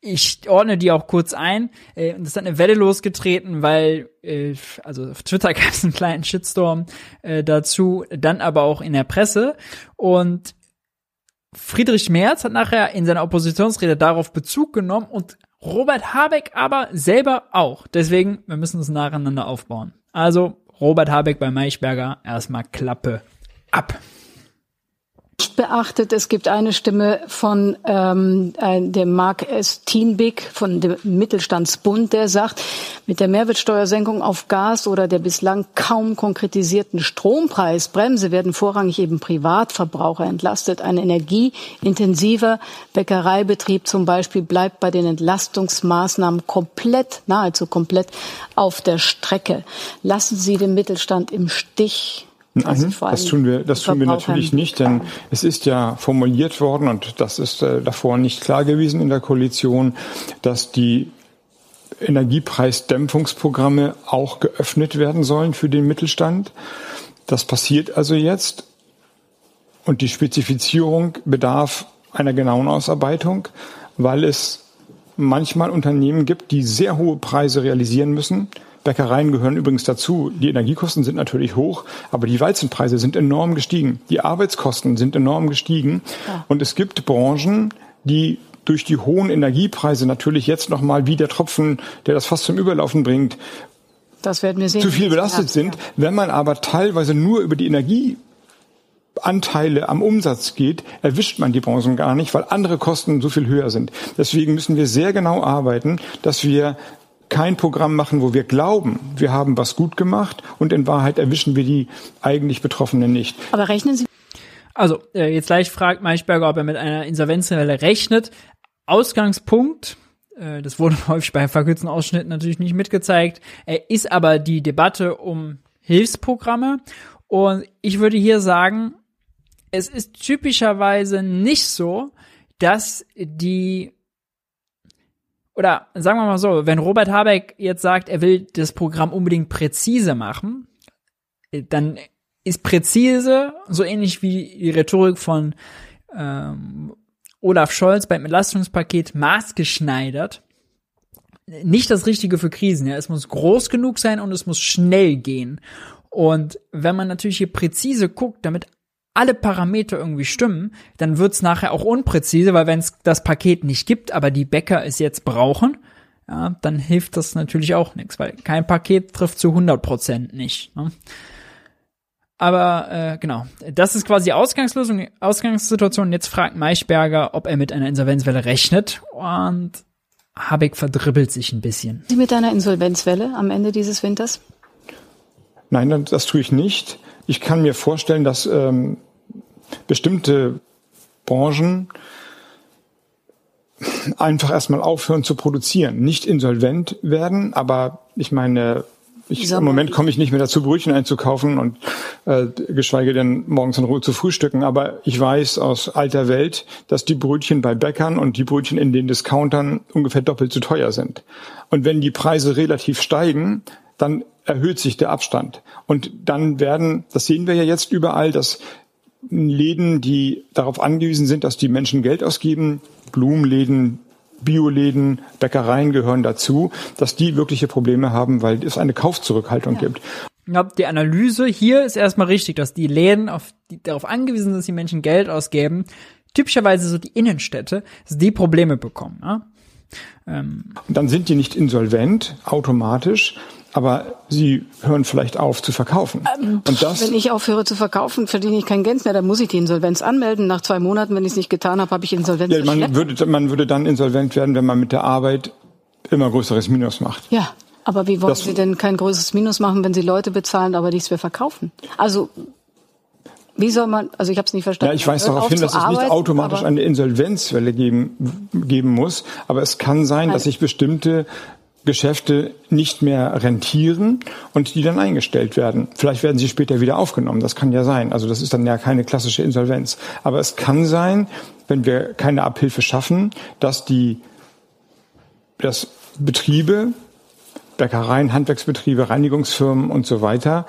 ich ordne die auch kurz ein. Äh, das hat eine Welle losgetreten, weil äh, also auf Twitter [LAUGHS] gab es einen kleinen Shitstorm äh, dazu, dann aber auch in der Presse und Friedrich Merz hat nachher in seiner Oppositionsrede darauf Bezug genommen und Robert Habeck aber selber auch. Deswegen, wir müssen es nacheinander aufbauen. Also, Robert Habeck bei Maischberger, erstmal Klappe ab beachtet. Es gibt eine Stimme von ähm, äh, dem Mark S. Tienbig von dem Mittelstandsbund, der sagt, mit der Mehrwertsteuersenkung auf Gas oder der bislang kaum konkretisierten Strompreisbremse werden vorrangig eben Privatverbraucher entlastet. Ein energieintensiver Bäckereibetrieb zum Beispiel bleibt bei den Entlastungsmaßnahmen komplett, nahezu komplett auf der Strecke. Lassen Sie den Mittelstand im Stich. Nein, das tun wir, das tun wir natürlich nicht, denn es ist ja formuliert worden und das ist äh, davor nicht klar gewesen in der Koalition, dass die Energiepreisdämpfungsprogramme auch geöffnet werden sollen für den Mittelstand. Das passiert also jetzt und die Spezifizierung bedarf einer genauen Ausarbeitung, weil es manchmal Unternehmen gibt, die sehr hohe Preise realisieren müssen Bäckereien gehören übrigens dazu. Die Energiekosten sind natürlich hoch, aber die Weizenpreise sind enorm gestiegen. Die Arbeitskosten sind enorm gestiegen. Ja. Und es gibt Branchen, die durch die hohen Energiepreise natürlich jetzt nochmal wie der Tropfen, der das fast zum Überlaufen bringt, das werden wir sehen. zu viel belastet sind. Ja. Wenn man aber teilweise nur über die Energie Anteile am Umsatz geht, erwischt man die Branchen gar nicht, weil andere Kosten so viel höher sind. Deswegen müssen wir sehr genau arbeiten, dass wir kein Programm machen, wo wir glauben, wir haben was gut gemacht und in Wahrheit erwischen wir die eigentlich Betroffenen nicht. Aber rechnen Sie. Also, äh, jetzt gleich fragt Maischberger, ob er mit einer Insolvenzwelle rechnet. Ausgangspunkt, äh, das wurde [LAUGHS] häufig bei verkürzten Ausschnitten natürlich nicht mitgezeigt, äh, ist aber die Debatte um Hilfsprogramme. Und ich würde hier sagen, es ist typischerweise nicht so, dass die oder sagen wir mal so, wenn Robert Habeck jetzt sagt, er will das Programm unbedingt präzise machen, dann ist präzise so ähnlich wie die Rhetorik von ähm, Olaf Scholz beim Entlastungspaket maßgeschneidert. Nicht das Richtige für Krisen. Ja, es muss groß genug sein und es muss schnell gehen. Und wenn man natürlich hier präzise guckt, damit alle Parameter irgendwie stimmen, dann wird's nachher auch unpräzise, weil wenn es das Paket nicht gibt, aber die Bäcker es jetzt brauchen, ja, dann hilft das natürlich auch nichts, weil kein Paket trifft zu 100 Prozent nicht. Ne? Aber äh, genau, das ist quasi die Ausgangslösung, Ausgangssituation. Jetzt fragt Maischberger, ob er mit einer Insolvenzwelle rechnet und Habeck verdribbelt sich ein bisschen. Sie mit einer Insolvenzwelle am Ende dieses Winters? Nein, das tue ich nicht. Ich kann mir vorstellen, dass ähm, bestimmte Branchen einfach erstmal aufhören zu produzieren, nicht insolvent werden, aber ich meine, ich, im Moment komme ich nicht mehr dazu, Brötchen einzukaufen und äh, geschweige denn morgens in Ruhe zu frühstücken. Aber ich weiß aus alter Welt, dass die Brötchen bei Bäckern und die Brötchen in den Discountern ungefähr doppelt so teuer sind. Und wenn die Preise relativ steigen, dann erhöht sich der Abstand. Und dann werden, das sehen wir ja jetzt überall, dass Läden, die darauf angewiesen sind, dass die Menschen Geld ausgeben, Blumenläden, Bioläden, Bäckereien gehören dazu, dass die wirkliche Probleme haben, weil es eine Kaufzurückhaltung ja. gibt. Ja, die Analyse hier ist erstmal richtig, dass die Läden auf, die, darauf angewiesen sind, dass die Menschen Geld ausgeben, typischerweise so die Innenstädte, dass die Probleme bekommen. Ja? Ähm. Und dann sind die nicht insolvent automatisch, aber sie hören vielleicht auf zu verkaufen. Ähm, und das, wenn ich aufhöre zu verkaufen, verdiene ich kein Geld mehr, dann muss ich die Insolvenz anmelden. Nach zwei Monaten, wenn ich es nicht getan habe, habe ich Insolvenz. Ja, man würde, man würde dann insolvent werden, wenn man mit der Arbeit immer größeres Minus macht. Ja. Aber wie wollen das, Sie denn kein größeres Minus machen, wenn Sie Leute bezahlen, aber nichts mehr verkaufen? Also wie soll man, also ich habe es nicht verstanden. Ja, ich weise darauf hin, dass es nicht automatisch eine Insolvenzwelle geben, geben muss, aber es kann sein, dass sich bestimmte Geschäfte nicht mehr rentieren und die dann eingestellt werden. Vielleicht werden sie später wieder aufgenommen. Das kann ja sein. Also das ist dann ja keine klassische Insolvenz. Aber es kann sein, wenn wir keine Abhilfe schaffen, dass die, dass Betriebe, Bäckereien, Handwerksbetriebe, Reinigungsfirmen und so weiter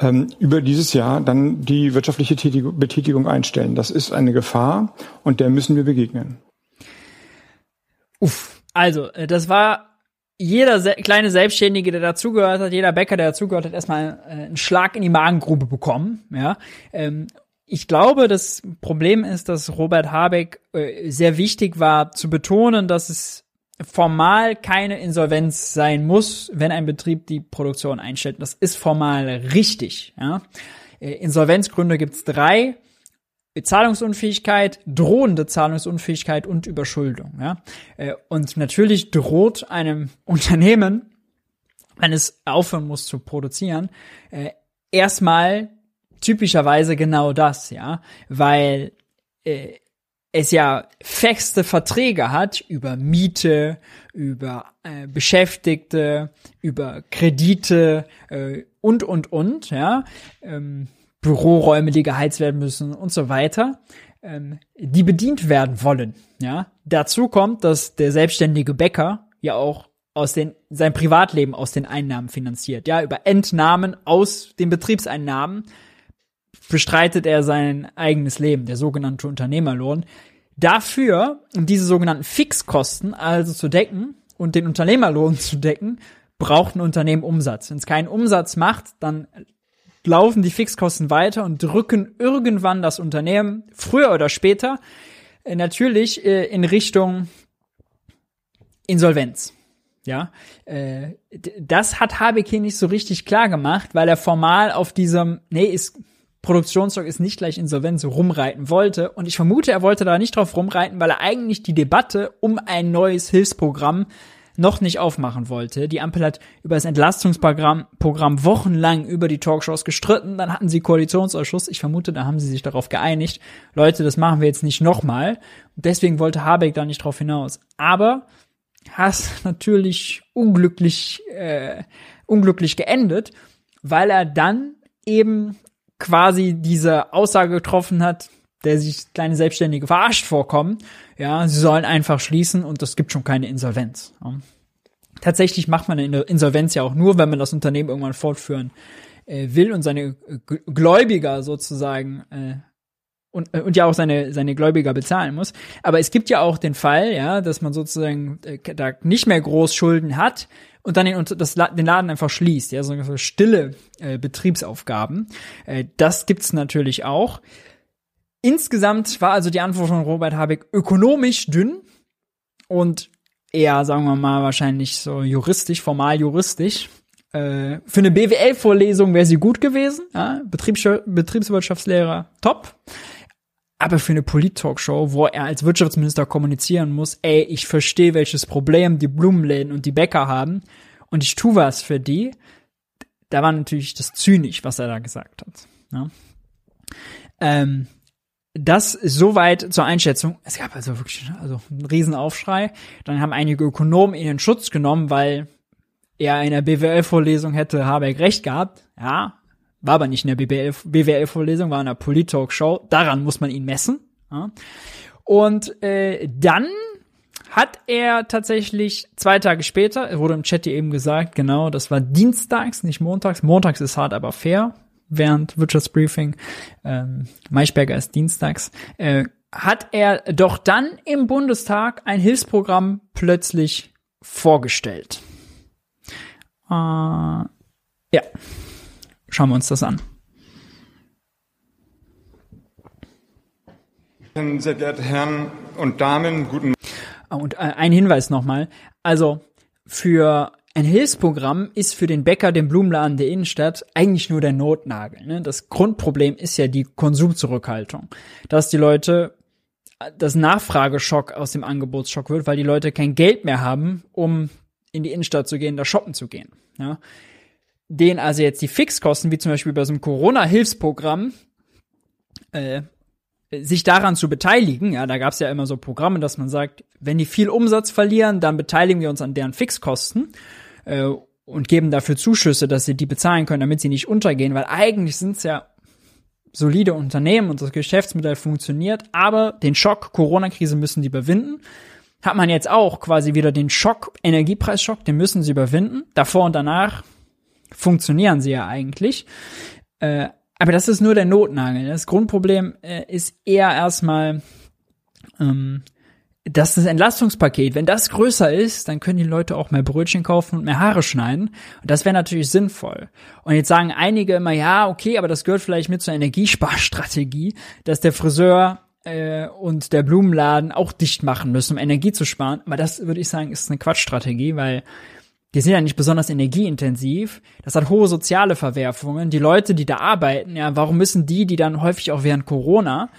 ähm, über dieses Jahr dann die wirtschaftliche Betätigung einstellen. Das ist eine Gefahr und der müssen wir begegnen. Uff, also äh, das war jeder se kleine Selbstständige, der dazugehört hat, jeder Bäcker, der dazugehört hat, erstmal äh, einen Schlag in die Magengrube bekommen. Ja, ähm, ich glaube, das Problem ist, dass Robert Habeck äh, sehr wichtig war zu betonen, dass es formal keine Insolvenz sein muss, wenn ein Betrieb die Produktion einstellt. Das ist formal richtig. Ja? Äh, Insolvenzgründe gibt's drei. Zahlungsunfähigkeit, drohende Zahlungsunfähigkeit und Überschuldung. Ja? Äh, und natürlich droht einem [LAUGHS] Unternehmen, wenn es aufhören muss zu produzieren, äh, erstmal typischerweise genau das, ja, weil äh, es ja feste Verträge hat über Miete, über äh, Beschäftigte, über Kredite äh, und und und, ja. Ähm, Büroräume, die geheizt werden müssen und so weiter, ähm, die bedient werden wollen. Ja, dazu kommt, dass der selbstständige Bäcker ja auch aus den sein Privatleben aus den Einnahmen finanziert. Ja, über Entnahmen aus den Betriebseinnahmen bestreitet er sein eigenes Leben, der sogenannte Unternehmerlohn. Dafür, um diese sogenannten Fixkosten also zu decken und den Unternehmerlohn [LAUGHS] zu decken, braucht ein Unternehmen Umsatz. Wenn es keinen Umsatz macht, dann laufen die Fixkosten weiter und drücken irgendwann das Unternehmen früher oder später äh, natürlich äh, in Richtung Insolvenz. Ja, äh, das hat Habeck hier nicht so richtig klar gemacht, weil er formal auf diesem, nee, ist Produktionsstock ist nicht gleich Insolvenz rumreiten wollte. Und ich vermute, er wollte da nicht drauf rumreiten, weil er eigentlich die Debatte um ein neues Hilfsprogramm noch nicht aufmachen wollte. Die Ampel hat über das Entlastungsprogramm Programm wochenlang über die Talkshows gestritten. Dann hatten sie Koalitionsausschuss. Ich vermute, da haben sie sich darauf geeinigt. Leute, das machen wir jetzt nicht nochmal. Deswegen wollte Habeck da nicht drauf hinaus. Aber hast natürlich unglücklich, äh, unglücklich geendet, weil er dann eben quasi diese Aussage getroffen hat, der sich kleine Selbstständige verarscht vorkommen. Ja, sie sollen einfach schließen und es gibt schon keine Insolvenz. Ja. Tatsächlich macht man eine Insolvenz ja auch nur, wenn man das Unternehmen irgendwann fortführen äh, will und seine Gläubiger sozusagen äh, und, äh, und ja auch seine, seine Gläubiger bezahlen muss. Aber es gibt ja auch den Fall, ja, dass man sozusagen äh, da nicht mehr groß Schulden hat und dann den, das, den Laden einfach schließt, ja, so stille äh, Betriebsaufgaben. Äh, das gibt's natürlich auch. Insgesamt war also die Antwort von Robert Habeck ökonomisch dünn und eher, sagen wir mal, wahrscheinlich so juristisch, formal juristisch. Äh, für eine BWL-Vorlesung wäre sie gut gewesen, ja? Betriebs Betriebswirtschaftslehrer top. Aber für eine Polit-Talkshow, wo er als Wirtschaftsminister kommunizieren muss, ey, ich verstehe, welches Problem die Blumenläden und die Bäcker haben und ich tu was für die, da war natürlich das zynisch, was er da gesagt hat. Ja? Ähm, das soweit zur Einschätzung. Es gab also wirklich also einen Riesenaufschrei. Dann haben einige Ökonomen ihn in Schutz genommen, weil er in der BWL-Vorlesung hätte Habeck recht gehabt. Ja, war aber nicht in der BWL-Vorlesung, war in der Polit-Talk-Show. Daran muss man ihn messen. Ja. Und äh, dann hat er tatsächlich zwei Tage später, wurde im Chat hier eben gesagt, genau, das war dienstags, nicht montags. Montags ist hart, aber fair während Wirtschaftsbriefing, ähm, Maischberger ist dienstags, äh, hat er doch dann im Bundestag ein Hilfsprogramm plötzlich vorgestellt. Äh, ja, schauen wir uns das an. Sehr geehrte Herren und Damen, guten ah, Und äh, ein Hinweis nochmal. Also für ein Hilfsprogramm ist für den Bäcker, den Blumenladen der Innenstadt, eigentlich nur der Notnagel. Ne? Das Grundproblem ist ja die Konsumzurückhaltung. Dass die Leute, das Nachfrageschock aus dem Angebotsschock wird, weil die Leute kein Geld mehr haben, um in die Innenstadt zu gehen, da shoppen zu gehen. Ja. Den also jetzt die Fixkosten, wie zum Beispiel bei so einem Corona-Hilfsprogramm, äh, sich daran zu beteiligen, ja, da gab es ja immer so Programme, dass man sagt, wenn die viel Umsatz verlieren, dann beteiligen wir uns an deren Fixkosten äh, und geben dafür Zuschüsse, dass sie die bezahlen können, damit sie nicht untergehen, weil eigentlich sind es ja solide Unternehmen und das Geschäftsmodell funktioniert, aber den Schock Corona-Krise müssen die überwinden. Hat man jetzt auch quasi wieder den Schock, Energiepreisschock, den müssen sie überwinden. Davor und danach funktionieren sie ja eigentlich. Äh, aber das ist nur der Notnagel. Das Grundproblem äh, ist eher erstmal, ähm, dass das Entlastungspaket, wenn das größer ist, dann können die Leute auch mehr Brötchen kaufen und mehr Haare schneiden. Und das wäre natürlich sinnvoll. Und jetzt sagen einige immer, ja, okay, aber das gehört vielleicht mit zur Energiesparstrategie, dass der Friseur äh, und der Blumenladen auch dicht machen müssen, um Energie zu sparen. Aber das würde ich sagen, ist eine Quatschstrategie, weil die sind ja nicht besonders energieintensiv. Das hat hohe soziale Verwerfungen. Die Leute, die da arbeiten, ja, warum müssen die, die dann häufig auch während Corona,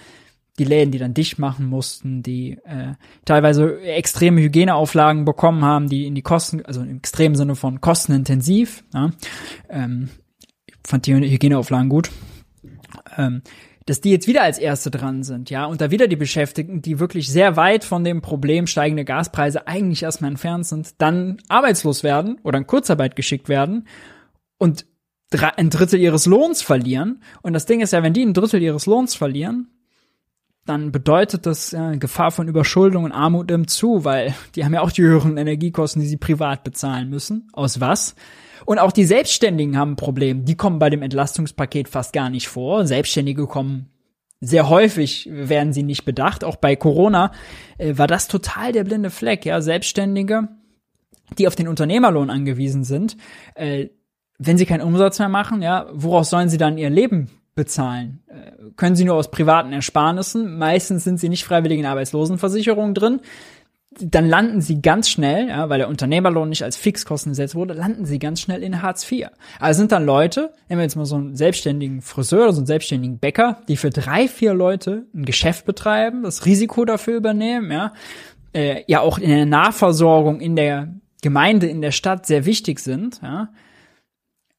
die Läden, die dann dicht machen mussten, die äh, teilweise extreme Hygieneauflagen bekommen haben, die in die Kosten, also im extremen Sinne von kostenintensiv, ja, ähm, ich fand die Hygieneauflagen gut, ähm, dass die jetzt wieder als Erste dran sind, ja, und da wieder die Beschäftigten, die wirklich sehr weit von dem Problem steigende Gaspreise eigentlich erstmal entfernt sind, dann arbeitslos werden oder in Kurzarbeit geschickt werden und ein Drittel ihres Lohns verlieren. Und das Ding ist ja, wenn die ein Drittel ihres Lohns verlieren, dann bedeutet das ja, Gefahr von Überschuldung und Armut im zu, weil die haben ja auch die höheren Energiekosten, die sie privat bezahlen müssen. Aus was? Und auch die Selbstständigen haben ein Problem. Die kommen bei dem Entlastungspaket fast gar nicht vor. Selbstständige kommen sehr häufig werden sie nicht bedacht. Auch bei Corona äh, war das total der blinde Fleck. Ja, Selbstständige, die auf den Unternehmerlohn angewiesen sind, äh, wenn sie keinen Umsatz mehr machen, ja, woraus sollen sie dann ihr Leben bezahlen? Können sie nur aus privaten Ersparnissen? Meistens sind sie nicht freiwillig in Arbeitslosenversicherung drin dann landen sie ganz schnell, ja, weil der Unternehmerlohn nicht als Fixkosten gesetzt wurde, landen sie ganz schnell in Hartz IV. Also sind dann Leute, nehmen wir jetzt mal so einen selbstständigen Friseur oder so einen selbstständigen Bäcker, die für drei, vier Leute ein Geschäft betreiben, das Risiko dafür übernehmen, ja, äh, ja auch in der Nahversorgung in der Gemeinde, in der Stadt sehr wichtig sind, ja,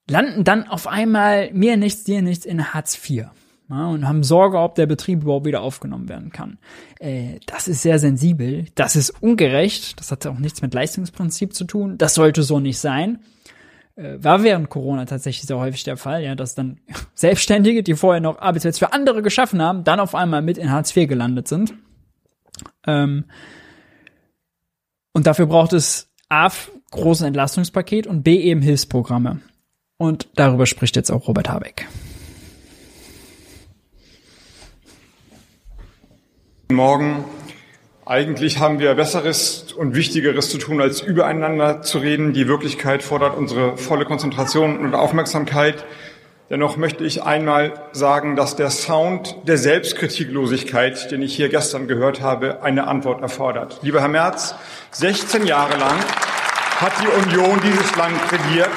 landen dann auf einmal mir nichts, dir nichts in Hartz IV ja, und haben Sorge, ob der Betrieb überhaupt wieder aufgenommen werden kann. Äh, das ist sehr sensibel, das ist ungerecht, das hat auch nichts mit Leistungsprinzip zu tun, das sollte so nicht sein. Äh, war während Corona tatsächlich sehr häufig der Fall, ja, dass dann [LAUGHS] Selbstständige, die vorher noch Arbeitsplätze für andere geschaffen haben, dann auf einmal mit in Hartz IV gelandet sind. Ähm, und dafür braucht es A, großes Entlastungspaket und B, eben Hilfsprogramme. Und darüber spricht jetzt auch Robert Habeck. Morgen. Eigentlich haben wir Besseres und Wichtigeres zu tun, als übereinander zu reden. Die Wirklichkeit fordert unsere volle Konzentration und Aufmerksamkeit. Dennoch möchte ich einmal sagen, dass der Sound der Selbstkritiklosigkeit, den ich hier gestern gehört habe, eine Antwort erfordert. Lieber Herr Merz, 16 Jahre lang hat die Union dieses Land regiert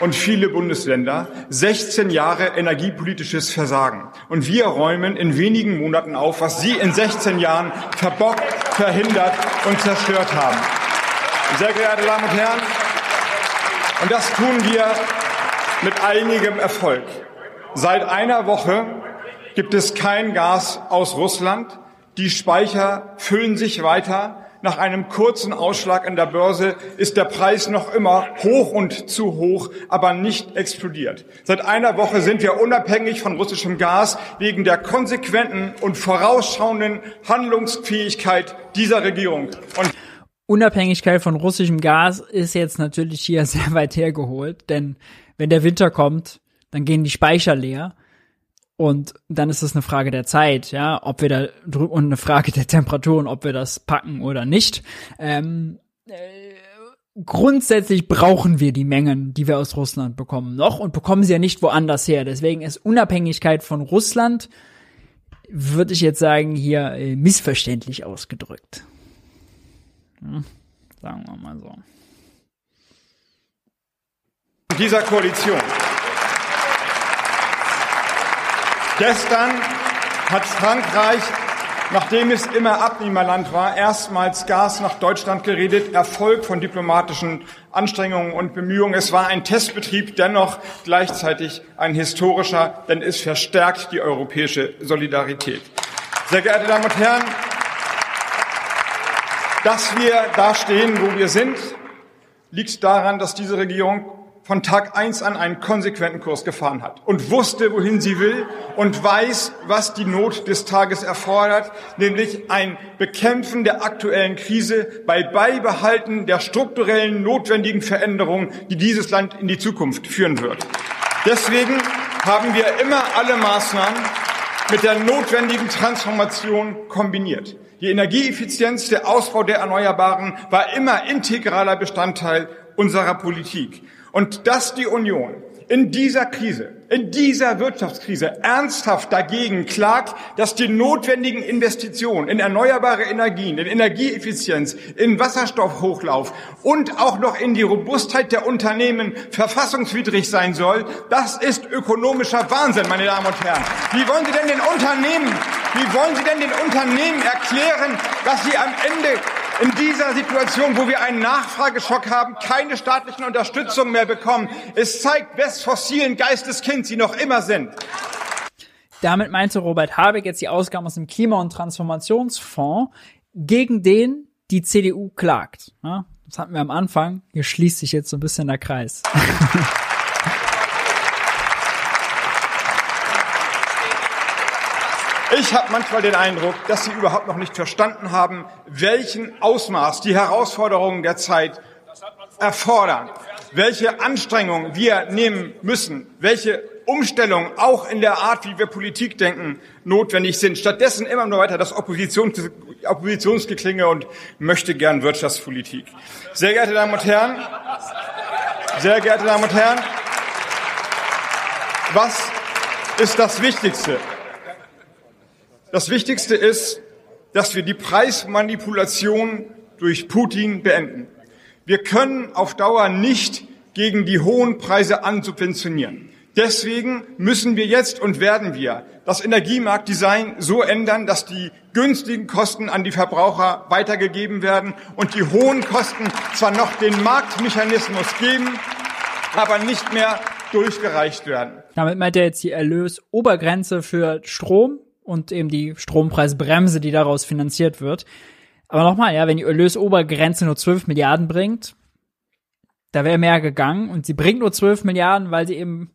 und viele Bundesländer 16 Jahre energiepolitisches Versagen. Und wir räumen in wenigen Monaten auf, was Sie in 16 Jahren verbockt, verhindert und zerstört haben. Sehr geehrte Damen und Herren, und das tun wir mit einigem Erfolg. Seit einer Woche gibt es kein Gas aus Russland. Die Speicher füllen sich weiter. Nach einem kurzen Ausschlag an der Börse ist der Preis noch immer hoch und zu hoch, aber nicht explodiert. Seit einer Woche sind wir unabhängig von russischem Gas wegen der konsequenten und vorausschauenden Handlungsfähigkeit dieser Regierung. Und Unabhängigkeit von russischem Gas ist jetzt natürlich hier [LAUGHS] sehr weit hergeholt, denn wenn der Winter kommt, dann gehen die Speicher leer. Und dann ist es eine Frage der Zeit, ja, ob wir da und eine Frage der Temperatur und ob wir das packen oder nicht. Ähm, äh, grundsätzlich brauchen wir die Mengen, die wir aus Russland bekommen, noch und bekommen sie ja nicht woanders her. Deswegen ist Unabhängigkeit von Russland, würde ich jetzt sagen, hier äh, missverständlich ausgedrückt. Hm, sagen wir mal so. Dieser Koalition Gestern hat Frankreich nachdem es immer Abnehmerland war, erstmals Gas nach Deutschland geredet, Erfolg von diplomatischen Anstrengungen und Bemühungen. Es war ein Testbetrieb, dennoch gleichzeitig ein historischer, denn es verstärkt die europäische Solidarität. Sehr geehrte Damen und Herren, dass wir da stehen, wo wir sind, liegt daran, dass diese Regierung von Tag eins an einen konsequenten Kurs gefahren hat und wusste, wohin sie will und weiß, was die Not des Tages erfordert, nämlich ein Bekämpfen der aktuellen Krise bei Beibehalten der strukturellen notwendigen Veränderungen, die dieses Land in die Zukunft führen wird. Deswegen haben wir immer alle Maßnahmen mit der notwendigen Transformation kombiniert. Die Energieeffizienz, der Ausbau der Erneuerbaren war immer integraler Bestandteil unserer Politik. Und dass die Union in dieser Krise, in dieser Wirtschaftskrise ernsthaft dagegen klagt, dass die notwendigen Investitionen in erneuerbare Energien, in Energieeffizienz, in Wasserstoffhochlauf und auch noch in die Robustheit der Unternehmen verfassungswidrig sein soll, das ist ökonomischer Wahnsinn, meine Damen und Herren. Wie wollen Sie denn den Unternehmen, wie wollen Sie denn den Unternehmen erklären, dass sie am Ende in dieser Situation, wo wir einen Nachfrageschock haben, keine staatlichen Unterstützung mehr bekommen. Es zeigt, wes fossilen Geisteskind sie noch immer sind. Damit meinte Robert Habeck jetzt die Ausgaben aus dem Klima- und Transformationsfonds, gegen den die CDU klagt. Das hatten wir am Anfang. Hier schließt sich jetzt so ein bisschen der Kreis. [LAUGHS] Ich habe manchmal den Eindruck, dass Sie überhaupt noch nicht verstanden haben, welchen Ausmaß die Herausforderungen der Zeit erfordern, welche Anstrengungen wir nehmen müssen, welche Umstellungen auch in der Art, wie wir Politik denken, notwendig sind. Stattdessen immer nur weiter das Oppositions Oppositionsgeklinge und möchte gern Wirtschaftspolitik. Sehr geehrte Damen und Herren, sehr geehrte Damen und Herren, was ist das Wichtigste? Das Wichtigste ist, dass wir die Preismanipulation durch Putin beenden. Wir können auf Dauer nicht gegen die hohen Preise ansubventionieren. Deswegen müssen wir jetzt und werden wir das Energiemarktdesign so ändern, dass die günstigen Kosten an die Verbraucher weitergegeben werden und die hohen Kosten zwar noch den Marktmechanismus geben, aber nicht mehr durchgereicht werden. Damit meint er jetzt die Erlösobergrenze für Strom und eben die Strompreisbremse, die daraus finanziert wird. Aber nochmal, ja, wenn die Erlösobergrenze nur 12 Milliarden bringt, da wäre mehr gegangen und sie bringt nur 12 Milliarden, weil sie eben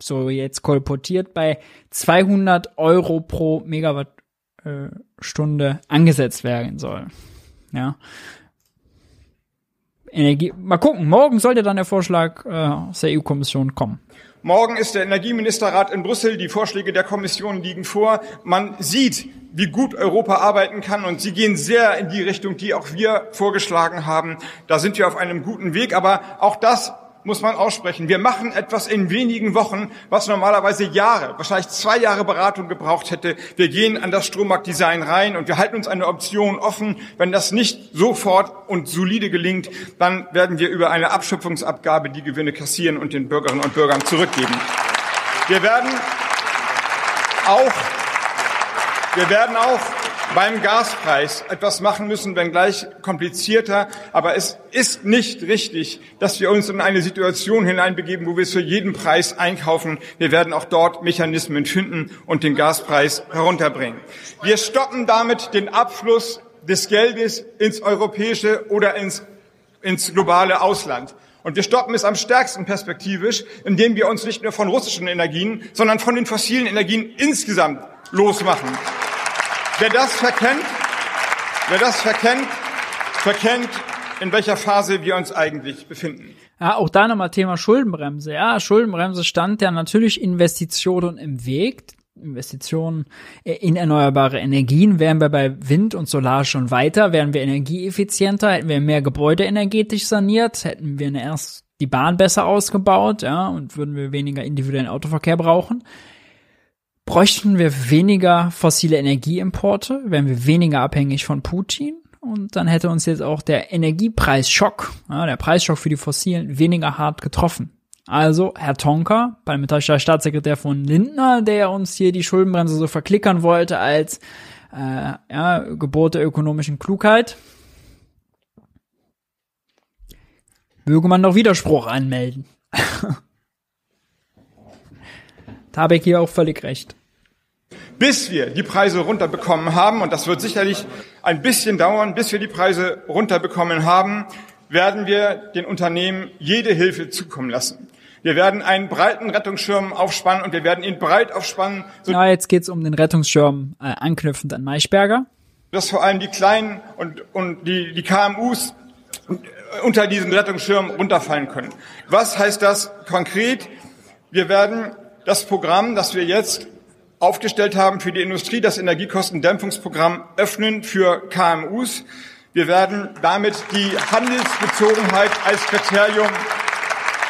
so jetzt kolportiert bei 200 Euro pro Megawattstunde angesetzt werden soll. Ja. Energie, mal gucken, morgen sollte dann der Vorschlag äh, aus der EU-Kommission kommen. Morgen ist der Energieministerrat in Brüssel. Die Vorschläge der Kommission liegen vor. Man sieht, wie gut Europa arbeiten kann und sie gehen sehr in die Richtung, die auch wir vorgeschlagen haben. Da sind wir auf einem guten Weg. Aber auch das muss man aussprechen. Wir machen etwas in wenigen Wochen, was normalerweise Jahre, wahrscheinlich zwei Jahre Beratung gebraucht hätte. Wir gehen an das Strommarktdesign rein und wir halten uns eine Option offen. Wenn das nicht sofort und solide gelingt, dann werden wir über eine Abschöpfungsabgabe die Gewinne kassieren und den Bürgerinnen und Bürgern zurückgeben. Wir werden auch, wir werden auch beim Gaspreis etwas machen müssen, wenngleich komplizierter. Aber es ist nicht richtig, dass wir uns in eine Situation hineinbegeben, wo wir es für jeden Preis einkaufen. Wir werden auch dort Mechanismen finden und den Gaspreis herunterbringen. Wir stoppen damit den Abfluss des Geldes ins europäische oder ins, ins globale Ausland. Und wir stoppen es am stärksten perspektivisch, indem wir uns nicht nur von russischen Energien, sondern von den fossilen Energien insgesamt losmachen. Wer das verkennt, wer das verkennt, verkennt, in welcher Phase wir uns eigentlich befinden. Ja, auch da nochmal Thema Schuldenbremse. Ja, Schuldenbremse stand ja natürlich Investitionen im Weg. Investitionen in erneuerbare Energien wären wir bei Wind und Solar schon weiter, wären wir energieeffizienter, hätten wir mehr Gebäude energetisch saniert, hätten wir erst die Bahn besser ausgebaut, ja, und würden wir weniger individuellen Autoverkehr brauchen bräuchten wir weniger fossile Energieimporte, wären wir weniger abhängig von Putin und dann hätte uns jetzt auch der Energiepreisschock, ja, der Preisschock für die Fossilen weniger hart getroffen. Also Herr Tonka, parlamentarischer Staatssekretär von Lindner, der uns hier die Schuldenbremse so verklickern wollte als äh, ja, Gebot der ökonomischen Klugheit. Möge man doch Widerspruch anmelden. [LAUGHS] da habe ich hier auch völlig recht. Bis wir die Preise runterbekommen haben, und das wird sicherlich ein bisschen dauern, bis wir die Preise runterbekommen haben, werden wir den Unternehmen jede Hilfe zukommen lassen. Wir werden einen breiten Rettungsschirm aufspannen und wir werden ihn breit aufspannen. So ja, jetzt geht's um den Rettungsschirm äh, anknüpfend an Maischberger. Dass vor allem die Kleinen und, und die, die KMUs unter diesen Rettungsschirm runterfallen können. Was heißt das konkret? Wir werden das Programm, das wir jetzt aufgestellt haben für die Industrie, das Energiekostendämpfungsprogramm öffnen für KMUs. Wir werden damit die Handelsbezogenheit als Kriterium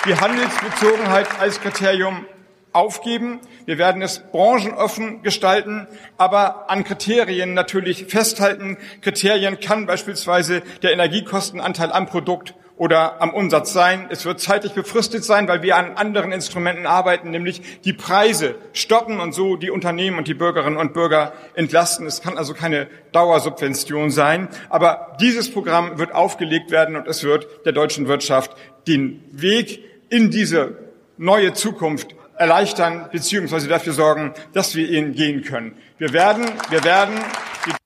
die Handelsbezogenheit als Kriterium aufgeben. Wir werden es branchenoffen gestalten, aber an Kriterien natürlich festhalten. Kriterien kann beispielsweise der Energiekostenanteil am Produkt oder am Umsatz sein. Es wird zeitlich befristet sein, weil wir an anderen Instrumenten arbeiten, nämlich die Preise stoppen und so die Unternehmen und die Bürgerinnen und Bürger entlasten. Es kann also keine Dauersubvention sein. Aber dieses Programm wird aufgelegt werden und es wird der deutschen Wirtschaft den Weg in diese neue Zukunft erleichtern beziehungsweise dafür sorgen, dass wir ihn gehen können. Wir werden, wir werden.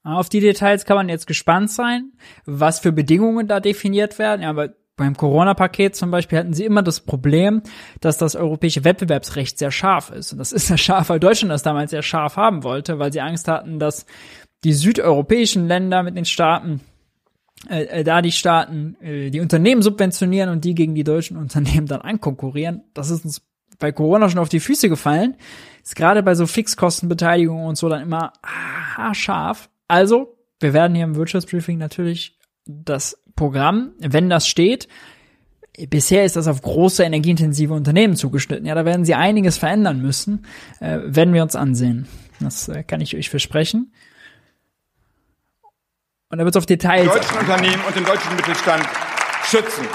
Auf die Details kann man jetzt gespannt sein, was für Bedingungen da definiert werden. Ja, aber beim Corona-Paket zum Beispiel hatten sie immer das Problem, dass das europäische Wettbewerbsrecht sehr scharf ist. Und das ist sehr scharf, weil Deutschland das damals sehr scharf haben wollte, weil sie Angst hatten, dass die südeuropäischen Länder mit den Staaten äh, äh, da die Staaten äh, die Unternehmen subventionieren und die gegen die deutschen Unternehmen dann ankonkurrieren. Das ist uns bei Corona schon auf die Füße gefallen. Ist gerade bei so Fixkostenbeteiligungen und so dann immer haarscharf. Also, wir werden hier im Wirtschaftsbriefing natürlich das Programm, wenn das steht, bisher ist das auf große energieintensive Unternehmen zugeschnitten. Ja, da werden sie einiges verändern müssen, äh, werden wir uns ansehen. Das äh, kann ich euch versprechen. Und da wird es auf Details. Deutschen Unternehmen und den deutschen Mittelstand schützen.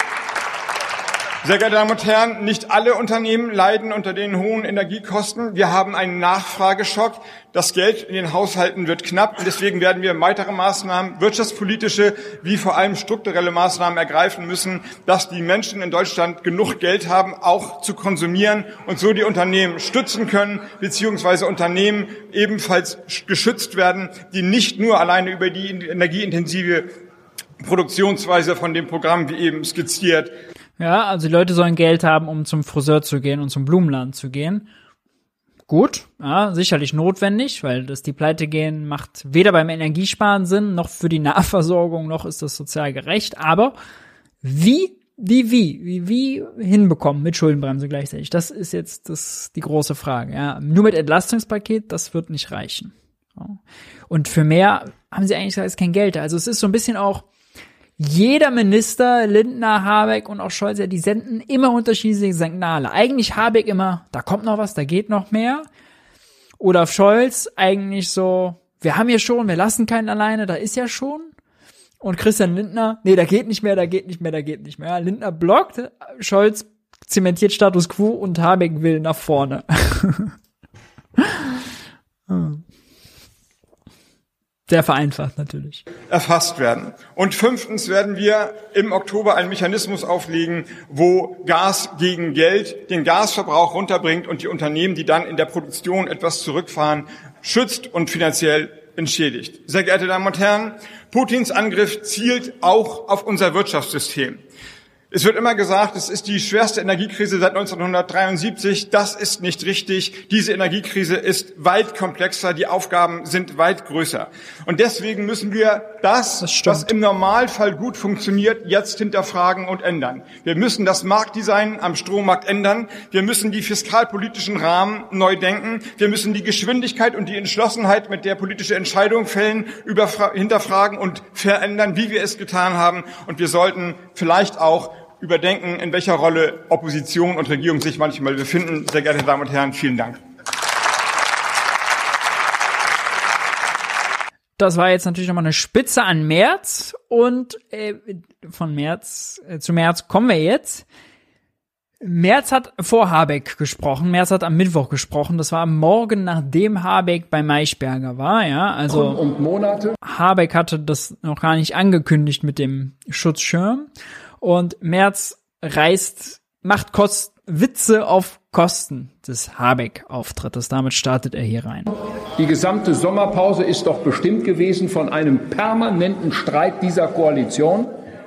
Sehr geehrte Damen und Herren, nicht alle Unternehmen leiden unter den hohen Energiekosten. Wir haben einen Nachfrageschock. Das Geld in den Haushalten wird knapp. Und deswegen werden wir weitere Maßnahmen, wirtschaftspolitische wie vor allem strukturelle Maßnahmen ergreifen müssen, dass die Menschen in Deutschland genug Geld haben, auch zu konsumieren und so die Unternehmen stützen können, beziehungsweise Unternehmen ebenfalls geschützt werden, die nicht nur alleine über die energieintensive Produktionsweise von dem Programm wie eben skizziert ja, also die Leute sollen Geld haben, um zum Friseur zu gehen und zum Blumenladen zu gehen. Gut, ja, sicherlich notwendig, weil das die Pleite gehen macht weder beim Energiesparen Sinn, noch für die Nahversorgung, noch ist das sozial gerecht. Aber wie, wie, wie, wie, wie hinbekommen mit Schuldenbremse gleichzeitig? Das ist jetzt das, die große Frage. Ja. Nur mit Entlastungspaket, das wird nicht reichen. Und für mehr haben sie eigentlich ist kein Geld. Also es ist so ein bisschen auch, jeder Minister, Lindner, Habeck und auch Scholz, ja, die senden immer unterschiedliche Signale. Eigentlich Habeck immer, da kommt noch was, da geht noch mehr. Oder Scholz eigentlich so, wir haben hier schon, wir lassen keinen alleine, da ist ja schon. Und Christian Lindner, nee, da geht nicht mehr, da geht nicht mehr, da geht nicht mehr. Lindner blockt, Scholz zementiert Status quo und Habeck will nach vorne. [LAUGHS] hm. Sehr vereinfacht natürlich. Erfasst werden. Und fünftens werden wir im Oktober einen Mechanismus auflegen, wo Gas gegen Geld den Gasverbrauch runterbringt und die Unternehmen, die dann in der Produktion etwas zurückfahren, schützt und finanziell entschädigt. Sehr geehrte Damen und Herren, Putins Angriff zielt auch auf unser Wirtschaftssystem. Es wird immer gesagt, es ist die schwerste Energiekrise seit 1973. Das ist nicht richtig. Diese Energiekrise ist weit komplexer. Die Aufgaben sind weit größer. Und deswegen müssen wir das, das was im Normalfall gut funktioniert, jetzt hinterfragen und ändern. Wir müssen das Marktdesign am Strommarkt ändern. Wir müssen die fiskalpolitischen Rahmen neu denken. Wir müssen die Geschwindigkeit und die Entschlossenheit, mit der politische Entscheidungen fällen, hinterfragen und verändern, wie wir es getan haben. Und wir sollten vielleicht auch überdenken, in welcher Rolle Opposition und Regierung sich manchmal befinden. Sehr geehrte Damen und Herren, vielen Dank. Das war jetzt natürlich nochmal eine Spitze an März und äh, von März äh, zu März kommen wir jetzt. Merz hat vor Habeck gesprochen. Merz hat am Mittwoch gesprochen. Das war am Morgen, nachdem Habeck bei Maischberger war, ja. Also und Monate. Habeck hatte das noch gar nicht angekündigt mit dem Schutzschirm. Und Merz reißt, macht Kost, Witze auf Kosten des Habeck-Auftrittes. Damit startet er hier rein. Die gesamte Sommerpause ist doch bestimmt gewesen von einem permanenten Streit dieser Koalition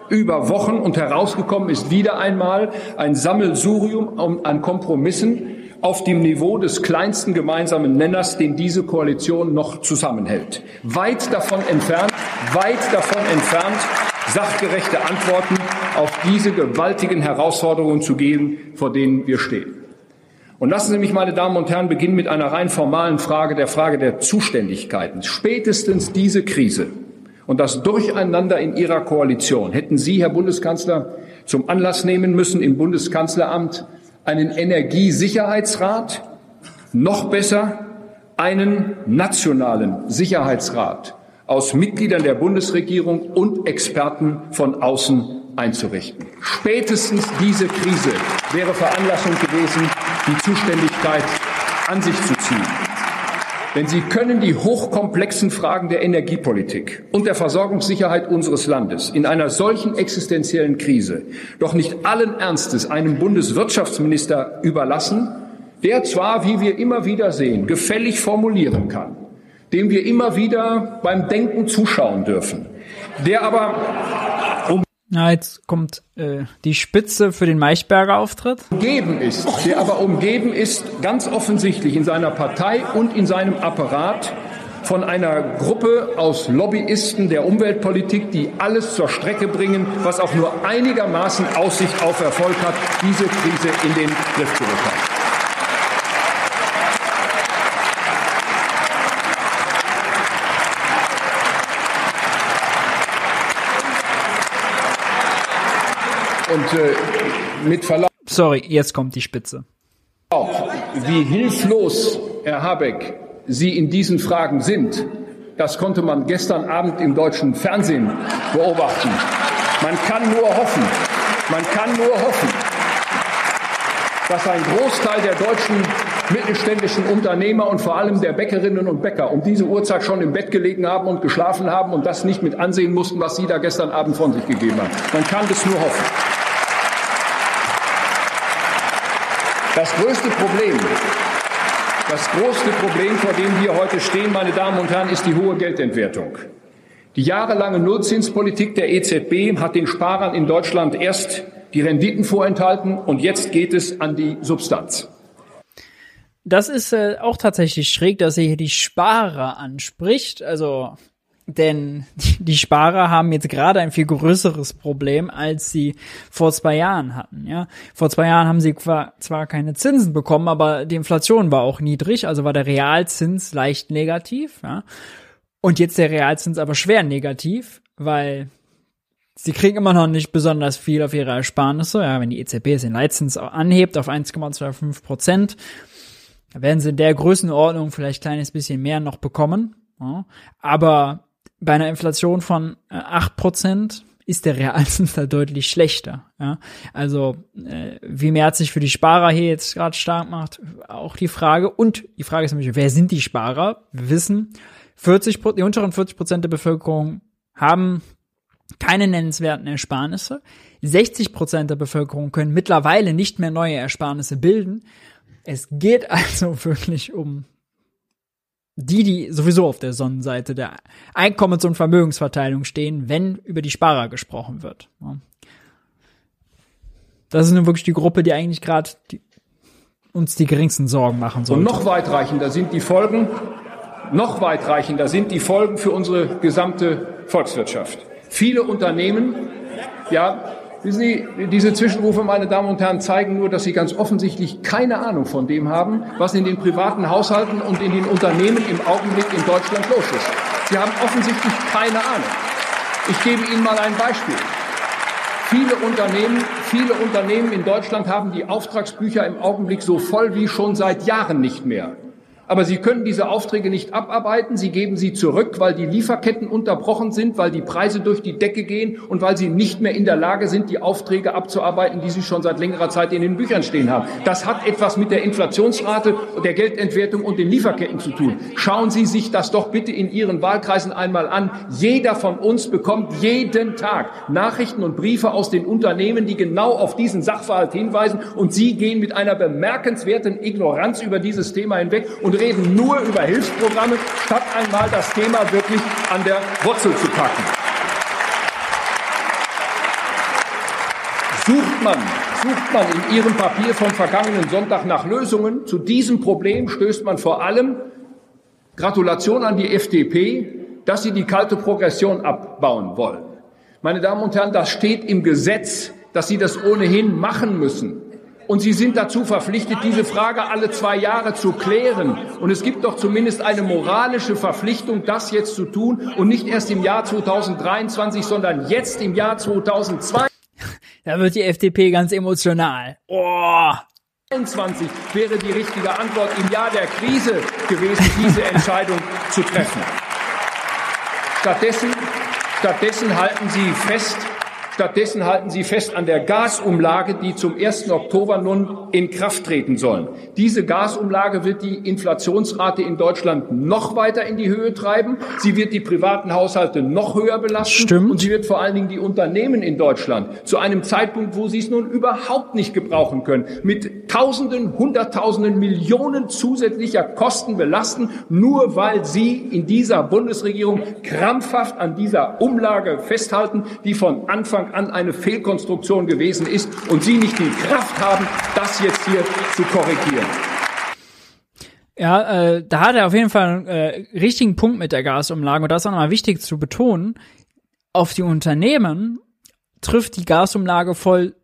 über Wochen und herausgekommen ist wieder einmal ein Sammelsurium an Kompromissen auf dem Niveau des kleinsten gemeinsamen Nenners, den diese Koalition noch zusammenhält. Weit davon entfernt, weit davon entfernt, sachgerechte Antworten auf diese gewaltigen Herausforderungen zu geben, vor denen wir stehen. Und lassen Sie mich, meine Damen und Herren, beginnen mit einer rein formalen Frage, der Frage der Zuständigkeiten. Spätestens diese Krise und das Durcheinander in Ihrer Koalition hätten Sie, Herr Bundeskanzler, zum Anlass nehmen müssen, im Bundeskanzleramt einen Energiesicherheitsrat, noch besser einen nationalen Sicherheitsrat aus Mitgliedern der Bundesregierung und Experten von außen einzurichten. Spätestens diese Krise wäre Veranlassung gewesen, die Zuständigkeit an sich zu ziehen. Denn Sie können die hochkomplexen Fragen der Energiepolitik und der Versorgungssicherheit unseres Landes in einer solchen existenziellen Krise doch nicht allen Ernstes einem Bundeswirtschaftsminister überlassen, der zwar, wie wir immer wieder sehen, gefällig formulieren kann, dem wir immer wieder beim Denken zuschauen dürfen, der aber ja, jetzt kommt äh, die Spitze für den Maichberger Auftritt. Umgeben ist, der aber umgeben ist ganz offensichtlich in seiner Partei und in seinem Apparat von einer Gruppe aus Lobbyisten der Umweltpolitik, die alles zur Strecke bringen, was auch nur einigermaßen Aussicht auf Erfolg hat, diese Krise in den Griff zu bekommen. Und äh, mit Verlaub. Sorry, jetzt kommt die Spitze. Wie hilflos, Herr Habeck, Sie in diesen Fragen sind, das konnte man gestern Abend im deutschen Fernsehen beobachten. Man kann nur hoffen, man kann nur hoffen, dass ein Großteil der deutschen mittelständischen Unternehmer und vor allem der Bäckerinnen und Bäcker um diese Uhrzeit schon im Bett gelegen haben und geschlafen haben und das nicht mit ansehen mussten, was Sie da gestern Abend von sich gegeben haben. Man kann das nur hoffen. Das größte Problem, das größte Problem, vor dem wir heute stehen, meine Damen und Herren, ist die hohe Geldentwertung. Die jahrelange Nullzinspolitik der EZB hat den Sparern in Deutschland erst die Renditen vorenthalten und jetzt geht es an die Substanz. Das ist äh, auch tatsächlich schräg, dass er hier die Sparer anspricht. Also denn die Sparer haben jetzt gerade ein viel größeres Problem, als sie vor zwei Jahren hatten. Ja, vor zwei Jahren haben sie zwar keine Zinsen bekommen, aber die Inflation war auch niedrig, also war der Realzins leicht negativ. Ja, und jetzt der Realzins aber schwer negativ, weil sie kriegen immer noch nicht besonders viel auf ihre Ersparnisse. Ja, wenn die EZB den Leitzins anhebt auf 1,25 Prozent, werden sie in der Größenordnung vielleicht kleines bisschen mehr noch bekommen. Ja, aber bei einer Inflation von äh, acht Prozent ist der Realzins [LAUGHS] da deutlich schlechter. Ja? Also äh, wie Merz sich für die Sparer hier jetzt gerade stark macht, auch die Frage. Und die Frage ist nämlich, wer sind die Sparer? Wir wissen, 40 die unteren 40 Prozent der Bevölkerung haben keine nennenswerten Ersparnisse. 60 Prozent der Bevölkerung können mittlerweile nicht mehr neue Ersparnisse bilden. Es geht [LAUGHS] also wirklich um die, die sowieso auf der Sonnenseite der Einkommens- und Vermögensverteilung stehen, wenn über die Sparer gesprochen wird. Das ist nun wirklich die Gruppe, die eigentlich gerade uns die geringsten Sorgen machen soll. Und noch weitreichender sind die Folgen, noch weitreichender sind die Folgen für unsere gesamte Volkswirtschaft. Viele Unternehmen, ja, Wissen Sie, diese Zwischenrufe, meine Damen und Herren, zeigen nur, dass Sie ganz offensichtlich keine Ahnung von dem haben, was in den privaten Haushalten und in den Unternehmen im Augenblick in Deutschland los ist. Sie haben offensichtlich keine Ahnung. Ich gebe Ihnen mal ein Beispiel. Viele Unternehmen, viele Unternehmen in Deutschland haben die Auftragsbücher im Augenblick so voll wie schon seit Jahren nicht mehr. Aber Sie können diese Aufträge nicht abarbeiten. Sie geben sie zurück, weil die Lieferketten unterbrochen sind, weil die Preise durch die Decke gehen und weil Sie nicht mehr in der Lage sind, die Aufträge abzuarbeiten, die Sie schon seit längerer Zeit in den Büchern stehen haben. Das hat etwas mit der Inflationsrate, der Geldentwertung und den Lieferketten zu tun. Schauen Sie sich das doch bitte in Ihren Wahlkreisen einmal an. Jeder von uns bekommt jeden Tag Nachrichten und Briefe aus den Unternehmen, die genau auf diesen Sachverhalt hinweisen. Und Sie gehen mit einer bemerkenswerten Ignoranz über dieses Thema hinweg und und reden nur über Hilfsprogramme, statt einmal das Thema wirklich an der Wurzel zu packen. Sucht man, sucht man in Ihrem Papier vom vergangenen Sonntag nach Lösungen zu diesem Problem, stößt man vor allem Gratulation an die FDP, dass sie die kalte Progression abbauen wollen. Meine Damen und Herren, das steht im Gesetz, dass Sie das ohnehin machen müssen. Und Sie sind dazu verpflichtet, diese Frage alle zwei Jahre zu klären. Und es gibt doch zumindest eine moralische Verpflichtung, das jetzt zu tun und nicht erst im Jahr 2023, sondern jetzt im Jahr 2022. Da wird die FDP ganz emotional. Oh. 2022 wäre die richtige Antwort im Jahr der Krise gewesen, diese Entscheidung zu treffen. Stattdessen, stattdessen halten Sie fest Stattdessen halten Sie fest an der Gasumlage, die zum 1. Oktober nun in Kraft treten soll. Diese Gasumlage wird die Inflationsrate in Deutschland noch weiter in die Höhe treiben. Sie wird die privaten Haushalte noch höher belasten. Stimmt. Und sie wird vor allen Dingen die Unternehmen in Deutschland zu einem Zeitpunkt, wo sie es nun überhaupt nicht gebrauchen können, mit Tausenden, Hunderttausenden, Millionen zusätzlicher Kosten belasten, nur weil sie in dieser Bundesregierung krampfhaft an dieser Umlage festhalten, die von Anfang Anfang an eine Fehlkonstruktion gewesen ist und Sie nicht die Kraft haben, das jetzt hier zu korrigieren. Ja, äh, da hat er auf jeden Fall einen äh, richtigen Punkt mit der Gasumlage und das ist auch nochmal wichtig zu betonen. Auf die Unternehmen trifft die Gasumlage voll,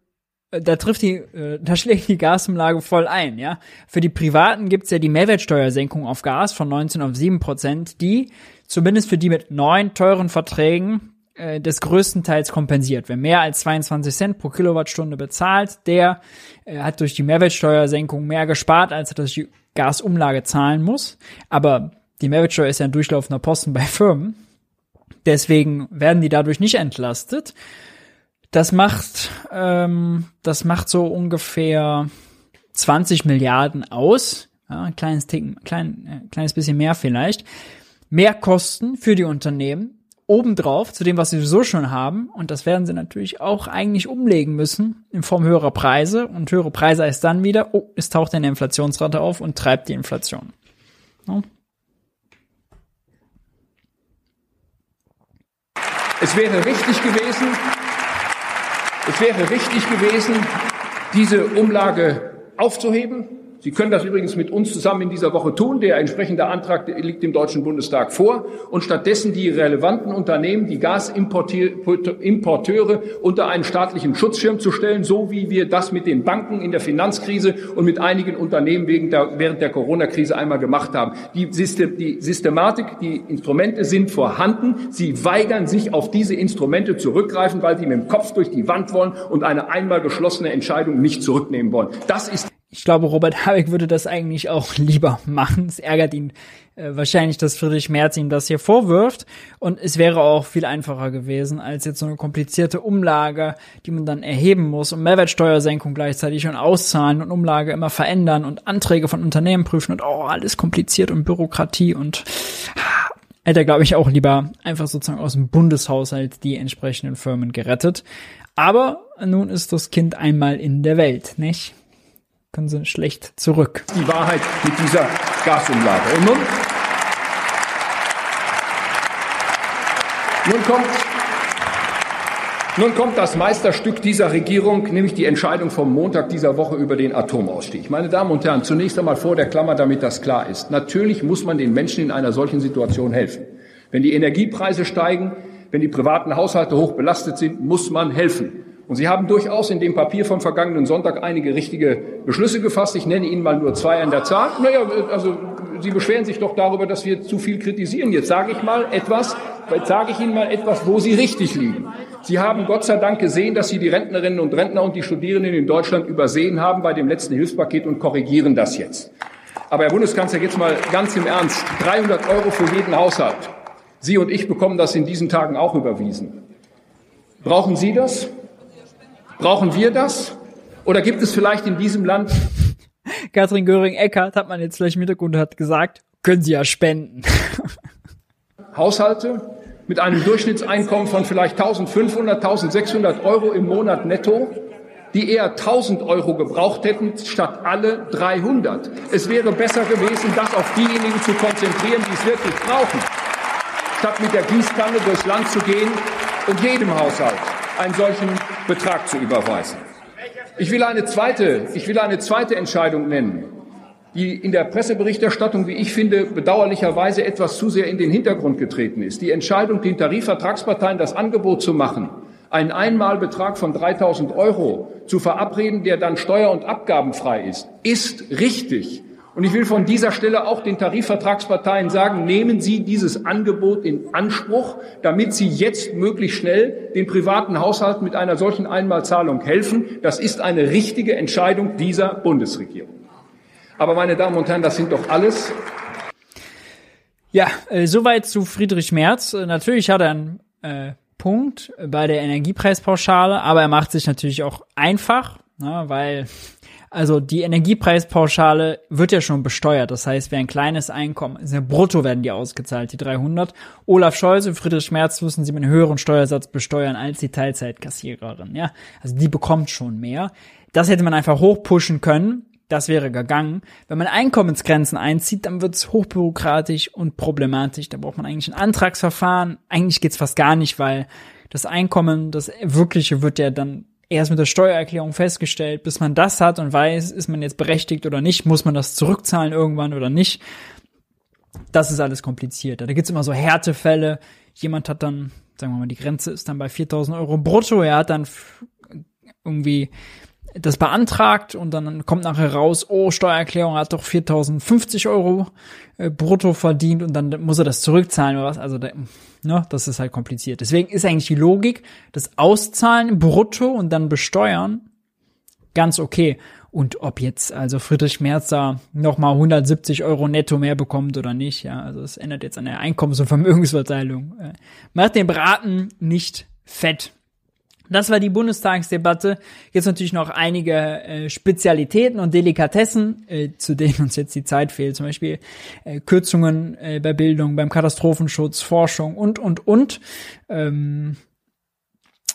äh, da trifft die, äh, [LAUGHS] da schlägt die Gasumlage voll ein, ja. Für die Privaten gibt's ja die Mehrwertsteuersenkung auf Gas von 19 auf 7 Prozent, die zumindest für die mit neun teuren Verträgen äh, des größtenteils kompensiert. Wer mehr als 22 Cent pro Kilowattstunde bezahlt, der äh, hat durch die Mehrwertsteuersenkung mehr gespart, als er durch die Gasumlage zahlen muss. Aber die Mehrwertsteuer ist ja ein durchlaufender Posten bei Firmen. Deswegen werden die dadurch nicht entlastet. Das macht, ähm, das macht so ungefähr 20 Milliarden aus. Ja, ein kleines Ticken, klein, äh, kleines bisschen mehr vielleicht. Mehr Kosten für die Unternehmen obendrauf zu dem, was sie sowieso schon haben. Und das werden sie natürlich auch eigentlich umlegen müssen in Form höherer Preise. Und höhere Preise heißt dann wieder, oh, es taucht eine Inflationsrate auf und treibt die Inflation. No? Es wäre richtig gewesen, es wäre richtig gewesen, diese Umlage aufzuheben, Sie können das übrigens mit uns zusammen in dieser Woche tun. Der entsprechende Antrag liegt dem Deutschen Bundestag vor. Und stattdessen die relevanten Unternehmen, die Gasimporteure unter einen staatlichen Schutzschirm zu stellen, so wie wir das mit den Banken in der Finanzkrise und mit einigen Unternehmen der, während der Corona-Krise einmal gemacht haben. Die, System, die Systematik, die Instrumente sind vorhanden. Sie weigern sich auf diese Instrumente zurückgreifen, weil sie mit dem Kopf durch die Wand wollen und eine einmal geschlossene Entscheidung nicht zurücknehmen wollen. Das ist ich glaube, Robert [LAUGHS] Habeck würde das eigentlich auch [LAUGHS] lieber machen. Es ärgert ihn äh, wahrscheinlich, dass Friedrich Merz ihm das hier vorwirft. Und es wäre auch viel einfacher gewesen, als jetzt so eine komplizierte Umlage, die man dann erheben muss und Mehrwertsteuersenkung gleichzeitig und auszahlen und Umlage immer verändern und Anträge von Unternehmen prüfen und oh, alles kompliziert und Bürokratie und [SIGHS] hätte er, glaube ich, auch lieber einfach sozusagen aus dem Bundeshaushalt die entsprechenden Firmen gerettet. Aber nun ist das Kind einmal in der Welt, nicht? Können sie schlecht zurück. Die Wahrheit mit dieser Gasumlage. Und nun, nun kommt nun kommt das Meisterstück dieser Regierung, nämlich die Entscheidung vom Montag dieser Woche über den Atomausstieg. Meine Damen und Herren, zunächst einmal vor der Klammer, damit das klar ist. Natürlich muss man den Menschen in einer solchen Situation helfen. Wenn die Energiepreise steigen, wenn die privaten Haushalte hoch belastet sind, muss man helfen. Und Sie haben durchaus in dem Papier vom vergangenen Sonntag einige richtige Beschlüsse gefasst. Ich nenne Ihnen mal nur zwei an der Zahl. Naja, also Sie beschweren sich doch darüber, dass wir zu viel kritisieren. Jetzt sage ich mal etwas, jetzt sage ich Ihnen mal etwas, wo Sie richtig liegen. Sie haben Gott sei Dank gesehen, dass Sie die Rentnerinnen und Rentner und die Studierenden in Deutschland übersehen haben bei dem letzten Hilfspaket und korrigieren das jetzt. Aber Herr Bundeskanzler, jetzt mal ganz im Ernst. 300 Euro für jeden Haushalt. Sie und ich bekommen das in diesen Tagen auch überwiesen. Brauchen Sie das? Brauchen wir das? Oder gibt es vielleicht in diesem Land [LAUGHS] Katrin Göring-Eckardt hat man jetzt vielleicht im Hintergrund hat gesagt, können Sie ja spenden. [LAUGHS] Haushalte mit einem Durchschnittseinkommen von vielleicht 1500, 1600 Euro im Monat netto, die eher 1000 Euro gebraucht hätten, statt alle 300. Es wäre besser gewesen, das auf diejenigen zu konzentrieren, die es wirklich brauchen, statt mit der Gießkanne durchs Land zu gehen und jedem Haushalt einen solchen Betrag zu überweisen. Ich will eine zweite, ich will eine zweite Entscheidung nennen, die in der Presseberichterstattung, wie ich finde, bedauerlicherweise etwas zu sehr in den Hintergrund getreten ist. Die Entscheidung, den Tarifvertragsparteien das Angebot zu machen, einen Einmalbetrag von 3000 Euro zu verabreden, der dann steuer- und abgabenfrei ist, ist richtig. Und ich will von dieser Stelle auch den Tarifvertragsparteien sagen, nehmen Sie dieses Angebot in Anspruch, damit Sie jetzt möglichst schnell den privaten Haushalten mit einer solchen Einmalzahlung helfen. Das ist eine richtige Entscheidung dieser Bundesregierung. Aber meine Damen und Herren, das sind doch alles. Ja, äh, soweit zu Friedrich Merz. Äh, natürlich hat er einen äh, Punkt bei der Energiepreispauschale, aber er macht sich natürlich auch einfach, ne, weil also die Energiepreispauschale wird ja schon besteuert. Das heißt, wer ein kleines Einkommen, also brutto werden die ausgezahlt, die 300. Olaf Scholz und Friedrich Merz müssen sie mit einem höheren Steuersatz besteuern als die Teilzeitkassiererin. Ja, also die bekommt schon mehr. Das hätte man einfach hochpushen können. Das wäre gegangen. Wenn man Einkommensgrenzen einzieht, dann wird es hochbürokratisch und problematisch. Da braucht man eigentlich ein Antragsverfahren. Eigentlich geht's fast gar nicht, weil das Einkommen, das wirkliche wird ja dann erst mit der Steuererklärung festgestellt. Bis man das hat und weiß, ist man jetzt berechtigt oder nicht, muss man das zurückzahlen irgendwann oder nicht. Das ist alles komplizierter. Da gibt's immer so Härtefälle. Jemand hat dann, sagen wir mal, die Grenze ist dann bei 4000 Euro brutto. Er hat dann irgendwie das beantragt und dann kommt nachher raus, oh, Steuererklärung hat doch 4050 Euro äh, brutto verdient und dann muss er das zurückzahlen oder was. Also, da, ne, das ist halt kompliziert. Deswegen ist eigentlich die Logik, das Auszahlen brutto und dann besteuern ganz okay. Und ob jetzt also Friedrich Merz da nochmal 170 Euro netto mehr bekommt oder nicht, ja, also es ändert jetzt an der Einkommens- und Vermögensverteilung. Äh, macht den Braten nicht fett. Das war die Bundestagsdebatte. Jetzt natürlich noch einige äh, Spezialitäten und Delikatessen, äh, zu denen uns jetzt die Zeit fehlt. Zum Beispiel äh, Kürzungen äh, bei Bildung, beim Katastrophenschutz, Forschung und, und, und. Ähm,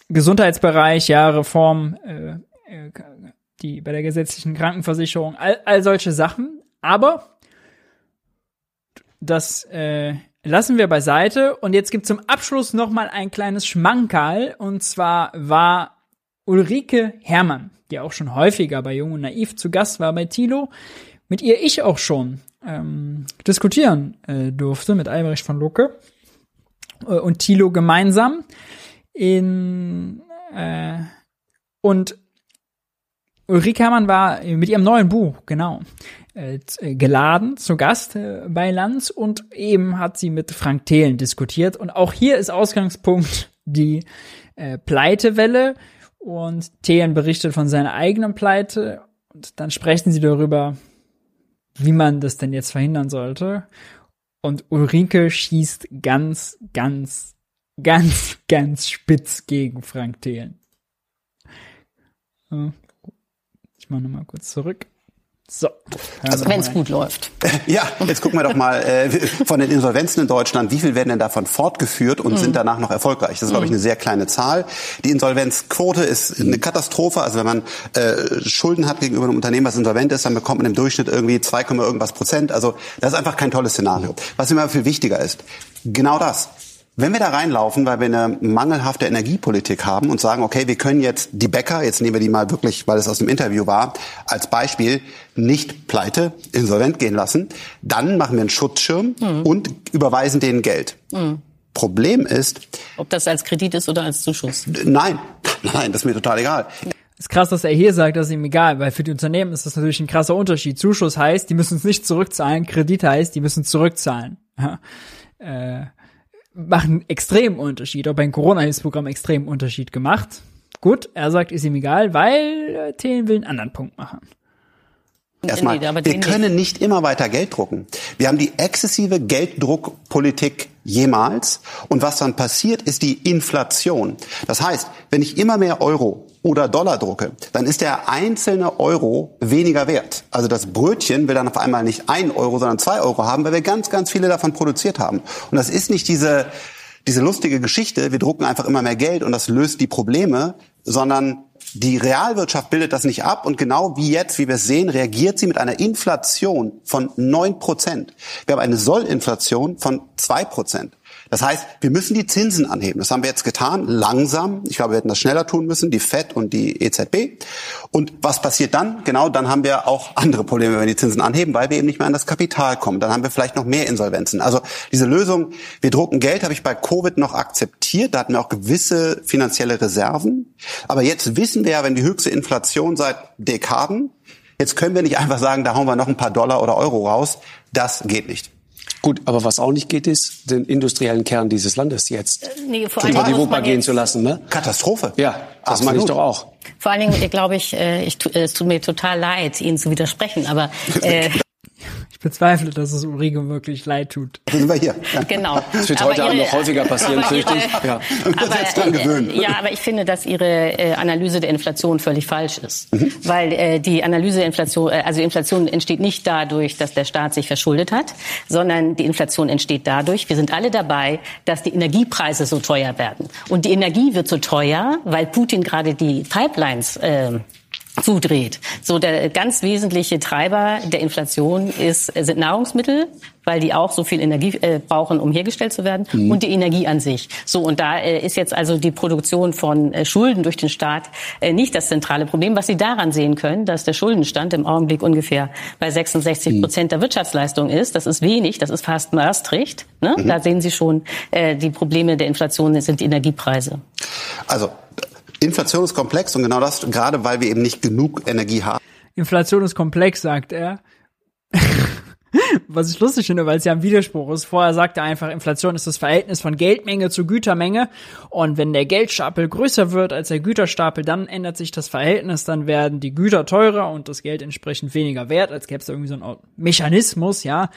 Gesundheitsbereich, ja, Reform, äh, äh, die bei der gesetzlichen Krankenversicherung, all, all solche Sachen. Aber das äh, lassen wir beiseite. Und jetzt gibt zum Abschluss noch mal ein kleines Schmankerl. Und zwar war Ulrike Herrmann, die auch schon häufiger bei Jung und Naiv zu Gast war bei Tilo, mit ihr ich auch schon ähm, diskutieren äh, durfte, mit Albrecht von Lucke äh, und Tilo gemeinsam. In, äh, und Ulrike Herrmann war mit ihrem neuen Buch, genau, geladen zu Gast äh, bei Lanz und eben hat sie mit Frank Thelen diskutiert. Und auch hier ist Ausgangspunkt [LAUGHS] die äh, Pleitewelle und Thelen berichtet von seiner eigenen Pleite und dann sprechen sie darüber, wie man das denn jetzt verhindern sollte. Und Ulrike schießt ganz, ganz, ganz, [LAUGHS] ganz spitz gegen Frank Thelen. Ich mache nochmal kurz zurück. So. Also wenn es gut läuft. [LAUGHS] Ja, jetzt gucken wir doch mal äh, von den Insolvenzen in Deutschland, wie viel werden denn davon fortgeführt und mhm. sind danach noch erfolgreich? Das ist, glaube ich, eine sehr kleine Zahl. Die Insolvenzquote ist eine Katastrophe. Also wenn man äh, Schulden hat gegenüber einem Unternehmen, was insolvent ist, dann bekommt man im Durchschnitt irgendwie 2, irgendwas Prozent. Also das ist einfach kein tolles Szenario. Was immer viel wichtiger ist, genau das. Wenn wir da reinlaufen, weil wir eine mangelhafte Energiepolitik haben und sagen, okay, wir können jetzt die Bäcker, jetzt nehmen wir die mal wirklich, weil es aus dem Interview war, als Beispiel nicht pleite, insolvent gehen lassen, dann machen wir einen Schutzschirm mhm. und überweisen denen Geld. Mhm. Problem ist. Ob das als Kredit ist oder als Zuschuss? Nein, [LAUGHS] nein, das ist mir total egal. Ist krass, dass er hier sagt, das ist ihm egal, weil für die Unternehmen ist das natürlich ein krasser Unterschied. Zuschuss heißt, die müssen es nicht zurückzahlen, Kredit heißt, die müssen zurückzahlen. Ja. [LAUGHS] Äh, machen extrem Unterschied, auch beim Corona-Hilfsprogramm extrem Unterschied gemacht. Gut, er sagt, ist ihm egal, weil äh, Thelen will einen anderen Punkt machen. Erstmal, wir können nicht immer weiter Geld drucken. Wir haben die exzessive Gelddruckpolitik jemals. Und was dann passiert, ist die Inflation. Das heißt, wenn ich immer mehr Euro oder Dollar drucke, dann ist der einzelne Euro weniger wert. Also das Brötchen will dann auf einmal nicht ein Euro, sondern zwei Euro haben, weil wir ganz, ganz viele davon produziert haben. Und das ist nicht diese, diese lustige Geschichte, wir drucken einfach immer mehr Geld und das löst die Probleme, sondern die Realwirtschaft bildet das nicht ab und genau wie jetzt, wie wir es sehen, reagiert sie mit einer Inflation von 9 Prozent. Wir haben eine Sollinflation von 2 Prozent. Das heißt, wir müssen die Zinsen anheben. Das haben wir jetzt getan, langsam. Ich glaube, wir hätten das schneller tun müssen, die FED und die EZB. Und was passiert dann? Genau, dann haben wir auch andere Probleme, wenn wir die Zinsen anheben, weil wir eben nicht mehr an das Kapital kommen. Dann haben wir vielleicht noch mehr Insolvenzen. Also diese Lösung, wir drucken Geld, habe ich bei Covid noch akzeptiert. Da hatten wir auch gewisse finanzielle Reserven. Aber jetzt wissen wir ja, wenn die höchste Inflation seit Dekaden, jetzt können wir nicht einfach sagen, da hauen wir noch ein paar Dollar oder Euro raus. Das geht nicht. Gut, aber was auch nicht geht, ist, den industriellen Kern dieses Landes jetzt Nee, vor unter allen die Wupper gehen zu lassen. Ne? Katastrophe. Ja, das meine ich doch auch. Vor allen Dingen, glaube ich, äh, ich, es tut mir total leid, Ihnen zu widersprechen, aber äh, [LAUGHS] Ich bezweifle, dass es Ulrike wirklich leid tut. Sind wir hier. genau. Das wird Aber heute Abend noch häufiger passieren, fürchte ich. ihre- Ja. Aber, jetzt dran gewöhnen. äh, ja, aber ich finde, dass Ihre äh, Analyse der Inflation völlig falsch ist. Mhm. Weil äh, die Analyse der Inflation, äh, also Inflation entsteht nicht dadurch, dass der Staat sich verschuldet hat, sondern die Inflation entsteht dadurch, wir sind alle dabei, dass die Energiepreise so teuer werden. Und die Energie wird so teuer, weil Putin gerade die Pipelines äh, zudreht. So der ganz wesentliche Treiber der Inflation ist sind Nahrungsmittel, weil die auch so viel Energie äh, brauchen, um hergestellt zu werden, Mhm. und die Energie an sich. So und da äh, ist jetzt also die Produktion von äh, Schulden durch den Staat äh, nicht das zentrale Problem. Was Sie daran sehen können, dass der Schuldenstand im Augenblick ungefähr bei 66 Prozent der Wirtschaftsleistung ist. Das ist wenig, das ist fast Maastricht. Ne? Mhm. Da sehen Sie schon, äh, die Probleme der Inflation sind die Energiepreise. Also Inflation ist komplex und genau das, gerade weil wir eben nicht genug Energie haben. Inflation ist komplex, sagt er. [LAUGHS] Was ich lustig finde, weil es ja ein Widerspruch ist. Vorher sagt er einfach, Inflation ist das Verhältnis von Geldmenge zu Gütermenge. Und wenn der Geldstapel größer wird als der Güterstapel, dann ändert sich das Verhältnis. Dann werden die Güter teurer und das Geld entsprechend weniger wert, als gäbe es irgendwie so einen Mechanismus, ja.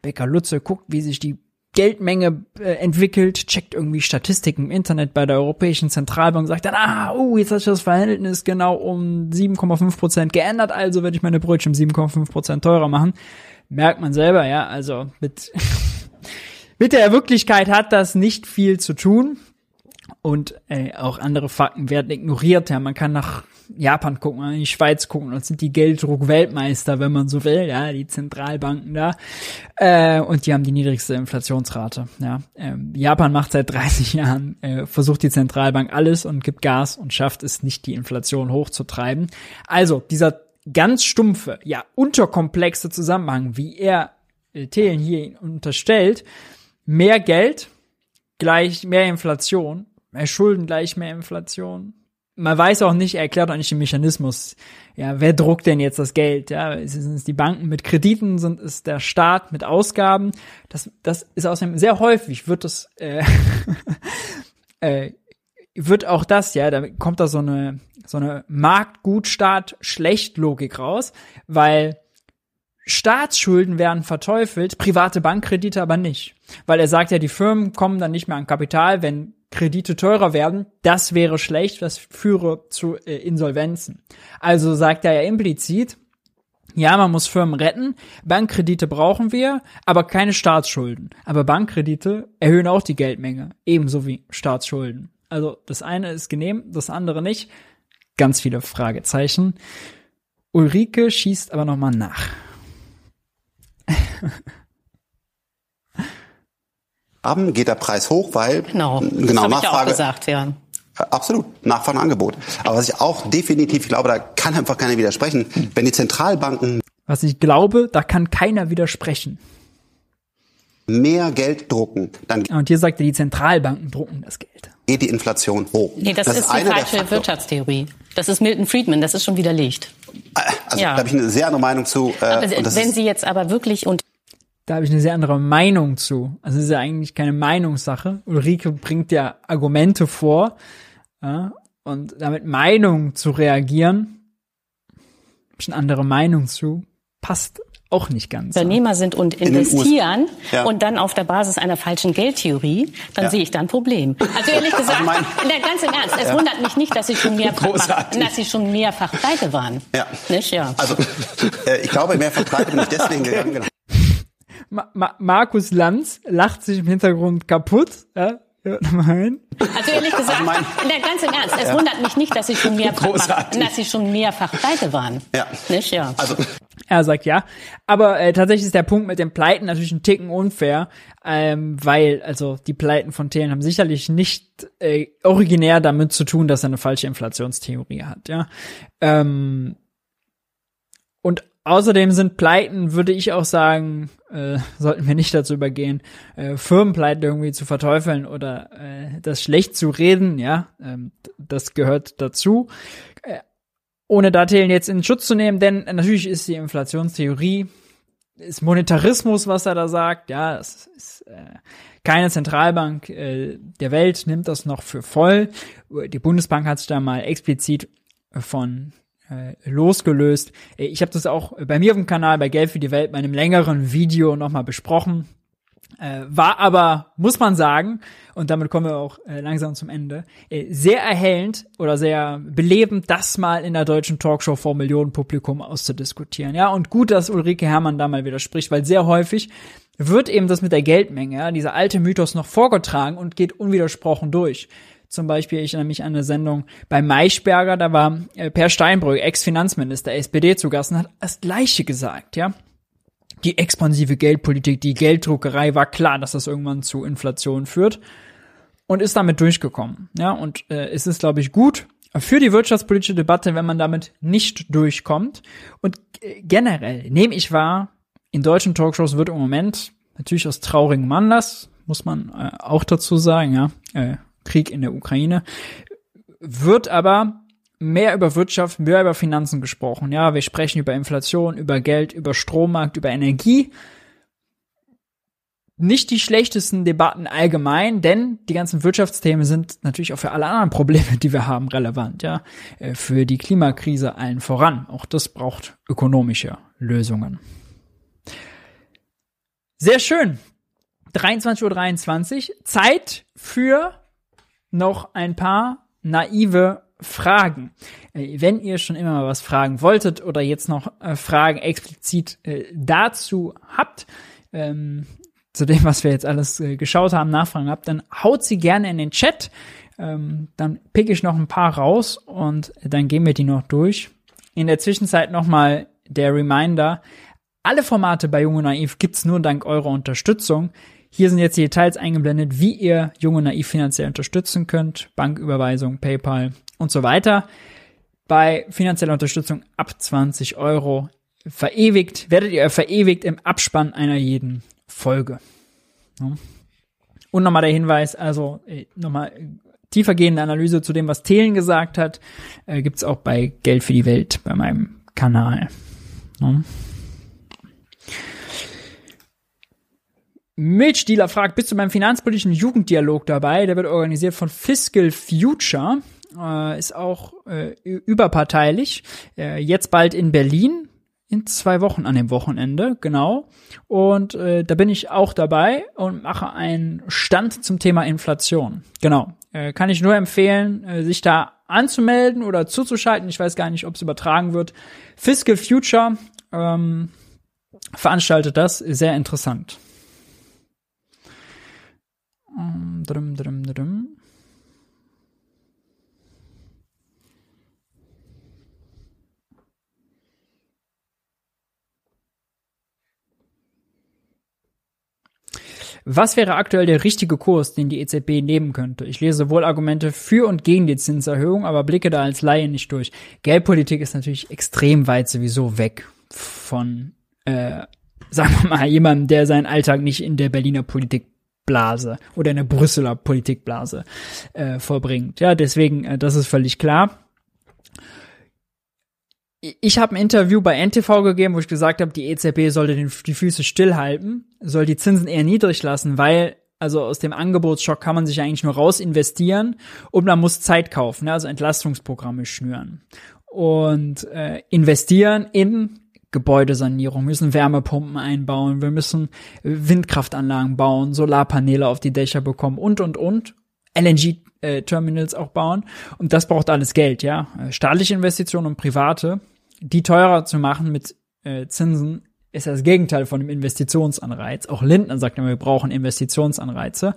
Becker Lutze guckt, wie sich die Geldmenge äh, entwickelt, checkt irgendwie Statistiken im Internet bei der Europäischen Zentralbank sagt dann, ah, oh, jetzt hat sich das Verhältnis genau um 7,5 Prozent geändert, also werde ich meine Brötchen um 7,5 Prozent teurer machen. Merkt man selber, ja, also mit, [LAUGHS] mit der Wirklichkeit hat das nicht viel zu tun. Und äh, auch andere Fakten werden ignoriert. Ja, man kann nach Japan gucken, in die Schweiz gucken, das sind die Gelddruck-Weltmeister, wenn man so will, ja, die Zentralbanken da. Äh, und die haben die niedrigste Inflationsrate. Ja. Ähm, Japan macht seit 30 Jahren, äh, versucht die Zentralbank alles und gibt Gas und schafft es nicht, die Inflation hochzutreiben. Also, dieser ganz stumpfe, ja, unterkomplexe Zusammenhang, wie er äh, Thelen hier unterstellt, mehr Geld gleich mehr Inflation, mehr Schulden gleich mehr Inflation. Man weiß auch nicht, er erklärt auch nicht den Mechanismus. Ja, wer druckt denn jetzt das Geld? Ja, sind es die Banken mit Krediten, sind es der Staat mit Ausgaben? Das, das ist außerdem sehr häufig, wird das, äh, [LAUGHS] äh, wird auch das, ja, da kommt da so eine, so eine Marktgutstaat-Schlecht-Logik raus, weil Staatsschulden werden verteufelt, private Bankkredite aber nicht. Weil er sagt ja, die Firmen kommen dann nicht mehr an Kapital, wenn Kredite teurer werden. Das wäre schlecht, das führe zu äh, Insolvenzen. Also sagt er ja implizit, ja, man muss Firmen retten, Bankkredite brauchen wir, aber keine Staatsschulden. Aber Bankkredite erhöhen auch die Geldmenge, ebenso wie Staatsschulden. Also das eine ist genehm, das andere nicht. Ganz viele Fragezeichen. Ulrike schießt aber nochmal nach. [LAUGHS] Haben geht der Preis hoch, weil Genau, das genau habe ich ja auch Nachfrage gesagt, ja. Absolut, Nachfrage und Angebot. Aber was ich auch definitiv, glaube, da kann einfach keiner widersprechen, wenn die Zentralbanken Was ich glaube, da kann keiner widersprechen. mehr Geld drucken, dann Und hier sagt er, die Zentralbanken drucken das Geld. geht die Inflation hoch. Nee, das, ist die einer der falsche. Wirtschaftstheorie. Das ist Milton Friedman, das ist schon widerlegt. Also Ja. da habe ich eine sehr andere Meinung zu. Äh, Aber und das wenn ist, Sie jetzt aber wirklich und Da habe ich eine sehr andere Meinung zu. Also es ist ja eigentlich keine Meinungssache. Ulrike bringt ja Argumente vor. Ja, und damit Meinung zu reagieren, habe ich eine andere Meinung zu, passt auch nicht ganz. Unternehmer sind und investieren ja. und dann auf der Basis einer falschen Geldtheorie, dann ja. sehe ich da ein Problem. Also ehrlich also gesagt, also mein, ganz im Ernst, es ja. wundert mich nicht, dass sie schon mehrfach, dass sie schon mehrfach pleite waren. Ja. Nicht? ja. Also äh, ich glaube, mehrfach pleite bin ich deswegen gegangen. Genau. Ma Ma Markus Lanz lacht sich im Hintergrund kaputt. Ja? Nein. Also ehrlich gesagt, also mein, ganz im Ernst, es ja. wundert mich nicht, dass sie schon mehrfach, dass sie schon mehrfach pleite waren. Ja. Nicht? Ja. Also er sagt ja. Aber äh, tatsächlich ist der Punkt mit den Pleiten natürlich ein Ticken unfair, ähm, weil also die Pleiten von Thelen haben sicherlich nicht äh, originär damit zu tun, dass er eine falsche Inflationstheorie hat, ja. Ähm, und außerdem sind Pleiten, würde ich auch sagen, äh, sollten wir nicht dazu übergehen, äh, Firmenpleiten irgendwie zu verteufeln oder äh, das schlecht zu reden, ja, ähm, das gehört dazu. Äh, ohne Dattelen jetzt in Schutz zu nehmen, denn natürlich ist die Inflationstheorie, ist Monetarismus, was er da sagt, ja, es ist äh, keine Zentralbank äh, der Welt nimmt das noch für voll. Die Bundesbank hat sich da mal explizit von losgelöst. Ich habe das auch bei mir auf dem Kanal bei Geld für die Welt bei einem längeren Video nochmal besprochen. Äh, war aber, muss man sagen, und damit kommen wir auch äh, langsam zum Ende, äh, sehr erhellend oder sehr belebend, das mal in der deutschen Talkshow vor Millionenpublikum auszudiskutieren. Ja, und gut, dass Ulrike Herrmann da mal widerspricht, weil sehr häufig wird eben das mit der Geldmenge, ja, dieser alte Mythos noch vorgetragen und geht unwidersprochen durch. Zum Beispiel, ich erinnere mich an eine Sendung bei Maischberger, da war äh, Per Steinbrück, Ex-Finanzminister, SPD zu Gast und hat das Gleiche gesagt, ja die expansive Geldpolitik, die Gelddruckerei war klar, dass das irgendwann zu Inflation führt und ist damit durchgekommen. Ja, und äh, es ist, glaube ich, gut für die wirtschaftspolitische Debatte, wenn man damit nicht durchkommt. Und äh, generell nehme ich wahr, in deutschen Talkshows wird im Moment natürlich aus traurigem Anlass, muss man äh, auch dazu sagen, ja, äh, Krieg in der Ukraine, wird aber mehr über Wirtschaft, mehr über Finanzen gesprochen. Ja, wir sprechen über Inflation, über Geld, über Strommarkt, über Energie. Nicht die schlechtesten Debatten allgemein, denn die ganzen Wirtschaftsthemen sind natürlich auch für alle anderen Probleme, die wir haben, relevant, ja. Äh, für die Klimakrise allen voran. Auch das braucht ökonomische Lösungen. Sehr schön. 23.23 Uhr. Zeit für noch ein paar naive Fragen. Äh, wenn ihr schon immer mal was fragen wolltet oder jetzt noch äh, Fragen explizit äh, dazu habt, ähm, zu dem, was wir jetzt alles geschaut haben, Nachfragen habt, dann haut sie gerne in den Chat. Ähm, dann pick ich noch ein paar raus und dann gehen wir die noch durch. In der Zwischenzeit nochmal der Reminder. Alle Formate bei Junge Naiv gibt's nur dank eurer Unterstützung. Hier sind jetzt die Details eingeblendet, wie ihr Junge Naiv finanziell unterstützen könnt. Banküberweisung, PayPal und so weiter. Bei finanzieller Unterstützung ab 20 Euro verewigt, werdet ihr verewigt im Abspann einer jeden Folge. Und nochmal der Hinweis, also äh, nochmal tiefergehende Analyse zu dem, was Thelen gesagt hat, äh, gibt's auch bei Geld für die Welt bei meinem Kanal. Ja. Milchdealer fragt, bist du beim finanzpolitischen Jugenddialog dabei? Der wird organisiert von Fiscal Future äh, ist auch äh, überparteilich. Äh, jetzt bald in Berlin in zwei Wochen an dem Wochenende, genau. Und äh, da bin ich auch dabei und mache einen Stand zum Thema Inflation. Genau. Äh, kann ich nur empfehlen, äh, sich da anzumelden oder zuzuschalten. Ich weiß gar nicht, ob es übertragen wird. Fiscal Future ähm, veranstaltet das. Sehr interessant. Um, drum, drum, drum. Was wäre aktuell der richtige Kurs, den die EZB nehmen könnte? Ich lese sowohl Argumente für und gegen die Zinserhöhung, aber blicke da als Laie nicht durch. Geldpolitik ist natürlich extrem weit sowieso weg von, äh, [LAUGHS] sagen wir mal, jemandem, der seinen Alltag nicht in der Berliner Politikblase oder in der Brüsseler Politikblase äh, vollbringt. Ja, deswegen, äh, das ist völlig klar ich habe ein Interview bei NTV gegeben, wo ich gesagt habe, die EZB sollte den, die Füße stillhalten, soll die Zinsen eher niedrig lassen, weil also aus dem Angebotsschock kann man sich eigentlich nur raus investieren und man muss Zeit kaufen, ne? also Entlastungsprogramme schnüren und äh, investieren in Gebäudesanierung, wir müssen Wärmepumpen einbauen, wir müssen Windkraftanlagen bauen, Solarpaneele auf die Dächer bekommen und, und, und. LNG-Terminals äh, auch bauen. Und das braucht alles Geld, ja. Äh, staatliche Investitionen und private, die teurer zu machen mit äh, Zinsen, ist das Gegenteil von dem Investitionsanreiz. Auch Lindner sagt immer, wir brauchen Investitionsanreize.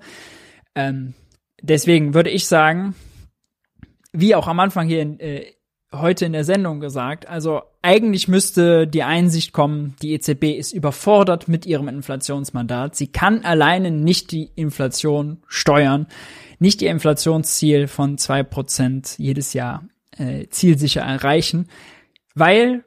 Ähm, deswegen würde ich sagen, wie auch am Anfang hier in, äh, heute in der Sendung gesagt, also eigentlich müsste die Einsicht kommen, die EZB ist überfordert mit ihrem Inflationsmandat. Sie kann alleine nicht die Inflation steuern, nicht ihr Inflationsziel von zwei Prozent jedes Jahr äh, zielsicher erreichen, weil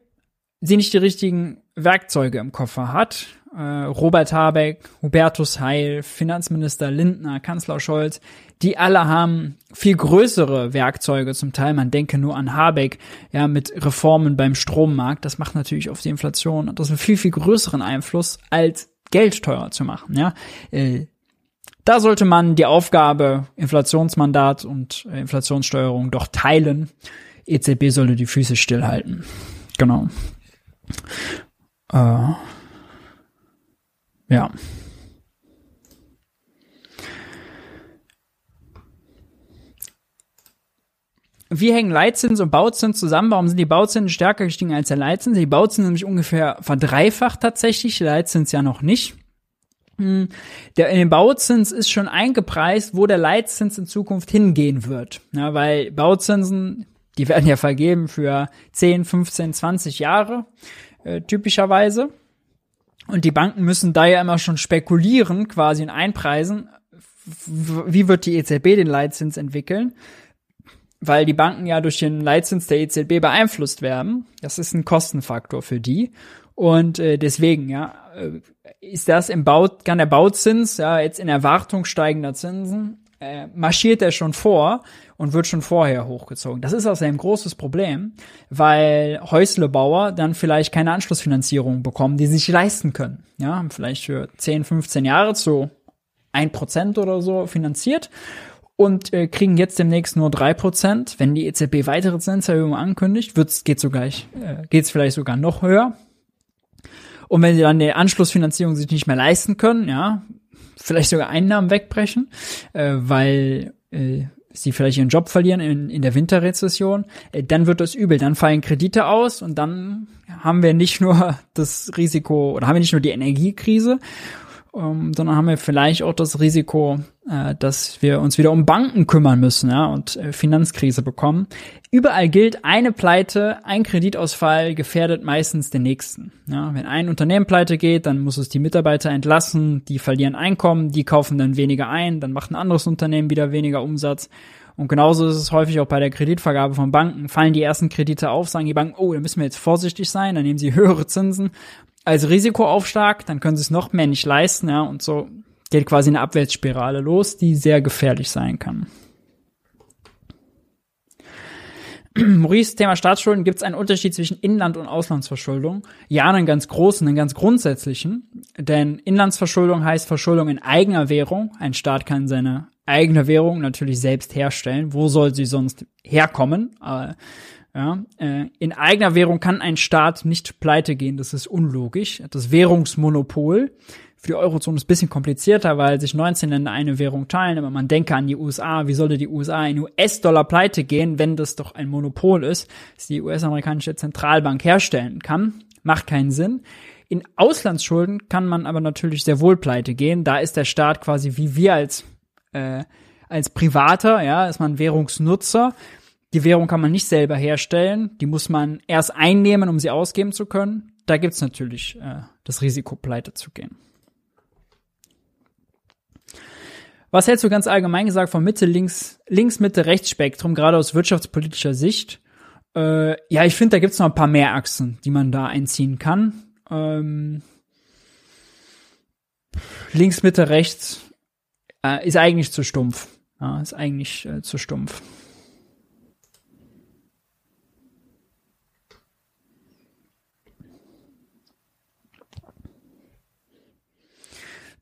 sie nicht die richtigen Werkzeuge im Koffer hat. Äh, Robert Habeck, Hubertus Heil, Finanzminister Lindner, Kanzler Scholz, die alle haben viel größere Werkzeuge zum Teil. Man denke nur an Habeck, ja, mit Reformen beim Strommarkt. Das macht natürlich auf die Inflation das einen viel, viel größeren Einfluss, als Geld teurer zu machen, ja. Äh, da sollte man die Aufgabe Inflationsmandat und Inflationssteuerung doch teilen. EZB sollte die Füße stillhalten. Genau. Äh, ja. Wie hängen Leitzins und Bauzins zusammen? Warum sind die Bauzinsen stärker gestiegen als der Leitzins? Die Bauzinsen nämlich ungefähr verdreifacht tatsächlich, der Leitzins ja noch nicht. Hm, der, in den Bauzins ist schon eingepreist, wo der Leitzins in Zukunft hingehen wird. Ja, weil Bauzinsen, die werden ja vergeben für 10, 15, 20 Jahre äh, typischerweise. Und die Banken müssen da ja immer schon spekulieren, quasi in einpreisen, wie wird die EZB den Leitzins entwickeln, weil die Banken ja durch den Leitzins der EZB beeinflusst werden. Das ist ein Kostenfaktor für die. Und äh, deswegen, ja, äh, ist das im Bau, kann der Bauzins, ja, jetzt in Erwartung steigender Zinsen, äh, marschiert er schon vor und wird schon vorher hochgezogen. Das ist also ein großes Problem, weil Häuslebauer dann vielleicht keine Anschlussfinanzierung bekommen, die sie sich leisten können. Ja, vielleicht für 10, 15 Jahre zu ein Prozent oder so finanziert und äh, kriegen jetzt demnächst nur drei Prozent. Wenn die EZB weitere Zinserhöhungen ankündigt, wird's, geht sogar, äh, geht's vielleicht sogar noch höher. Und wenn sie dann die Anschlussfinanzierung sich nicht mehr leisten können, ja, vielleicht sogar Einnahmen wegbrechen, äh, weil äh, sie vielleicht ihren Job verlieren in, in der Winterrezession, äh, dann wird das übel. Dann fallen Kredite aus und dann haben wir nicht nur [LAUGHS] das Risiko oder haben wir nicht nur die Energiekrise, ähm, sondern haben wir vielleicht auch das Risiko, äh, dass wir uns wieder um Banken kümmern müssen ja, und äh, Finanzkrise bekommen. Überall gilt, eine Pleite, ein Kreditausfall gefährdet meistens den nächsten. Ja, wenn ein Unternehmen pleite geht, dann muss es die Mitarbeiter entlassen, die verlieren Einkommen, die kaufen dann weniger ein, dann macht ein anderes Unternehmen wieder weniger Umsatz. Und genauso ist es häufig auch bei der Kreditvergabe von Banken. Fallen die ersten Kredite auf, sagen die Banken, oh, da müssen wir jetzt vorsichtig sein, dann nehmen sie [LAUGHS] höhere Zinsen als Risikoaufschlag, dann können sie es noch mehr nicht leisten, ja, und so geht quasi eine Abwärtsspirale los, die sehr gefährlich sein kann. [CLEARS THROAT] Maurice, Thema Staatsschulden, gibt es einen Unterschied zwischen Inland- und Auslandsverschuldung? Ja, einen ganz großen, einen ganz grundsätzlichen. Denn Inlandsverschuldung heißt Verschuldung in eigener Währung. Ein Staat kann seine eigene Währung natürlich selbst herstellen. Wo soll sie sonst herkommen? Ja, äh, in eigener Währung kann ein Staat nicht pleite gehen, das ist unlogisch. Das Währungsmonopol für die Eurozone ist ein bisschen komplizierter, weil sich 19 Länder eine Währung teilen, aber man denke an die USA, wie sollte die USA in US-Dollar pleite gehen, wenn das doch ein Monopol ist, das die US-amerikanische Zentralbank herstellen kann? Macht keinen Sinn. In Auslandsschulden kann man aber natürlich sehr wohl pleite gehen. Da ist der Staat quasi wie wir als äh, als Privater, ja, ist man Währungsnutzer die Währung kann man nicht selber herstellen, die muss man erst einnehmen, um sie ausgeben zu können. Da gibt's natürlich äh, das Risiko, pleite zu gehen. Was hältst du ganz allgemein gesagt vom Mitte, links, links, Mitte, Rechtsspektrum, gerade aus wirtschaftspolitischer Sicht? Äh, ja, ich finde, da gibt's noch ein paar mehr Achsen, die man da einziehen kann. Ähm, links, Mitte, rechts äh, ist eigentlich zu stumpf. Ja, ist eigentlich äh, zu stumpf.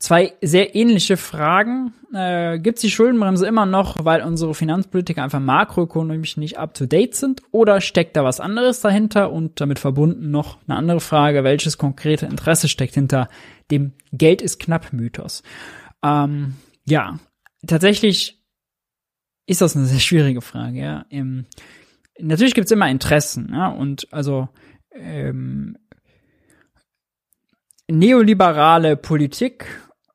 Zwei sehr ähnliche Fragen. Äh, Gibt es die Schuldenbremse immer noch, weil unsere Finanzpolitiker einfach makroökonomisch nicht up-to-date sind? Oder steckt da was anderes dahinter? Und damit verbunden noch eine andere Frage, welches konkrete Interesse steckt hinter dem Geld ist knapp Mythos? Ähm, ja, tatsächlich ist das eine sehr schwierige Frage. Ja. Ähm, natürlich gibt's immer Interessen, ja, und also ähm, neoliberale Politik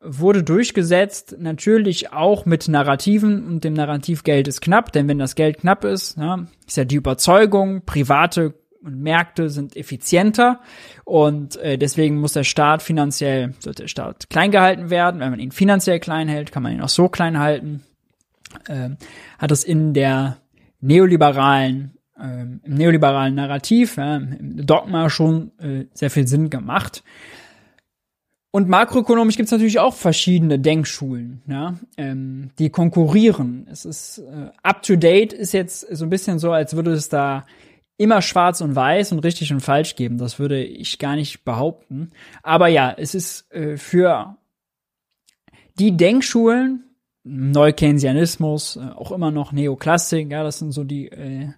wurde durchgesetzt, natürlich auch mit Narrativen und dem Narrativ Geld ist knapp, denn wenn das Geld knapp ist, ja, ist ja die Überzeugung, private und Märkte sind effizienter und äh, deswegen muss der Staat finanziell, sollte der Staat klein gehalten werden. Wenn man ihn finanziell klein hält, kann man ihn auch so klein halten. Äh, hat es in der neoliberalen, äh, im neoliberalen Narrativ, ja, im Dogma schon äh, sehr viel Sinn gemacht. Und makroökonomisch gibt es natürlich auch verschiedene Denkschulen, ja, ähm, die konkurrieren. Es ist äh, up to date ist jetzt so ein bisschen so, als würde es da immer schwarz und weiß und richtig und falsch geben. Das würde ich gar nicht behaupten. Aber ja, es ist äh, für die Denkschulen, Neukeynesianismus, äh, auch immer noch Neoklassik, ja, das sind so die äh,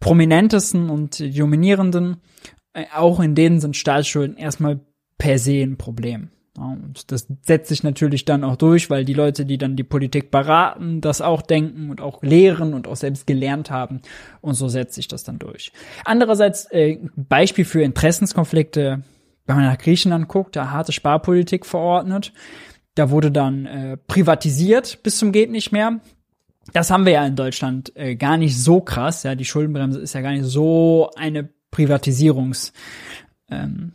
prominentesten und dominierenden. Äh, auch in denen sind Staatsschulden erstmal per se ein Problem. Und das setzt sich natürlich dann auch durch, weil die Leute, die dann die Politik beraten, das auch denken und auch lehren und auch selbst gelernt haben. Und so setzt sich das dann durch. Andererseits, äh, Beispiel für Interessenskonflikte, wenn man nach Griechenland guckt, da harte Sparpolitik verordnet. Da wurde dann äh, privatisiert bis zum geht nicht mehr. Das haben wir ja in Deutschland äh, gar nicht so krass. Ja, die Schuldenbremse ist ja gar nicht so eine Privatisierungs ähm,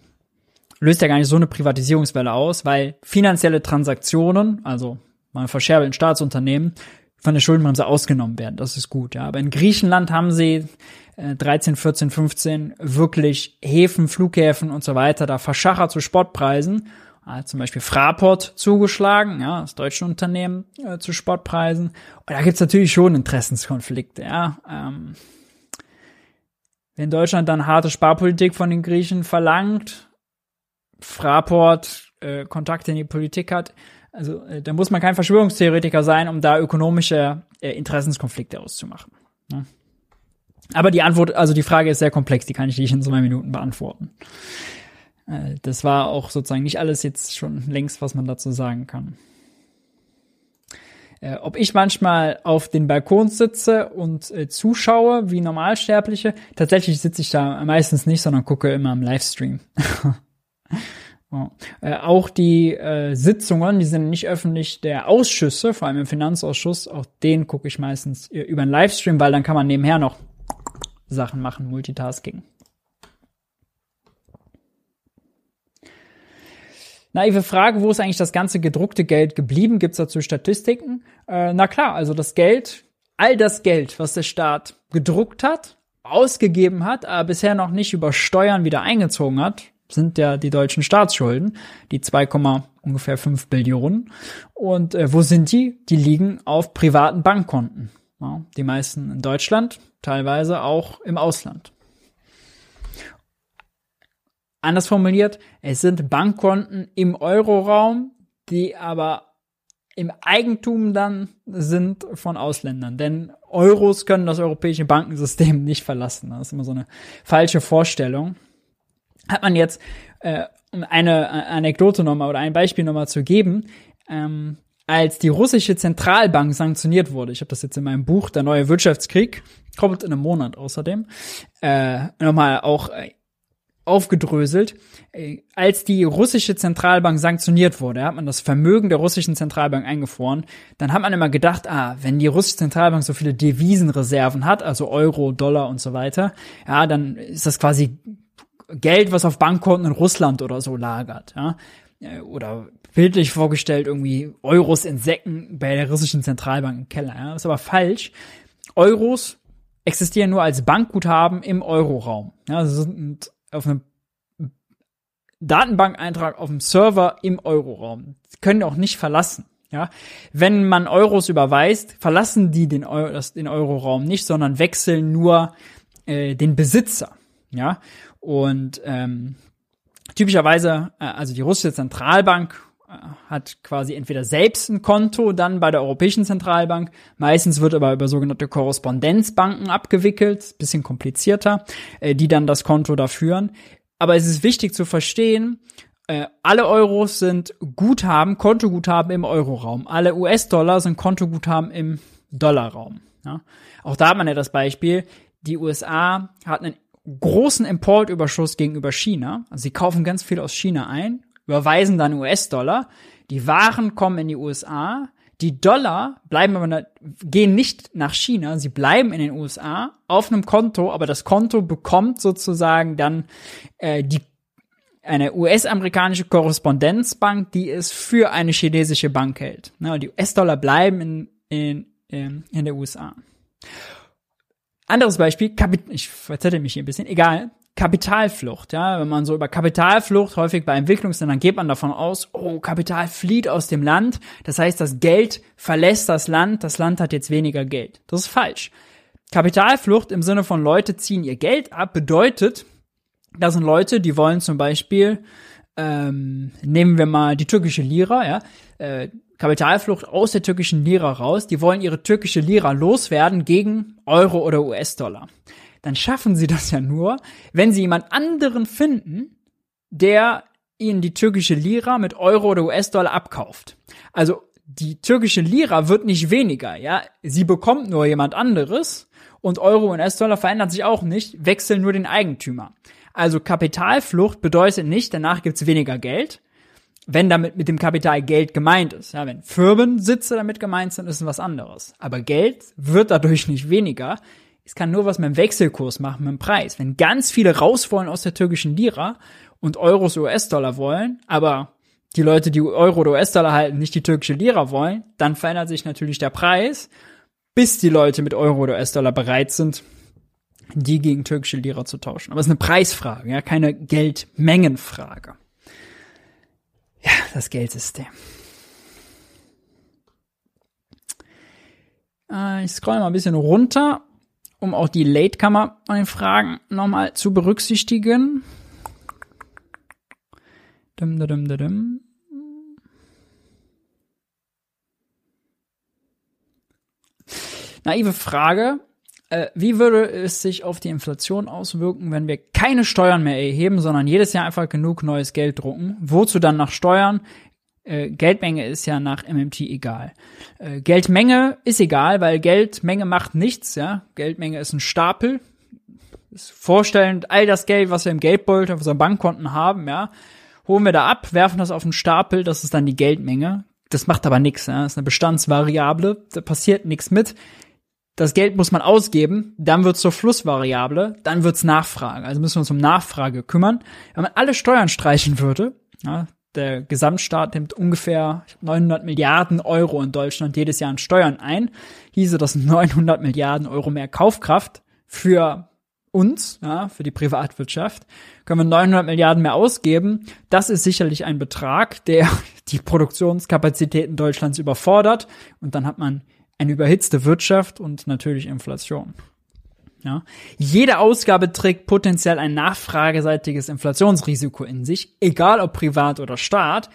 löst ja gar nicht so eine Privatisierungswelle aus, weil finanzielle Transaktionen, also mal verscherbeln Staatsunternehmen, von der Schuldenbremse ausgenommen werden. Das ist gut, ja. Aber in Griechenland haben sie äh, 13, 14, 15 wirklich Häfen, Flughäfen und so weiter da verschachert zu Sportpreisen. Äh, zum Beispiel Fraport zugeschlagen, ja, das deutsche Unternehmen äh, zu Sportpreisen. Und da gibt's natürlich schon Interessenskonflikte, ja. Ähm, wenn Deutschland dann harte Sparpolitik von den Griechen verlangt, Fraport äh, Kontakte in die Politik hat. Also äh, da muss man kein Verschwörungstheoretiker sein, um da ökonomische äh, Interessenskonflikte auszumachen. Ne? Aber die Antwort, also die Frage ist sehr komplex, die kann ich nicht in zwei Minuten beantworten. Äh, das war auch sozusagen nicht alles jetzt schon längst, was man dazu sagen kann. Äh, ob ich manchmal auf den Balkon sitze und äh, zuschaue wie Normalsterbliche, tatsächlich sitze ich da meistens nicht, sondern gucke immer im Livestream. [LAUGHS] Ja. Äh, auch die äh, Sitzungen, die sind nicht öffentlich, der Ausschüsse, vor allem im Finanzausschuss, auch den gucke ich meistens über einen Livestream, weil dann kann man nebenher noch Sachen machen, Multitasking. Naive Frage, wo ist eigentlich das ganze gedruckte Geld geblieben? Gibt es dazu Statistiken? Äh, na klar, also das Geld, all das Geld, was der Staat gedruckt hat, ausgegeben hat, aber bisher noch nicht über Steuern wieder eingezogen hat, sind ja die deutschen Staatsschulden, die 2, ungefähr 5 Billionen. Und äh, wo sind die? Die liegen auf privaten Bankkonten. Ja, die meisten in Deutschland, teilweise auch im Ausland. Anders formuliert, es sind Bankkonten im Euroraum, die aber im Eigentum dann sind von Ausländern. Denn Euros können das europäische Bankensystem nicht verlassen. Das ist immer so eine falsche Vorstellung hat man jetzt, äh, um eine Anekdote nochmal oder ein Beispiel nochmal zu geben, ähm, als die russische Zentralbank sanktioniert wurde, ich habe das jetzt in meinem Buch, Der neue Wirtschaftskrieg, kommt in einem Monat außerdem, äh, nochmal auch äh, aufgedröselt. Äh, als die russische Zentralbank sanktioniert wurde, hat man das Vermögen der russischen Zentralbank eingefroren. Dann hat man immer gedacht, ah, wenn die russische Zentralbank so viele Devisenreserven hat, also Euro, Dollar und so weiter, ja, dann ist das quasi Geld, was auf Bankkonten in Russland oder so lagert, ja. Äh, oder bildlich vorgestellt irgendwie Euros in Säcken bei der russischen Zentralbank im Keller. Ja. Das ist aber falsch. Euros existieren nur als Bankguthaben im Euroraum. Ja, sie sind auf einem Datenbankeintrag auf dem Server im Euroraum. Sie können auch nicht verlassen. Ja, wenn man Euros überweist, verlassen die den, das, den Euroraum nicht, sondern wechseln nur äh, den Besitzer. Ja, und ähm, typischerweise, äh, also die russische Zentralbank äh, hat quasi entweder selbst ein Konto dann bei der Europäischen Zentralbank, meistens wird aber über sogenannte Korrespondenzbanken abgewickelt, bisschen komplizierter, äh, die dann das Konto da führen. Aber es ist wichtig zu verstehen, äh, alle Euros sind Guthaben, Kontoguthaben im Euroraum. Alle US-Dollar sind Kontoguthaben im Dollarraum. Ja. Auch da hat man ja das Beispiel, die USA hat einen großen Importüberschuss gegenüber China. Also sie kaufen ganz viel aus China ein, überweisen dann US-Dollar. Die Waren kommen in die USA. Die Dollar bleiben aber gehen nicht nach China, sie bleiben in den USA auf einem Konto, aber das Konto bekommt sozusagen dann äh, die eine US-amerikanische Korrespondenzbank, die es für eine chinesische Bank hält. Na, die US-Dollar bleiben in, in, in, in der USA. Anderes Beispiel, Kapit ich verzettel mich hier ein bisschen, egal, Kapitalflucht, ja, wenn man so über Kapitalflucht häufig bei Entwicklungsländern geht man davon aus, oh, Kapital flieht aus dem Land, das heißt, das Geld verlässt das Land, das Land hat jetzt weniger Geld. Das ist falsch. Kapitalflucht im Sinne von Leute ziehen ihr Geld ab bedeutet, da sind Leute, die wollen zum Beispiel, ähm, nehmen wir mal die türkische Lira, ja, äh, Kapitalflucht aus der türkischen Lira raus, die wollen ihre türkische Lira loswerden gegen Euro oder US-Dollar. Dann schaffen sie das ja nur, wenn sie jemand anderen finden, der ihnen die türkische Lira mit Euro oder US-Dollar abkauft. Also die türkische Lira wird nicht weniger, ja. Sie bekommt nur jemand anderes und Euro und US-Dollar verändert sich auch nicht, wechseln nur den Eigentümer. Also Kapitalflucht bedeutet nicht, danach gibt's weniger Geld, wenn damit mit dem Kapital Geld gemeint ist. Ja, wenn Firmensitze damit gemeint sind, ist es was anderes. Aber Geld wird dadurch nicht weniger. Es kann nur was mit dem Wechselkurs machen, mit dem Preis. Wenn ganz viele raus wollen aus der türkischen Lira und Euros US-Dollar wollen, aber die Leute, die Euro oder US-Dollar halten, nicht die türkische Lira wollen, dann verändert sich natürlich der Preis, bis die Leute mit Euro oder US-Dollar bereit sind, die gegen türkische Lira zu tauschen. Aber es ist eine Preisfrage, ja, keine Geldmengenfrage. Ja, das Geldsystem. Äh, ich scroll mal ein bisschen runter, um auch die Latecomer an den Fragen nochmal zu berücksichtigen. Dum, dum, dum, dum. Naive Frage. Äh, wie würde es sich auf die Inflation auswirken, wenn wir keine Steuern mehr erheben, sondern jedes Jahr einfach genug neues Geld drucken? Wozu dann nach Steuern? Äh, Geldmenge ist ja nach MMT egal. Äh, Geldmenge ist egal, weil Geldmenge macht nichts, ja. Geldmenge ist ein Stapel. Ist vorstellend, all das Geld, was wir im Geldbeutel auf unseren Bankkonten haben, ja, holen wir da ab, werfen das auf einen Stapel, das ist dann die Geldmenge. Das macht aber nichts, ja. Das ist eine Bestandsvariable, da passiert nichts mit das Geld muss man ausgeben, dann wird's zur Flussvariable, dann wird's Nachfrage. Also müssen wir uns um Nachfrage kümmern. Wenn man alle Steuern streichen würde, ja, der Gesamtstaat nimmt ungefähr 900 Milliarden Euro in Deutschland jedes Jahr an Steuern ein, hieße das 900 Milliarden Euro mehr Kaufkraft für uns, ja, für die Privatwirtschaft, können wir 900 Milliarden mehr ausgeben. Das ist sicherlich ein Betrag, der [LAUGHS] die Produktionskapazitäten Deutschlands überfordert. Und dann hat man eine überhitzte Wirtschaft und natürlich Inflation. Ja. Jede Ausgabe trägt potenziell ein nachfrageseitiges Inflationsrisiko in sich, egal ob privat oder Staat,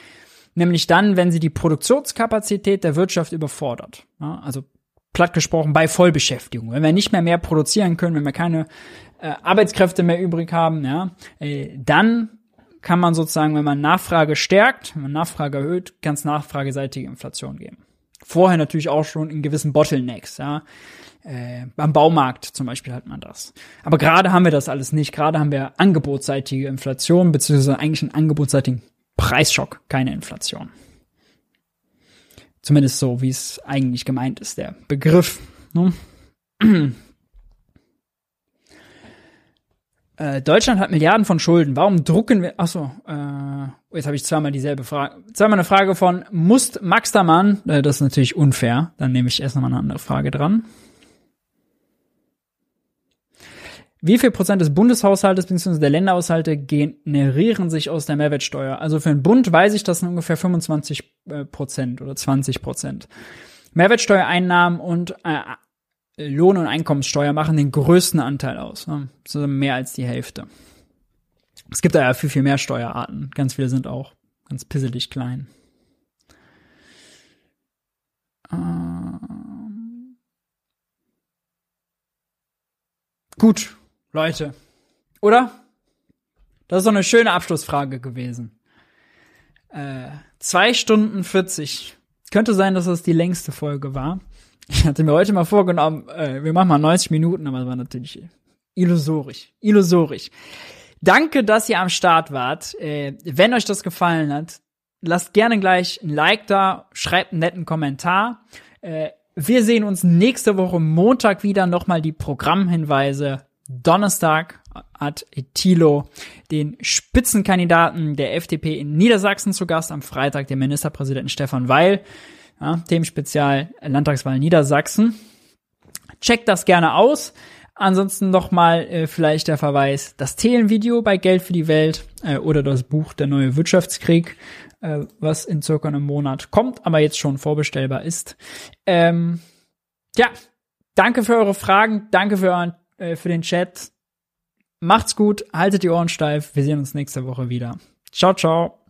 nämlich dann, wenn sie die Produktionskapazität der Wirtschaft überfordert. Ja, also platt gesprochen bei Vollbeschäftigung. Wenn wir nicht mehr mehr produzieren können, wenn wir keine äh, Arbeitskräfte mehr übrig haben, ja, äh, dann kann man sozusagen, wenn man Nachfrage stärkt, wenn man Nachfrage erhöht, es nachfrageseitige Inflation geben vorher natürlich auch schon in gewissen Bottlenecks, ja. Äh, beim Baumarkt zum Beispiel hat man das. Aber gerade haben wir das alles nicht. Gerade haben wir angebotsseitige Inflation, beziehungsweise eigentlich einen angebotsseitigen Preisschock, keine Inflation. Zumindest so, wie es eigentlich gemeint ist, der Begriff. Ne? [CLEARS THROAT] Äh, Deutschland hat Milliarden von Schulden. Warum drucken wir? Achso, äh, jetzt habe ich zweimal dieselbe Frage. Zweimal eine Frage von Must Max Damann. Äh, das ist natürlich unfair. Dann nehme ich erst nochmal eine andere Frage dran. Wie viel Prozent des Bundeshaushaltes bzw. der Länderhaushalte generieren sich aus der Mehrwertsteuer? Also für den Bund weiß ich, das sind ungefähr 25 äh, Prozent oder 20 Prozent. Mehrwertsteuereinnahmen und äh, Lohn- und Einkommenssteuer machen den größten Anteil aus. Ne? So mehr als die Hälfte. Es gibt da ja viel, viel mehr Steuerarten. Ganz viele sind auch ganz pisselig klein. Ähm. Gut, Leute. Oder? Das ist doch eine schöne Abschlussfrage gewesen. Äh, zwei Stunden 40. Könnte sein, dass das die längste Folge war. Ich hatte mir heute mal vorgenommen, äh, wir machen mal 90 Minuten, aber das war natürlich illusorisch. Illusorisch. Danke, dass ihr am Start wart. Äh, wenn euch das gefallen hat, lasst gerne gleich ein Like da, schreibt einen netten Kommentar. Äh, wir sehen uns nächste Woche Montag wieder. Nochmal die Programmhinweise. Donnerstag hat Thilo den Spitzenkandidaten der FDP in Niedersachsen zu Gast. Am Freitag den Ministerpräsidenten Stefan Weil. Ja, Themenspezial Landtagswahl Niedersachsen. Checkt das gerne aus. Ansonsten nochmal äh, vielleicht der Verweis, das Themenvideo bei Geld für die Welt äh, oder das Buch Der neue Wirtschaftskrieg, äh, was in circa einem Monat kommt, aber jetzt schon vorbestellbar ist. Ähm, ja, danke für eure Fragen, danke für, euren, äh, für den Chat. Macht's gut, haltet die Ohren steif. Wir sehen uns nächste Woche wieder. Ciao, ciao.